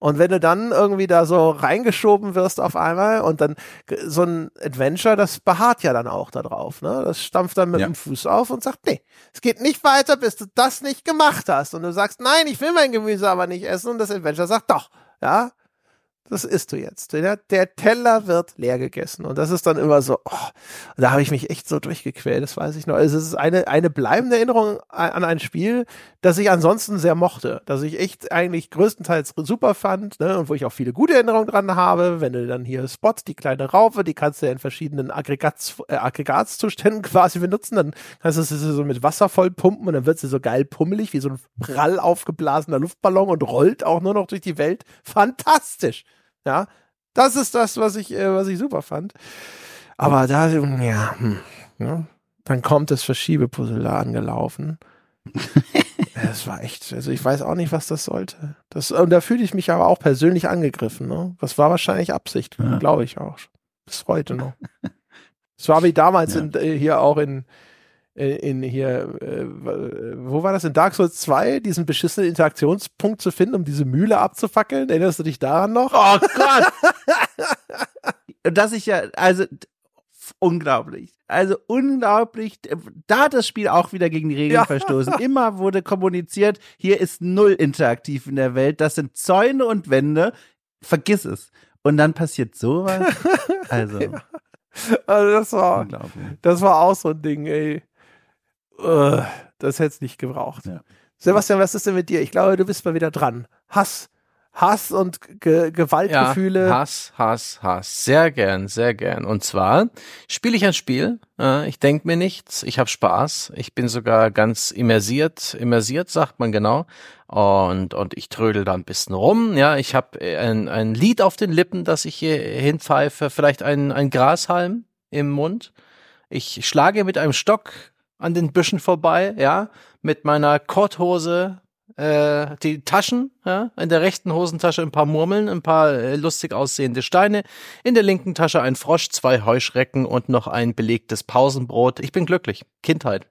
Und wenn du dann irgendwie da so reingeschoben wirst auf einmal und dann g- so ein Adventure, das beharrt ja dann auch da drauf, ne? Das stampft dann mit Ja. dem Fuß auf und sagt, nee, es geht nicht weiter, bis du das nicht gemacht hast. Und du sagst, nein, ich will mein Gemüse aber nicht essen. Und das Adventure sagt, doch, ja, das isst du jetzt. Der, Teller wird leer gegessen. Und das ist dann immer so, oh, da habe ich mich echt so durchgequält, das weiß ich noch. Also es ist eine, eine bleibende Erinnerung an ein Spiel, das ich ansonsten sehr mochte, das ich echt eigentlich größtenteils super fand, ne, und wo ich auch viele gute Erinnerungen dran habe. Wenn du dann hier Spot, die kleine Raupe, die kannst du ja in verschiedenen Aggregats, äh, Aggregatzuständen *laughs* quasi benutzen, dann kannst du sie so mit Wasser voll pumpen und dann wird sie so geil pummelig, wie so ein prall aufgeblasener Luftballon und rollt auch nur noch durch die Welt. Fantastisch. Ja, das ist das, was ich, äh, was ich super fand. Aber da, ja, hm, ja, dann kommt das Verschiebepuzzle da angelaufen. *laughs* Das war echt, also ich weiß auch nicht, was das sollte. Das, und da fühle ich mich aber auch persönlich angegriffen. Ne? Das war wahrscheinlich Absicht, Ja. glaube ich auch. Bis heute noch. *laughs* Es war wie damals Ja. in, äh, hier auch in, in hier, äh, wo war das? In Dark Souls 2, diesen beschissenen Interaktionspunkt zu finden, um diese Mühle abzufackeln. Erinnerst du dich daran noch? Oh Gott! *laughs* Und dass ich ja, also unglaublich. Also unglaublich. Da hat das Spiel auch wieder gegen die Regeln Ja. verstoßen. Immer wurde kommuniziert, hier ist null interaktiv in der Welt. Das sind Zäune und Wände. Vergiss es. Und dann passiert sowas. *laughs* Also, Also das war, das war auch so ein Ding, ey. Äh, Das hätte es nicht gebraucht. Ja. Sebastian, was ist denn mit dir? Ich glaube, du bist mal wieder dran. Hass. Hass und Ge Gewaltgefühle. Ja, Hass, Hass, Hass. Sehr gern, sehr gern. Und zwar spiele ich ein Spiel. Äh, ich denke mir nichts. Ich habe Spaß. Ich bin sogar ganz immersiert. Immersiert sagt man genau. Und und ich trödel da ein bisschen rum. Ja, ich habe ein, ein Lied auf den Lippen, das ich hier hinpfeife. Vielleicht ein ein Grashalm im Mund. Ich schlage mit einem Stock an den Büschen vorbei. Ja, mit meiner Korthose äh, die Taschen, ja, in der rechten Hosentasche ein paar Murmeln, ein paar äh, lustig aussehende Steine, in der linken Tasche ein Frosch, zwei Heuschrecken und noch ein belegtes Pausenbrot. Ich bin glücklich. Kindheit.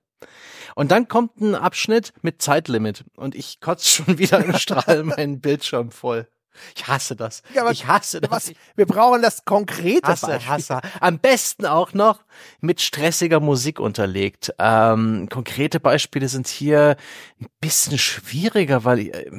Und dann kommt ein Abschnitt mit Zeitlimit und ich kotze schon *laughs* wieder im Strahl meinen Bildschirm voll. Ich hasse das. Ja, aber ich hasse das. Was? Wir brauchen das konkrete Hasse, Beispiel. hasse. Am besten auch noch mit stressiger Musik unterlegt. Ähm, konkrete Beispiele sind hier ein bisschen schwieriger, weil äh,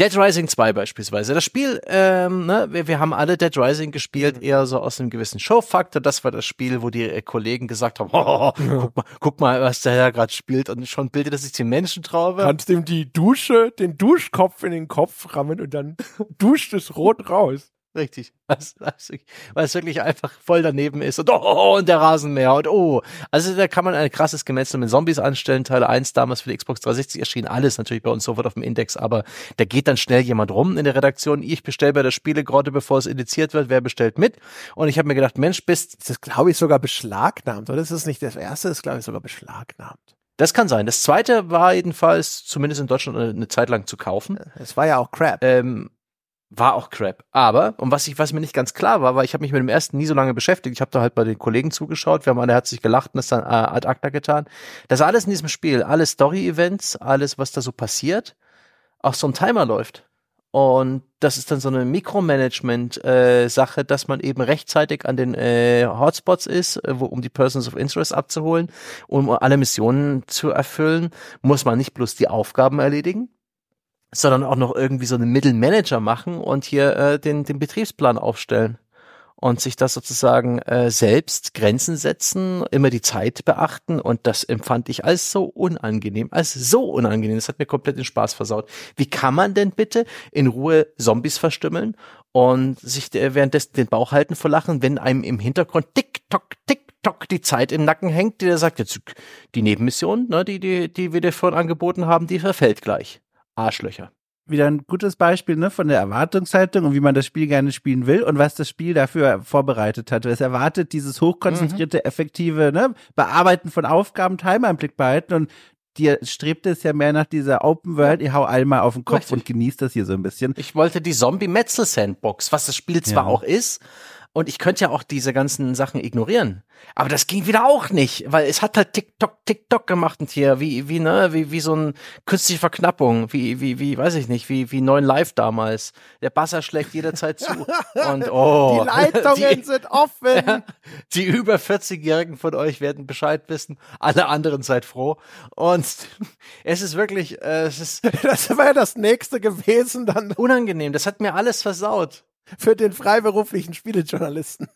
Dead Rising 2 beispielsweise. Das Spiel, ähm, ne, wir, wir haben alle Dead Rising gespielt, Mhm. eher so aus einem gewissen Showfaktor. Das war das Spiel, wo die äh, Kollegen gesagt haben, *laughs* oh, guck, mal, guck mal, was der da gerade spielt. Und schon bildet es sich die Menschentraube. Kannst ihm die Dusche, den Duschkopf in den Kopf rammen und dann duscht es rot raus. Richtig. *laughs* Was, was, weil es wirklich einfach voll daneben ist und oh, und der Rasenmäher und oh. Also da kann man ein krasses Gemetzel mit Zombies anstellen. Teil 1 damals für die Xbox 360 erschien alles natürlich bei uns sofort auf dem Index, aber da geht dann schnell jemand rum in der Redaktion. Ich bestelle bei der Spielegrotte, bevor es indiziert wird, wer bestellt mit. Und ich habe mir gedacht, Mensch, bist Das glaube ich, sogar beschlagnahmt, oder? Das ist nicht das erste, das glaube ich, sogar beschlagnahmt. Das kann sein. Das zweite war jedenfalls zumindest in Deutschland eine Zeit lang zu kaufen. Es war ja auch Crap. Ähm, war auch Crap. Aber, und was ich, was mir nicht ganz klar war, weil ich habe mich mit dem ersten nie so lange beschäftigt. Ich habe da halt bei den Kollegen zugeschaut. Wir haben alle herzlich gelacht und das dann äh, ad acta getan. Das alles in diesem Spiel, alle Story-Events, alles, was da so passiert, auch so ein Timer läuft. Und das ist dann so eine Mikromanagement-Sache, äh, dass man eben rechtzeitig an den äh, Hotspots ist, äh, wo, um die Persons of Interest abzuholen, um alle Missionen zu erfüllen, muss man nicht bloß die Aufgaben erledigen, sondern auch noch irgendwie so einen Middle Manager machen und hier äh, den, den Betriebsplan aufstellen und sich das sozusagen äh, selbst Grenzen setzen, immer die Zeit beachten und das empfand ich als so unangenehm, als so unangenehm. Das hat mir komplett den Spaß versaut. Wie kann man denn bitte in Ruhe Zombies verstümmeln und sich äh, währenddessen den Bauch halten vor Lachen, wenn einem im Hintergrund tick-tock, tick-tock die Zeit im Nacken hängt, der sagt, jetzt die Nebenmission, ne, die, die, die wir dir vorhin angeboten haben, die verfällt gleich. Arschlöcher. Wieder ein gutes Beispiel ne, von der Erwartungshaltung und wie man das Spiel gerne spielen will und was das Spiel dafür vorbereitet hat. Es erwartet dieses hochkonzentrierte, mhm. effektive ne, Bearbeiten von Aufgaben, Timer im Blick behalten und dir strebt es ja mehr nach dieser Open World, ich hau einmal auf den Kopf Richtig. und genießt das hier so ein bisschen. Ich wollte die Zombie-Metzel-Sandbox, was das Spiel zwar ja. auch ist, und ich könnte ja auch diese ganzen Sachen ignorieren. Aber das ging wieder auch nicht, weil es hat halt TikTok, TikTok gemacht und hier, wie, wie, ne, wie, wie so ein künstliche Verknappung, wie, wie, wie, weiß ich nicht, wie, wie neun Live damals. Der Basser schlägt jederzeit zu. *laughs* Und, oh. Die Leitungen *laughs* die, sind offen. *laughs* Die über 40-Jährigen von euch werden Bescheid wissen. Alle anderen seid froh. Und es ist wirklich, äh, es ist. Das wäre ja das nächste gewesen dann. Unangenehm. Das hat mir alles versaut für den freiberuflichen Spielejournalisten.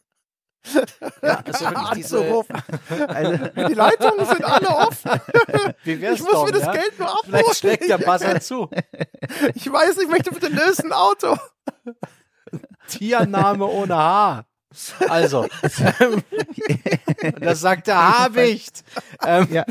Ja, das ist wirklich *laughs* diese, also, die Leitungen sind alle offen. Ich muss doch, mir das ja? Geld nur abholen. Vielleicht schlägt der Buzzer *laughs* zu. Ich weiß, ich möchte bitte lösen Auto. Tiername ohne H. Also, das sagt der Habicht. Ähm, ja.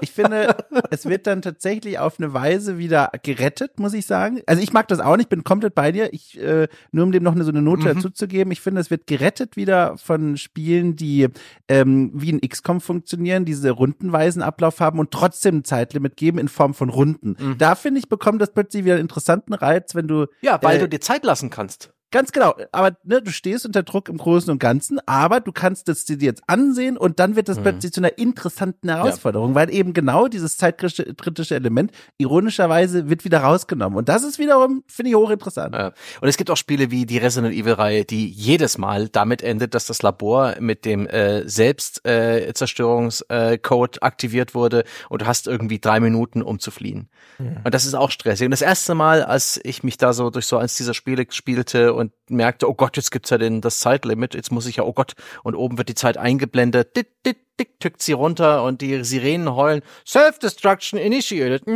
Ich finde, es wird dann tatsächlich auf eine Weise wieder gerettet, muss ich sagen. Also ich mag das auch nicht, bin komplett bei dir. Ich, äh, nur um dem noch eine, so eine Note mhm. dazu zu geben, ich finde, es wird gerettet wieder von Spielen, die ähm, wie ein XCOM funktionieren, diese rundenweisen Ablauf haben und trotzdem ein Zeitlimit geben in Form von Runden. Mhm. Da finde ich, bekommt das plötzlich wieder einen interessanten Reiz, wenn du. Ja, weil äh, du dir Zeit lassen kannst. Ganz genau. Aber ne, du stehst unter Druck im Großen und Ganzen, aber du kannst es dir jetzt ansehen und dann wird es mhm. plötzlich zu einer interessanten Herausforderung, ja. weil eben genau dieses zeitkritische Element ironischerweise wird wieder rausgenommen. Und das ist wiederum, finde ich, hochinteressant. Ja. Und es gibt auch Spiele wie die Resident Evil-Reihe, die jedes Mal damit endet, dass das Labor mit dem äh, Selbstzerstörungscode äh, aktiviert wurde und du hast irgendwie drei Minuten, um zu fliehen. Mhm. Und das ist auch stressig. Und das erste Mal, als ich mich da so durch so eins dieser Spiele spielte und merkte, oh Gott, jetzt gibt's ja den, das Zeitlimit, jetzt muss ich ja, oh Gott, und oben wird die Zeit eingeblendet, dit, dit, dit, tückt sie runter und die Sirenen heulen, Self-Destruction initiated.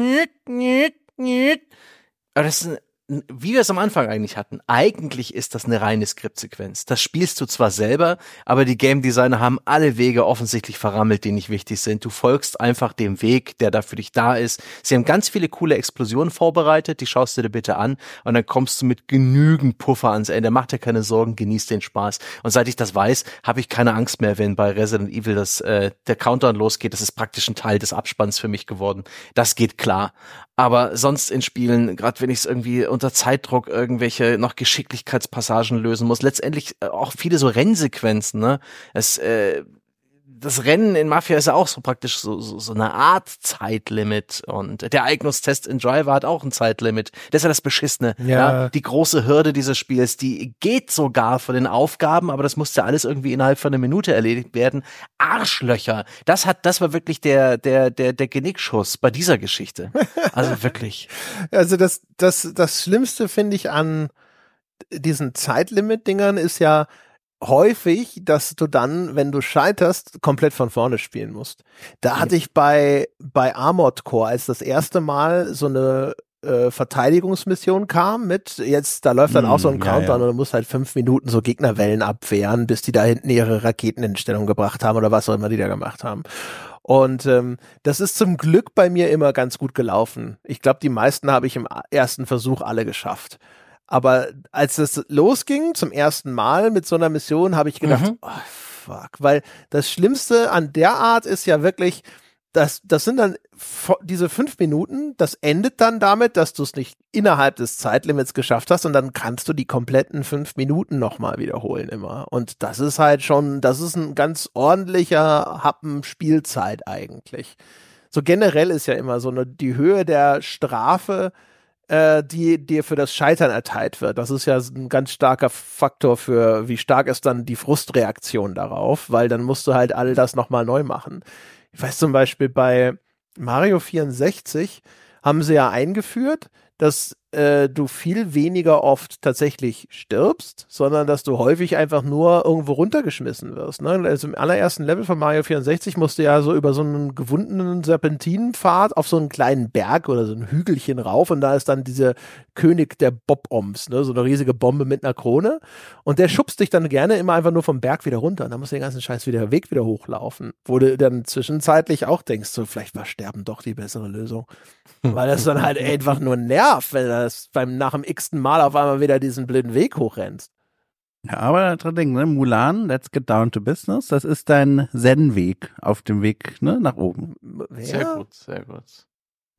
Aber das ist wie wir es am Anfang eigentlich hatten, eigentlich ist das eine reine Skriptsequenz. Das spielst du zwar selber, aber die Game Designer haben alle Wege offensichtlich verrammelt, die nicht wichtig sind. Du folgst einfach dem Weg, der da für dich da ist. Sie haben ganz viele coole Explosionen vorbereitet, die schaust du dir bitte an und dann kommst du mit genügend Puffer ans Ende. Mach dir keine Sorgen, genieß den Spaß. Und seit ich das weiß, habe ich keine Angst mehr, wenn bei Resident Evil das, äh, der Countdown losgeht. Das ist praktisch ein Teil des Abspanns für mich geworden. Das geht klar. Aber sonst in Spielen, gerade wenn ich es irgendwie unter Zeitdruck irgendwelche noch Geschicklichkeitspassagen lösen muss, letztendlich äh, auch viele so Rennsequenzen, ne? Es äh, das Rennen in Mafia ist ja auch so praktisch so, so, so eine Art Zeitlimit und der Eignungstest in Driver hat auch ein Zeitlimit. Das ist ja das Beschissene. Ja. ja. Die große Hürde dieses Spiels, die geht sogar von den Aufgaben, aber das musste alles irgendwie innerhalb von einer Minute erledigt werden. Arschlöcher. Das hat, das war wirklich der, der, der, der Genickschuss bei dieser Geschichte. Also *laughs* wirklich. also das, das, das Schlimmste finde ich an diesen Zeitlimit-Dingern ist ja, häufig, dass du dann, wenn du scheiterst, komplett von vorne spielen musst. Da hatte ich bei, bei Armored Core, als das erste Mal so eine äh, Verteidigungsmission kam mit, jetzt, da läuft dann auch so ein mm, Countdown ja, ja. und du musst halt fünf Minuten so Gegnerwellen abwehren, bis die da hinten ihre Raketen in Stellung gebracht haben oder was auch immer die da gemacht haben. Und ähm, das ist zum Glück bei mir immer ganz gut gelaufen. Ich glaube, die meisten habe ich im ersten Versuch alle geschafft. Aber als es losging zum ersten Mal mit so einer Mission, habe ich gedacht, mhm. oh, fuck, weil das Schlimmste an der Art ist ja wirklich, das, das sind dann diese fünf Minuten, das endet dann damit, dass du es nicht innerhalb des Zeitlimits geschafft hast und dann kannst du die kompletten fünf Minuten nochmal wiederholen immer. Und das ist halt schon, das ist ein ganz ordentlicher Happen Spielzeit eigentlich. So generell ist ja immer so eine, die Höhe der Strafe, äh, die dir für das Scheitern erteilt wird. Das ist ja ein ganz starker Faktor für, wie stark ist dann die Frustreaktion darauf, weil dann musst du halt all das nochmal neu machen. Ich weiß zum Beispiel bei Mario 64 haben sie ja eingeführt, dass äh, du viel weniger oft tatsächlich stirbst, sondern dass du häufig einfach nur irgendwo runtergeschmissen wirst. Ne? Also im allerersten Level von Mario 64 musst du ja so über so einen gewundenen Serpentinenpfad auf so einen kleinen Berg oder so ein Hügelchen rauf und da ist dann dieser König der Bob-Oms, ne? so eine riesige Bombe mit einer Krone und der schubst dich dann gerne immer einfach nur vom Berg wieder runter und dann musst du den ganzen Scheiß wieder Weg wieder hochlaufen, wo du dann zwischenzeitlich auch denkst, so vielleicht war Sterben doch die bessere Lösung. Weil das dann halt *laughs* einfach nur nervt, wenn das beim nach dem x-ten Mal auf einmal wieder diesen blöden Weg hochrennst. Ja, aber dran denken, ne? Mulan, let's get down to business. Das ist dein Zen-Weg auf dem Weg ne, nach oben. Wer? Sehr gut, sehr gut.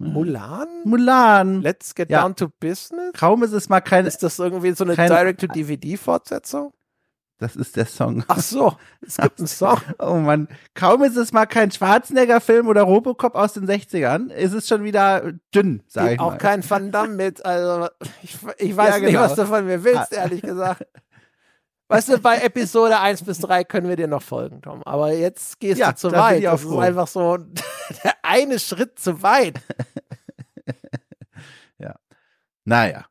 Mulan? Mulan. Let's get Ja. down to business? Kaum ist es mal kein, Ist das irgendwie so eine Kein- Direct-to-DVD-Fortsetzung? Das ist der Song. Ach so, es gibt einen *laughs* Song. Oh Mann, kaum ist es mal kein Schwarzenegger-Film oder Robocop aus den 60ern, ist es schon wieder dünn, sag ich auch mal. kein Van Damme mit. Also ich, ich weiß Ja, nicht, genau. was du von mir willst, ehrlich gesagt. Weißt du, bei Episode 1 bis 3 können wir dir noch folgen, Tom. Aber jetzt gehst Ja, du zu da bin weit. ich auch Das ist einfach so der eine Schritt zu weit. *laughs* Naja.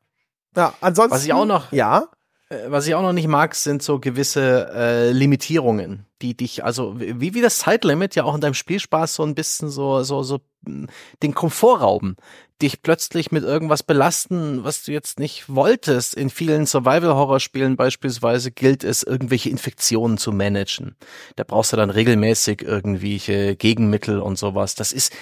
Ja, ansonsten. Was ich auch noch- Ja. Äh, Was ich auch noch nicht mag, sind so gewisse äh, Limitierungen, die dich, also wie, wie das Zeitlimit ja auch in deinem Spielspaß so ein bisschen so, so, so mh, den Komfort rauben, dich plötzlich mit irgendwas belasten, was du jetzt nicht wolltest. In vielen Survival-Horror-Spielen beispielsweise gilt es, irgendwelche Infektionen zu managen. Da brauchst du dann regelmäßig irgendwelche Gegenmittel und sowas. Das ist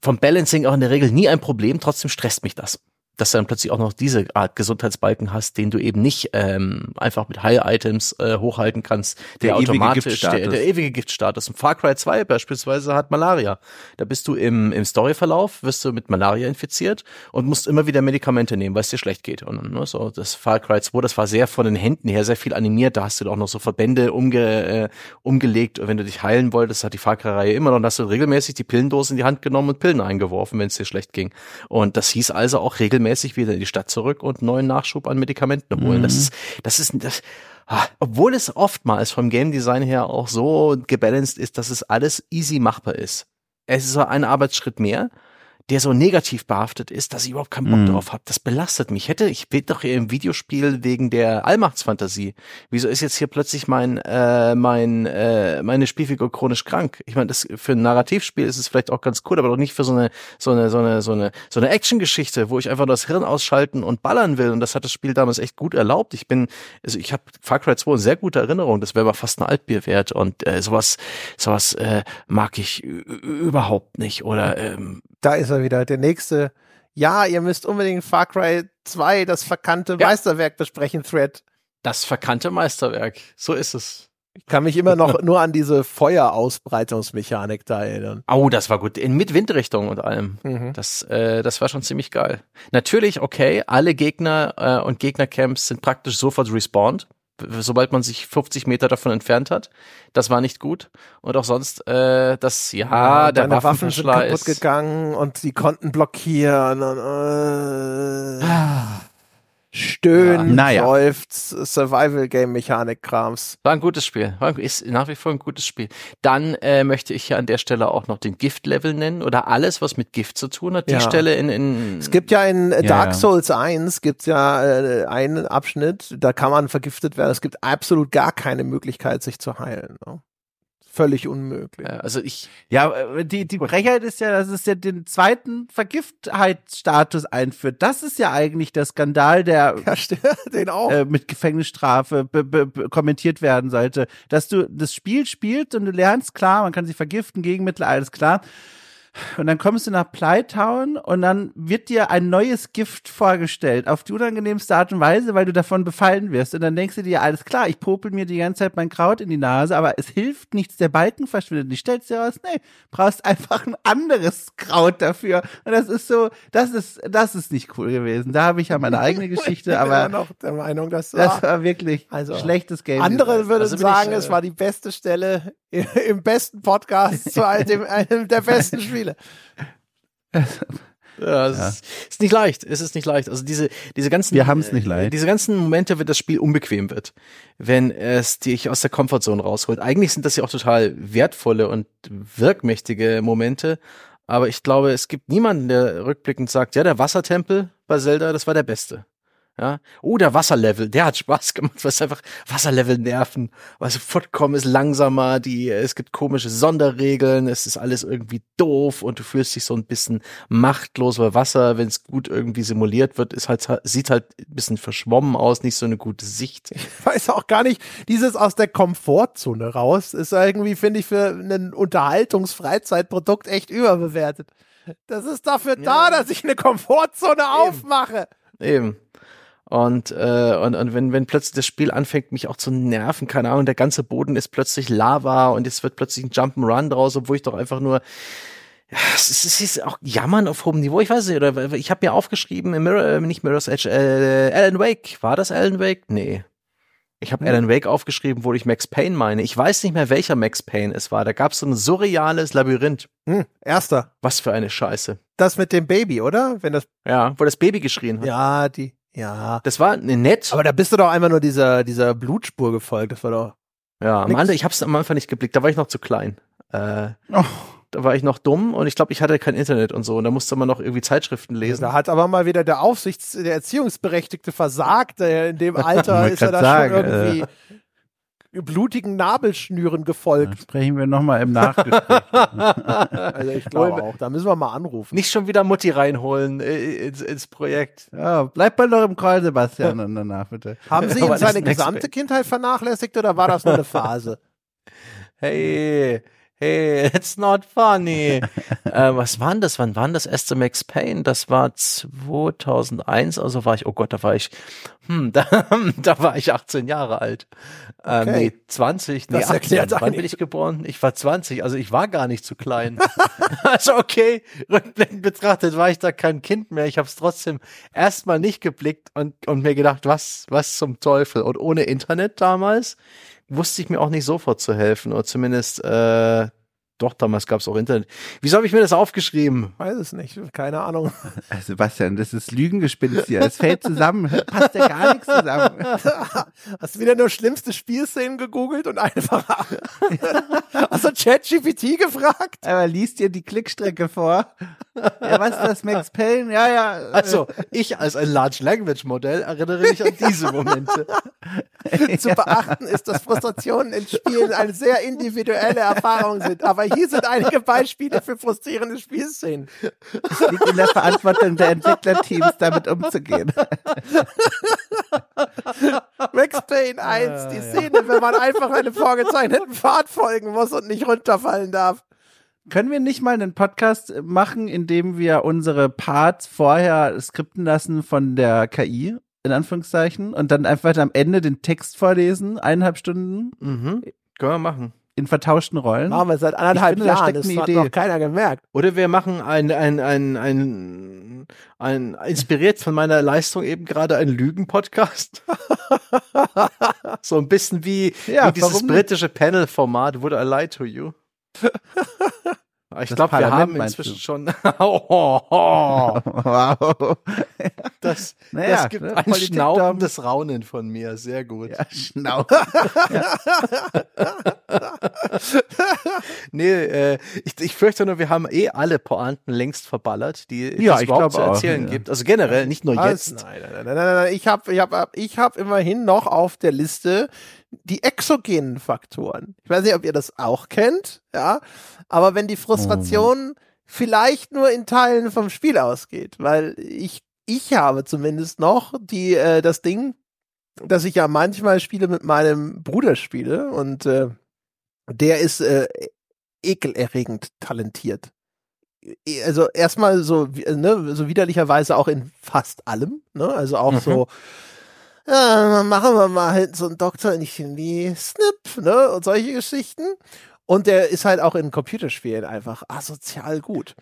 vom Balancing auch in der Regel nie ein Problem, trotzdem stresst mich das dass du dann plötzlich auch noch diese Art Gesundheitsbalken hast, den du eben nicht ähm, einfach mit High-Items äh, hochhalten kannst, der, Der ewige automatisch, der, Giftstatus. der ewige Giftstatus. Und Far Cry 2 beispielsweise hat Malaria. Da bist du im, im Storyverlauf, wirst du mit Malaria infiziert und musst immer wieder Medikamente nehmen, weil es dir schlecht geht. Und ne, so das Far Cry 2, das war sehr von den Händen her sehr viel animiert. Da hast du auch noch so Verbände umge, äh, umgelegt. Und wenn du dich heilen wolltest, hat die Far Cry-Reihe immer noch, hast du regelmäßig die Pillendose in die Hand genommen und Pillen eingeworfen, wenn es dir schlecht ging. Und das hieß also auch regelmäßig wieder in die Stadt zurück und neuen Nachschub an Medikamenten holen. Das ist, das ist, das, ah, obwohl es oftmals vom Game Design her auch so gebalanced ist, dass es alles easy machbar ist. Es ist ein Arbeitsschritt mehr, der so negativ behaftet ist, dass ich überhaupt keinen Bock Mhm. drauf habe. Das belastet mich. Hätte ich bin doch hier im Videospiel wegen der Allmachtsfantasie. Wieso ist jetzt hier plötzlich mein äh, mein äh, meine Spielfigur chronisch krank? Ich meine, das für ein Narrativspiel ist es vielleicht auch ganz cool, aber doch nicht für so eine so eine so eine so eine so eine Actiongeschichte, wo ich einfach nur das Hirn ausschalten und ballern will. Und das hat das Spiel damals echt gut erlaubt. Ich bin also ich habe Far Cry 2 eine sehr gute Erinnerung. Das wäre aber fast ein Altbier wert und äh, sowas sowas äh, mag ich überhaupt nicht oder ähm, Da ist er wieder, der nächste. Ja, ihr müsst unbedingt Far Cry 2, das verkannte Ja. Meisterwerk besprechen, Thread. Das verkannte Meisterwerk. So ist es. Ich kann mich immer noch *laughs* nur an diese Feuerausbreitungsmechanik da erinnern. Oh, das war gut. In, mit Windrichtung und allem. Mhm. Das, äh, das war schon ziemlich geil. Natürlich, okay, alle Gegner äh, und Gegnercamps sind praktisch sofort respawned, sobald man sich 50 Meter davon entfernt hat. Das war nicht gut. Und auch sonst, äh, das, ja, der deine Waffen sind kaputt gegangen und sie konnten blockieren und äh, stöhnen, Ja. Naja. seufzt, Survival-Game-Mechanik-Krams. War ein gutes Spiel. War, ist nach wie vor ein gutes Spiel. Dann äh, möchte ich hier an der Stelle auch noch den Gift-Level nennen oder alles, was mit Gift zu tun hat. Die Ja. Stelle in, in Es gibt ja in Ja, Dark ja. Souls 1 gibt's ja äh, einen Abschnitt, da kann man vergiftet werden. Es gibt absolut gar keine Möglichkeit, sich zu heilen. Ne? Völlig unmöglich. also ich Ja, äh, die, die Frechheit ist ja, dass es ja den zweiten Vergiftheitsstatus einführt. Das ist ja eigentlich der Skandal, der *laughs* Ja, stimmt, den auch. äh, mit Gefängnisstrafe be be be kommentiert werden sollte. Dass du das Spiel spielst und du lernst, klar, man kann sich vergiften, Gegenmittel, alles klar. Und dann kommst du nach Plytown und dann wird dir ein neues Gift vorgestellt, auf die unangenehmste Art und Weise, weil du davon befallen wirst. Und dann denkst du dir, alles klar, ich popel mir die ganze Zeit mein Kraut in die Nase, aber es hilft nichts, der Balken verschwindet. Ich stellst dir raus, nee, brauchst einfach ein anderes Kraut dafür. Und das ist so, das ist, das ist nicht cool gewesen. Da habe ich ja meine eigene *laughs* Geschichte, aber noch der Meinung, dass das war wirklich Also, schlechtes Game. andere würden Also bin sagen, ich, äh, es war die beste Stelle *laughs* im besten Podcast zu einem, *laughs* einem der besten Spiele. Ja, es Ja. Ist, ist nicht leicht. Es ist nicht leicht. Also diese, diese ganzen, Wir haben's nicht äh, leicht. Diese ganzen Momente, wenn das Spiel unbequem wird, wenn es dich aus der Comfortzone rausholt. Eigentlich sind das ja auch total wertvolle und wirkmächtige Momente. Aber ich glaube, es gibt niemanden, der rückblickend sagt, ja, der Wassertempel bei Zelda, das war der beste. Ja. Oh, der Wasserlevel, der hat Spaß gemacht, weil es einfach Wasserlevel nerven. Also fortkommen ist langsamer, die, es gibt komische Sonderregeln, es ist alles irgendwie doof und du fühlst dich so ein bisschen machtlos, weil Wasser, wenn es gut irgendwie simuliert wird, ist halt, sieht halt ein bisschen verschwommen aus, nicht so eine gute Sicht. Ich weiß auch gar nicht, dieses aus der Komfortzone raus ist irgendwie, finde ich, für ein Unterhaltungsfreizeitprodukt echt überbewertet. Das ist dafür da, dass ich eine Komfortzone aufmache. Eben. Und, äh, und, und wenn, wenn plötzlich das Spiel anfängt, mich auch zu nerven, keine Ahnung, der ganze Boden ist plötzlich Lava und es wird plötzlich ein Jump'n'Run draus, obwohl ich doch einfach nur es ist, es ist auch Jammern auf hohem Niveau. Ich weiß nicht, oder ich habe mir aufgeschrieben, im Mirror, äh, nicht Mirror's Edge, äh, Alan Wake. War das Alan Wake? Nee. Ich habe Alan Wake aufgeschrieben, wo ich Max Payne meine. Ich weiß nicht mehr, welcher Max Payne es war. Da gab es so ein surreales Labyrinth. Hm, erster. Was für eine Scheiße. Das mit dem Baby, oder? Wenn das, Ja, wo das Baby geschrien hat. ja, die, ja. Das war ne, nett. Aber da bist du doch einfach nur dieser, dieser Blutspur gefolgt. Das war doch. Ja, am. Anfang, ich habe es am Anfang nicht geblickt, da war ich noch zu klein. Äh, Oh. da war ich noch dumm und ich glaube, ich hatte kein Internet und so und da musste man noch irgendwie Zeitschriften lesen. Da hat aber mal wieder der Aufsichts-, der Erziehungsberechtigte versagt. In dem *laughs* Alter ist er da grad schon sagen, äh. Blutigen Nabelschnüren gefolgt. Sprechen wir nochmal im Nachgespräch. *laughs* Also ich glaube auch, da müssen wir mal anrufen. Nicht schon wieder Mutti reinholen äh, ins, ins Projekt. ja, bleib mal noch im Call, Sebastian, und danach bitte. *laughs* Haben Sie das seine gesamte Kindheit vernachlässigt oder war das nur eine Phase? *laughs* Hey, hey, *laughs* it's not funny. *laughs* äh, was war denn das? Wann war denn das erste Max Payne? Das war 2001, also war ich, oh Gott, da war ich, hm, *laughs* da, da war ich 18 Jahre alt. Ähm, Okay. nee, 20, nee, Das 18. erklärt Wann bin ich geboren? Ich war 20, also ich war gar nicht zu klein. also okay, rückblickend betrachtet war ich da kein Kind mehr. Ich habe es trotzdem erstmal nicht geblickt und, und mir gedacht, was, was zum Teufel. Und ohne Internet damals wusste ich mir auch nicht sofort zu helfen. Oder zumindest, äh, doch, damals gab es auch Internet. Wieso habe ich mir das aufgeschrieben? Weiß es nicht, keine Ahnung. Äh, Sebastian, das ist Lügengespinst hier. Es fällt zusammen. Passt ja gar nichts zusammen. *laughs* Hast du wieder nur schlimmste Spielszenen gegoogelt und einfach *laughs* hast du ChatGPT gefragt? Aber liest dir die Klickstrecke vor. Ja, was ist das, Max Payne? Ja, ja. äh, Also, ich als ein Large Language Modell erinnere mich an diese Momente. Zu beachten ist, dass Frustrationen in Spielen eine sehr individuelle Erfahrung sind. Aber hier sind einige Beispiele für frustrierende Spielszenen. Es liegt in der Verantwortung der Entwicklerteams, damit umzugehen. Max Payne 1, die Szene, wenn man einfach einem vorgezeichneten Pfad folgen muss und nicht runterfallen darf. Können wir nicht mal einen Podcast machen, in dem wir unsere Parts vorher skripten lassen von der KI, in Anführungszeichen, und dann einfach am Ende den Text vorlesen, eineinhalb Stunden, Mhm. Können wir machen. In vertauschten Rollen? Machen wir seit anderthalb finde, da Jahren. steckt Das hat Idee. noch keiner gemerkt. Oder wir machen ein, ein, ein, ein, ein, inspiriert von meiner Leistung eben gerade ein Lügen-Podcast. *laughs* so ein bisschen wie, Ja, wie dieses britische Panel-Format, Would I Lie to You? *laughs* Ich glaube, wir haben inzwischen du? schon, *laughs* oh, oh, Wow. Das, Naja, das gibt ne, ein Politik schnaufendes Raunen von mir, sehr gut. Ja, Schnau. *laughs* Nee, äh, ich, ich fürchte nur, wir haben eh alle Pointen längst verballert, die Ja, es ich überhaupt zu auch, erzählen ja. gibt. Also generell, nicht nur jetzt. Nein, nein, nein, nein, nein, nein. Ich habe ich hab, ich hab immerhin noch auf der Liste die exogenen Faktoren. Ich weiß nicht, ob ihr das auch kennt, ja. Aber wenn die Frustration vielleicht nur in Teilen vom Spiel ausgeht, weil ich, ich habe zumindest noch die, äh, das Ding, dass ich ja manchmal Spiele mit meinem Bruder spiele und äh, der ist äh, ekelerregend talentiert. also erstmal so, ne, so widerlicherweise auch in fast allem, ne? Also auch mhm. so, ja, machen wir mal halt so einen Doktor in Chemie, Snip, ne? Und solche Geschichten. Und der ist halt auch in Computerspielen einfach asozial gut.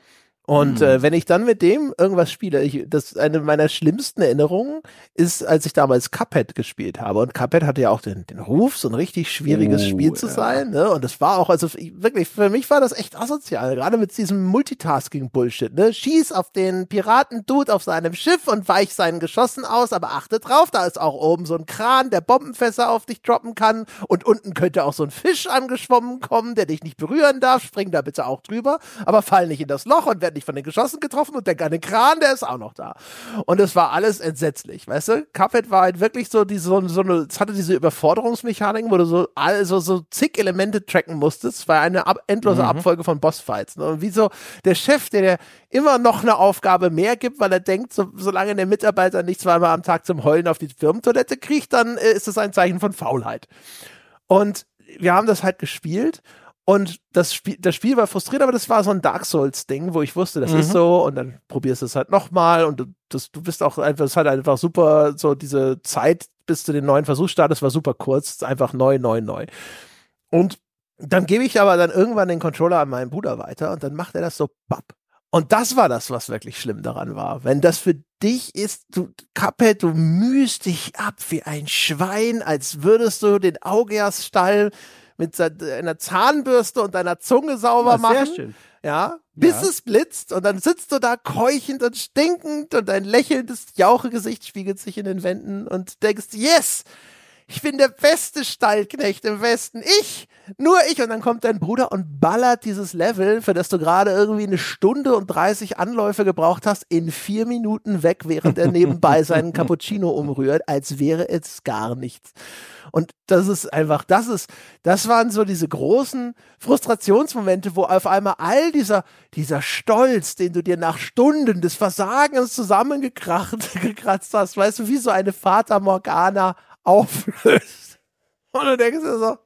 Und mhm. äh, wenn ich dann mit dem irgendwas spiele, ich, das eine meiner schlimmsten Erinnerungen ist, als ich damals Cuphead gespielt habe. Und Cuphead hatte ja auch den, den Ruf, so ein richtig schwieriges oh, Spiel zu ja. sein. Ne? Und es war auch, also wirklich, für mich war das echt asozial, gerade mit diesem Multitasking-Bullshit. Ne? Schieß auf den Piraten-Dude auf seinem Schiff und weich seinen Geschossen aus, aber achte drauf, da ist auch oben so ein Kran, der Bombenfässer auf dich droppen kann. Und unten könnte auch so ein Fisch angeschwommen kommen, der dich nicht berühren darf. Spring da bitte auch drüber, aber fall nicht in das Loch und werd nicht von den Geschossen getroffen und der kleine Kran, der ist auch noch da. Und es war alles entsetzlich, weißt du? Cuphead war halt wirklich so diese, so, so eine, es hatte diese Überforderungsmechaniken, wo du so, also so zig Elemente tracken musstest. Es war eine ab, endlose mhm. Abfolge von Bossfights. Ne? Und wie so der Chef, der dir immer noch eine Aufgabe mehr gibt, weil er denkt, so, solange der Mitarbeiter nicht zweimal am Tag zum Heulen auf die Firmentoilette kriegt, dann äh, ist das ein Zeichen von Faulheit. Und wir haben das halt gespielt und das Spiel, das Spiel war frustrierend, aber das war so ein Dark Souls-Ding, wo ich wusste, das mhm. ist so, und dann probierst du es halt nochmal und du, das, du bist auch einfach, es hat einfach super, so diese Zeit bis zu den neuen Versuch startest, war super kurz, einfach neu, neu, neu. Und dann gebe ich aber dann irgendwann den Controller an meinen Bruder weiter und dann macht er das so bapp. Und das war das, was wirklich schlimm daran war. Wenn das für dich ist, du Cuphead, du mühst dich ab wie ein Schwein, als würdest du den Augeas-Stall mit einer Zahnbürste und deiner Zunge sauber machen. Sehr schön. Ja, bis ja. es blitzt und dann sitzt du da keuchend und stinkend und dein lächelndes Jauchegesicht spiegelt sich in den Wänden und denkst, yes, ich bin der beste Stallknecht im Westen. Ich, nur ich. Und dann kommt dein Bruder und ballert dieses Level, für das du gerade irgendwie eine Stunde und 30 Anläufe gebraucht hast, in vier Minuten weg, während er nebenbei seinen Cappuccino umrührt, als wäre es gar nichts. Und das ist einfach, das ist, das waren so diese großen Frustrationsmomente, wo auf einmal all dieser, dieser Stolz, den du dir nach Stunden des Versagens zusammengekratzt *laughs* gekratzt hast, weißt du, wie so eine Fata Morgana auflöst. Und du denkst dir so,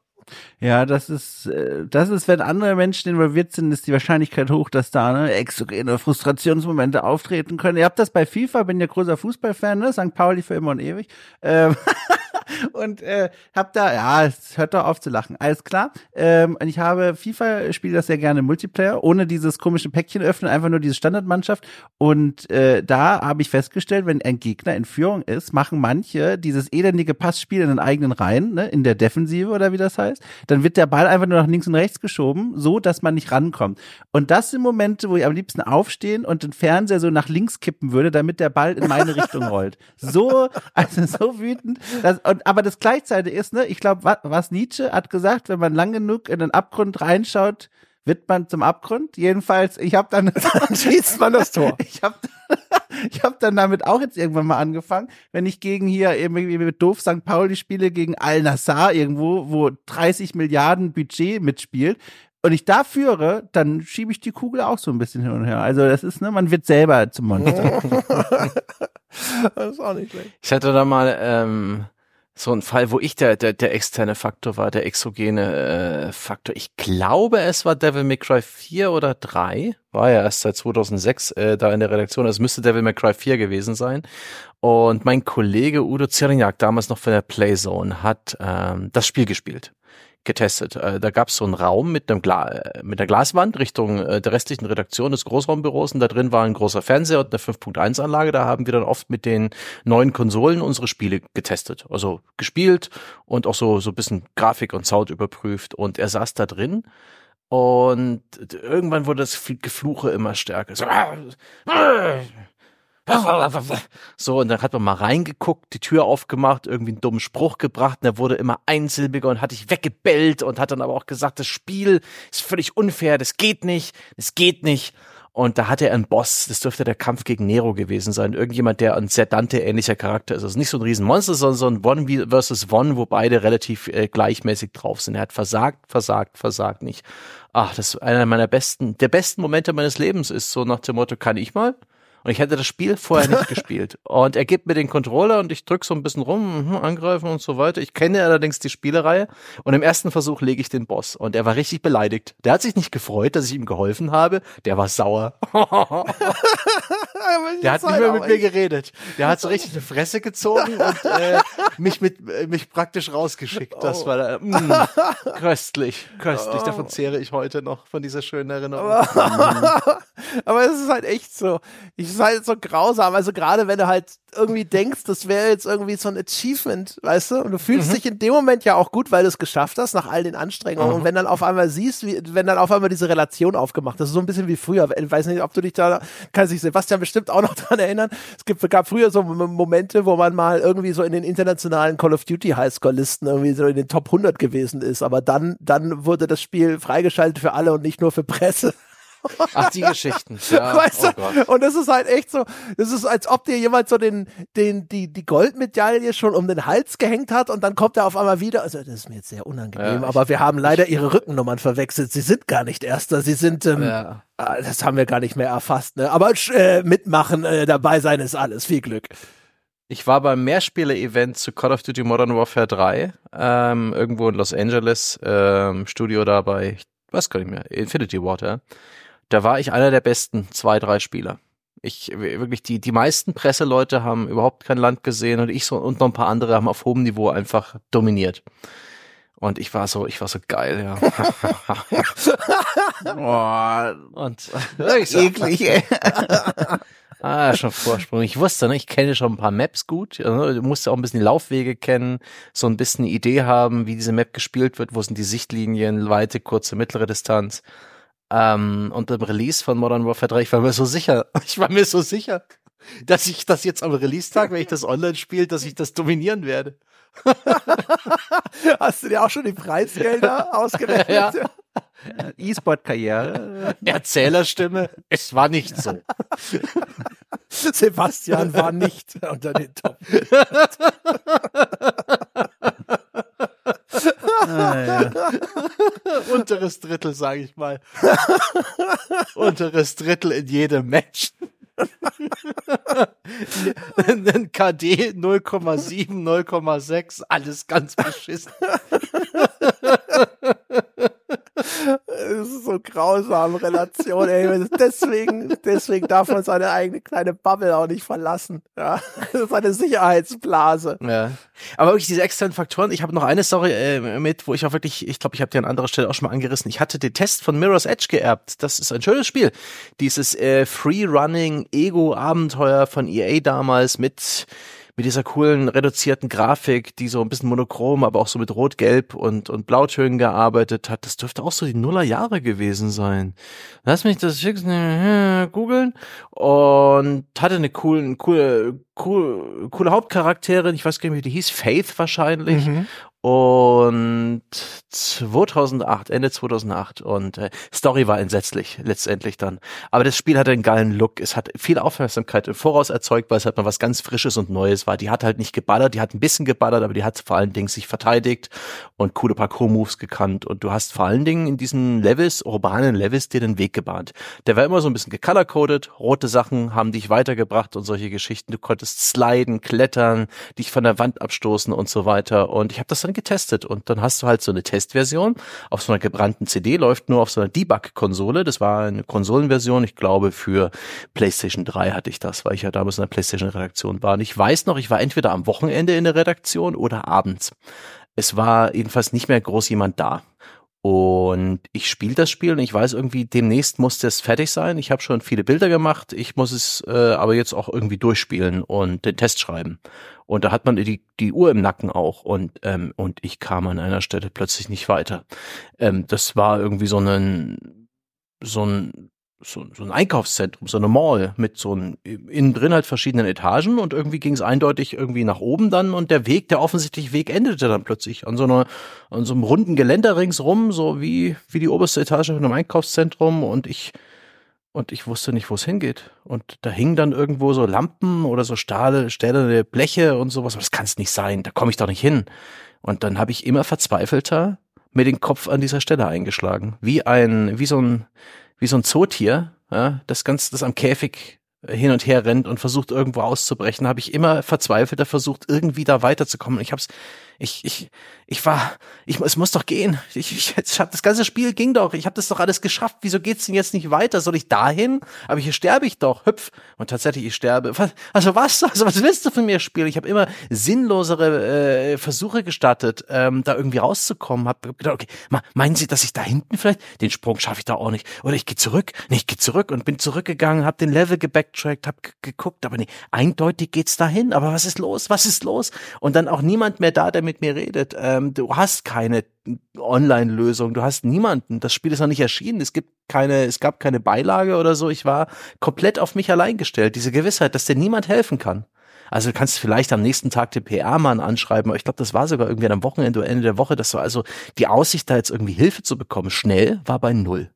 ja, das ist, äh, das ist, wenn andere Menschen involviert sind, ist die Wahrscheinlichkeit hoch, dass da ne, exogene Frustrationsmomente auftreten können. Ihr habt das bei FIFA, bin ja großer Fußballfan, ne? St. Pauli für immer und ewig. Ähm, *laughs* und äh, hab da, ja, hört doch auf zu lachen. Alles klar. Ähm, ich habe FIFA, spiele das sehr gerne Multiplayer, ohne dieses komische Päckchen öffnen, einfach nur diese Standardmannschaft. Und äh, da habe ich festgestellt, wenn ein Gegner in Führung ist, machen manche dieses elendige Passspiel in den eigenen Reihen, ne, in der Defensive oder wie das heißt. Dann wird der Ball einfach nur nach links und rechts geschoben, so dass man nicht rankommt. Und das sind Momente, wo ich am liebsten aufstehen und den Fernseher so nach links kippen würde, damit der Ball in meine Richtung rollt. So, also so wütend. Das, und, aber das gleichzeitig ist, ne, ich glaube, was, was Nietzsche hat gesagt, wenn man lang genug in den Abgrund reinschaut, wird man zum Abgrund. Jedenfalls, ich habe dann, *laughs* dann schießt man das Tor. *laughs* ich habe *laughs* ich hab dann damit auch jetzt irgendwann mal angefangen, wenn ich gegen hier irgendwie mit doof St. Pauli spiele gegen Al Nassar irgendwo, wo 30 Milliarden Budget mitspielt, und ich da führe, dann schiebe ich die Kugel auch so ein bisschen hin und her. Also das ist, ne, man wird selber zum Monster. das ist auch nicht schlecht. Ich hatte da mal ähm, so ein Fall, wo ich der, der, der externe Faktor war, der exogene äh, Faktor. Ich glaube, es war Devil May Cry 4 oder 3. War ja erst seit 2006 äh, da in der Redaktion. Es müsste Devil May Cry 4 gewesen sein. Und mein Kollege Udo Zirniak, damals noch von der Playzone, hat ähm, das Spiel gespielt getestet. Äh, da gab es so einen Raum mit einem Gla äh, mit einer Glaswand Richtung äh, der restlichen Redaktion des Großraumbüros und da drin war ein großer Fernseher und eine 5.1 Anlage. Da haben wir dann oft mit den neuen Konsolen unsere Spiele getestet, also gespielt und auch so so ein bisschen Grafik und Sound überprüft. Und er saß da drin und irgendwann wurde das Gefluche immer stärker. So, *laughs* so, und dann hat man mal reingeguckt, die Tür aufgemacht, irgendwie einen dummen Spruch gebracht, und er wurde immer einsilbiger und hat dich weggebellt und hat dann aber auch gesagt, das Spiel ist völlig unfair, das geht nicht, das geht nicht. Und da hatte er einen Boss, das dürfte der Kampf gegen Nero gewesen sein. Irgendjemand, der ein sehr Dante-ähnlicher Charakter ist. Also nicht so ein Riesenmonster, sondern so ein One versus One, wo beide relativ äh, gleichmäßig drauf sind. Er hat versagt, versagt, versagt nicht. Ach, das ist einer meiner besten, der besten Momente meines Lebens ist so nach dem Motto, kann ich mal? Und ich hätte das Spiel vorher nicht gespielt. *laughs* Und er gibt mir den Controller und ich drücke so ein bisschen rum, mhm, angreifen und so weiter. Ich kenne allerdings die Spielereihe. Und im ersten Versuch lege ich den Boss. Und er war richtig beleidigt. Der hat sich nicht gefreut, dass ich ihm geholfen habe. Der war sauer. *laughs* *laughs* der hat nicht mehr mit mir geredet. Der hat so richtig eine Fresse gezogen und äh, mich mit äh, mich praktisch rausgeschickt. Das Oh. war mh, mm, köstlich, köstlich. Davon zehre ich heute noch von dieser schönen Erinnerung. Aber es ist halt echt so. Ich ist halt so grausam. Also gerade wenn du halt irgendwie denkst, das wäre jetzt irgendwie so ein Achievement, weißt du? Und du fühlst dich in dem Moment ja auch gut, weil du es geschafft hast, nach all den Anstrengungen. Und wenn dann auf einmal siehst, wie, wenn dann auf einmal diese Relation aufgemacht, das ist so ein bisschen wie früher. Ich weiß nicht, ob du dich da, kann sich Sebastian bestimmt auch noch *laughs* dran erinnern. Es gibt, gab früher so Momente, wo man mal irgendwie so in den internationalen Call of Duty Highscore-Listen irgendwie so in den Top 100 gewesen ist. Aber dann, dann wurde das Spiel freigeschaltet für alle und nicht nur für Presse. Ach, die Geschichten. *laughs* Ja, weißt oh du? Gott. Und das ist halt echt so, das ist, als ob dir jemand so den, den, die, die Goldmedaille schon um den Hals gehängt hat und dann kommt er auf einmal wieder. Also, das ist mir jetzt sehr unangenehm, Ja, ich- aber wir haben leider ihre Rückennummern verwechselt. Sie sind gar nicht Erster, sie sind, ähm, Ja. ah, das haben wir gar nicht mehr erfasst, ne? Aber äh, mitmachen, äh, dabei sein ist alles. Viel Glück. Ich war beim Mehrspieler-Event zu Call of Duty Modern Warfare 3, ähm, irgendwo in Los Angeles, ähm, Studio da bei, ich weiß gar nicht mehr, Infinity Water. Da war ich einer der besten zwei, drei Spieler. Ich wirklich die die meisten Presseleute haben überhaupt kein Land gesehen und ich so und noch ein paar andere haben auf hohem Niveau einfach dominiert. Und ich war so, ich war so geil, ja. *laughs* Oh, Und eklig, ey. *laughs* Ah, schon Vorsprung. Ich wusste, ne, ich kenne schon ein paar Maps gut. Ja, Du musst ja auch ein bisschen die Laufwege kennen, so ein bisschen eine Idee haben, wie diese Map gespielt wird, wo sind die Sichtlinien, weite, kurze, mittlere Distanz. Ähm, und beim Release von Modern Warfare 3, ich war mir so sicher, *laughs* ich war mir so sicher, dass ich das jetzt am Release-Tag, wenn ich das online spiele, dass ich das dominieren werde. *laughs* Hast du dir auch schon die Preisgelder *laughs* ausgerechnet? Ja. E-Sport-Karriere. Erzählerstimme, es war nicht so. Sebastian war nicht unter den Top. Ah. *laughs* Unteres Drittel, sage ich mal. *laughs* Unteres Drittel in jedem Match. *laughs* Ein KD 0,7, 0,6, alles ganz beschissen. Das ist so grausame Relation, ey. Deswegen, deswegen darf man seine eigene kleine Bubble auch nicht verlassen. Ja, das ist eine Sicherheitsblase. Ja. Aber wirklich diese externen Faktoren. Ich habe noch eine Story äh, mit, wo ich auch wirklich, ich glaube, ich habe die an anderer Stelle auch schon mal angerissen. Ich hatte den Test von Mirror's Edge geerbt. Das ist ein schönes Spiel. Dieses äh, Free-Running Ego-Abenteuer von EA damals mit mit dieser coolen reduzierten Grafik, die so ein bisschen monochrom, aber auch so mit Rot, Gelb und, und Blautönen gearbeitet hat. Das dürfte auch so die Nullerjahre gewesen sein. Lass mich das fix googeln. Und hatte eine coolen, coole, coole, coole Hauptcharakterin. Ich weiß gar nicht, wie die hieß. Faith wahrscheinlich. Und 2008, Ende 2008. Und äh, Story war entsetzlich, letztendlich dann. Aber das Spiel hatte einen geilen Look. Es hat viel Aufmerksamkeit im Voraus erzeugt, weil es halt mal was ganz Frisches und Neues war. Die hat halt nicht geballert, die hat ein bisschen geballert, aber die hat vor allen Dingen sich verteidigt und coole Parkour-Moves gekannt. Und du hast vor allen Dingen in diesen Levels, urbanen Levels, dir den Weg gebahnt. Der war immer so ein bisschen gecolor-coded. Rote Sachen haben dich weitergebracht und solche Geschichten. Du konntest sliden, klettern, dich von der Wand abstoßen und so weiter. Und ich habe das dann getestet. Und dann hast du halt so eine Testversion auf so einer gebrannten CD, läuft nur auf so einer Debug-Konsole. Das war eine Konsolenversion, ich glaube für PlayStation 3 hatte ich das, weil ich ja damals in der PlayStation-Redaktion war. Und ich weiß noch, ich war entweder am Wochenende in der Redaktion oder abends. Es war jedenfalls nicht mehr groß jemand da. Und ich spiele das Spiel und ich weiß irgendwie, demnächst muss das fertig sein. Ich habe schon viele Bilder gemacht, ich muss es äh, aber jetzt auch irgendwie durchspielen und den Test schreiben. Und da hat man die, die Uhr im Nacken auch und, ähm, und ich kam an einer Stelle plötzlich nicht weiter. Ähm, das war irgendwie so ein, so ein so, so ein Einkaufszentrum, so eine Mall mit so ein, innen drin halt verschiedenen Etagen und irgendwie ging es eindeutig irgendwie nach oben dann und der Weg, der offensichtliche Weg endete dann plötzlich an so einer, an so einem runden Geländer ringsrum, so wie, wie die oberste Etage von einem Einkaufszentrum und ich, und ich wusste nicht, wo es hingeht. Und da hingen dann irgendwo so Lampen oder so Stahl, stählerne Bleche und sowas, aber das kann es nicht sein, da komme ich doch nicht hin. Und dann habe ich immer verzweifelter mir den Kopf an dieser Stelle eingeschlagen, wie ein, wie so ein, wie so ein Zootier, ja, das ganz, das am Käfig hin und her rennt und versucht irgendwo auszubrechen, habe ich immer verzweifelter versucht, irgendwie da weiterzukommen. Ich habe es ich, ich, ich war, ich, es muss doch gehen. Ich, ich, ich hab, das ganze Spiel ging doch. Ich habe das doch alles geschafft. Wieso geht's denn jetzt nicht weiter? Soll ich dahin? Aber hier sterbe ich doch. Hüpf. Und tatsächlich, ich sterbe. Also was? Also was willst du von mir spielen? Ich habe immer sinnlosere äh, Versuche gestartet, ähm, da irgendwie rauszukommen. Hab gedacht, okay, meinen Sie, dass ich da hinten vielleicht den Sprung schaffe ich da auch nicht? Oder ich gehe zurück? Nee, ich gehe zurück und bin zurückgegangen, habe den Level gebacktrackt, habe geguckt, aber nee, eindeutig geht's dahin. Aber was ist los? Was ist los? Und dann auch niemand mehr da, der mit mir redet. Ähm, du hast keine Online-Lösung, du hast niemanden. Das Spiel ist noch nicht erschienen. Es gibt keine, es gab keine Beilage oder so. Ich war komplett auf mich allein gestellt. Diese Gewissheit, dass dir niemand helfen kann. Also du kannst vielleicht am nächsten Tag den PR-Mann anschreiben, aber ich glaube, das war sogar irgendwie am Wochenende oder Ende der Woche. Das war also die Aussicht, da jetzt irgendwie Hilfe zu bekommen, schnell, war bei null.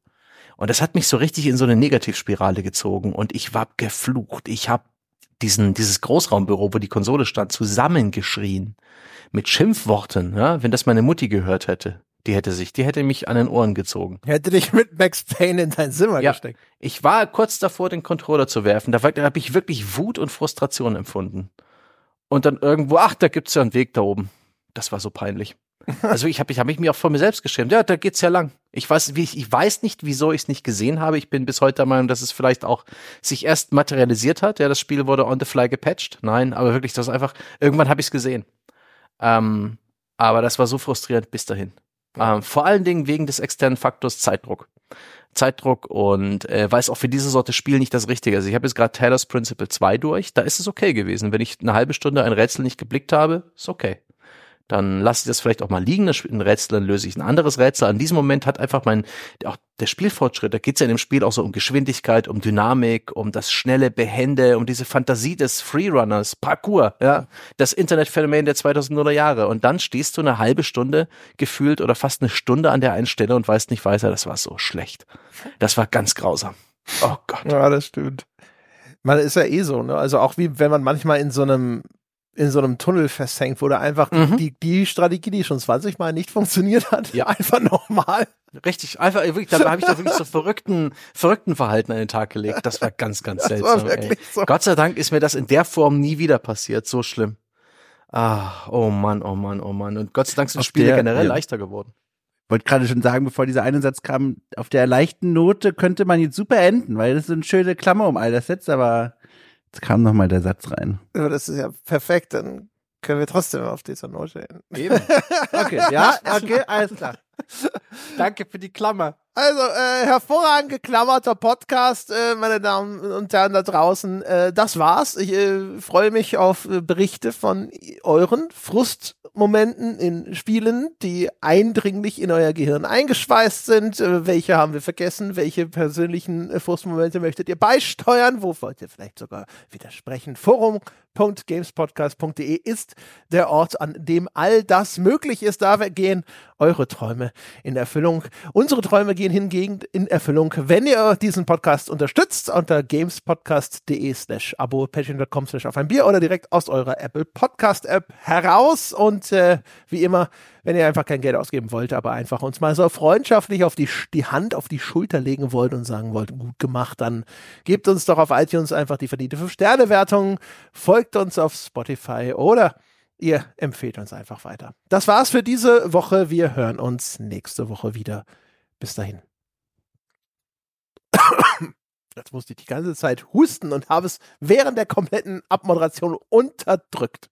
Und das hat mich so richtig in so eine Negativspirale gezogen und ich war geflucht. Ich habe diesen, dieses Großraumbüro, wo die Konsole stand, zusammengeschrien mit Schimpfworten, ja, wenn das meine Mutti gehört hätte. Die hätte sich, die hätte mich an den Ohren gezogen. Hätte dich mit Max Payne in dein Zimmer ja, gesteckt. Ich war kurz davor, den Controller zu werfen. Da, da habe ich wirklich Wut und Frustration empfunden. Und dann irgendwo, ach, da gibt's ja einen Weg da oben. Das war so peinlich. Also ich habe ich hab mich mir auch vor mir selbst geschämt. Ja, da geht's ja lang. Ich weiß, wie ich, ich weiß nicht, wieso ich es nicht gesehen habe. Ich bin bis heute der Meinung, dass es vielleicht auch sich erst materialisiert hat. Ja, das Spiel wurde on the fly gepatcht. Nein, aber wirklich, das ist einfach, irgendwann habe ich es gesehen. Ähm, aber das war so frustrierend bis dahin. Ähm, vor allen Dingen wegen des externen Faktors Zeitdruck. Zeitdruck und äh, weiß auch für diese Sorte Spiel nicht das Richtige. Also ich habe jetzt gerade Taylor's Principle 2 durch, da ist es okay gewesen. Wenn ich eine halbe Stunde ein Rätsel nicht geblickt habe, ist okay dann lasse ich das vielleicht auch mal liegen, ein Rätsel, dann löse ich ein anderes Rätsel. An diesem Moment hat einfach mein, auch der Spielfortschritt, da geht es ja in dem Spiel auch so um Geschwindigkeit, um Dynamik, um das schnelle Behände, um diese Fantasie des Freerunners, Parkour, ja, das Internetphänomen der 2000er Jahre. Und dann stehst du eine halbe Stunde gefühlt oder fast eine Stunde an der einen Stelle und weißt nicht weiter, das war so schlecht. Das war ganz grausam. Oh Gott. Ja, das stimmt. Man ist ja eh so, ne? Also auch wie wenn man manchmal in so einem in so einem Tunnel festhängt, wo da einfach mhm. die, die Strategie, die schon 20 Mal nicht funktioniert hat, ja. *laughs* einfach nochmal. Richtig, einfach wirklich, da habe ich da wirklich so verrückten, verrückten Verhalten an den Tag gelegt. Das war ganz, *laughs* ganz das seltsam. So. Gott sei Dank ist mir das in der Form nie wieder passiert. So schlimm. Ah, oh Mann, oh Mann, oh Mann. Und Gott sei Dank sind Spiele der, generell ja. leichter geworden. Wollte gerade schon sagen, bevor dieser eine Satz kam, auf der leichten Note könnte man jetzt super enden, weil das ist eine schöne Klammer um all das jetzt, aber Jetzt kam noch mal der Satz rein. Aber das ist ja perfekt, dann können wir trotzdem auf dieser Note enden. Eben. Okay, ja, *laughs* okay, alles klar. *laughs* Danke für die Klammer. Also, äh, hervorragend geklammerter Podcast, äh, meine Damen und Herren da draußen. Äh, das war's. Ich äh, freue mich auf äh, Berichte von euren Frustmomenten in Spielen, die eindringlich in euer Gehirn eingeschweißt sind. Äh, welche haben wir vergessen? Welche persönlichen äh, Frustmomente möchtet ihr beisteuern? Wo wollt ihr vielleicht sogar widersprechen? Forum www.gamespodcast.de ist der Ort, an dem all das möglich ist. Da gehen eure In Erfüllung. Unsere Träume gehen hingegen in Erfüllung, wenn ihr diesen Podcast unterstützt unter gamespodcast.de slash abo, patreon.com slash auf ein Bier oder direkt aus eurer Apple Podcast App heraus. Und äh, wie immer, wenn ihr einfach kein Geld ausgeben wollt, aber einfach uns mal so freundschaftlich auf die, die Hand auf die Schulter legen wollt und sagen wollt, gut gemacht, dann gebt uns doch auf iTunes einfach die verdiente 5-Sterne-Wertung, folgt uns auf Spotify oder ihr empfehlt uns einfach weiter. Das war's für diese Woche. Wir hören uns nächste Woche wieder. Bis dahin. *coughs* Jetzt musste ich die ganze Zeit husten und habe es während der kompletten Abmoderation unterdrückt.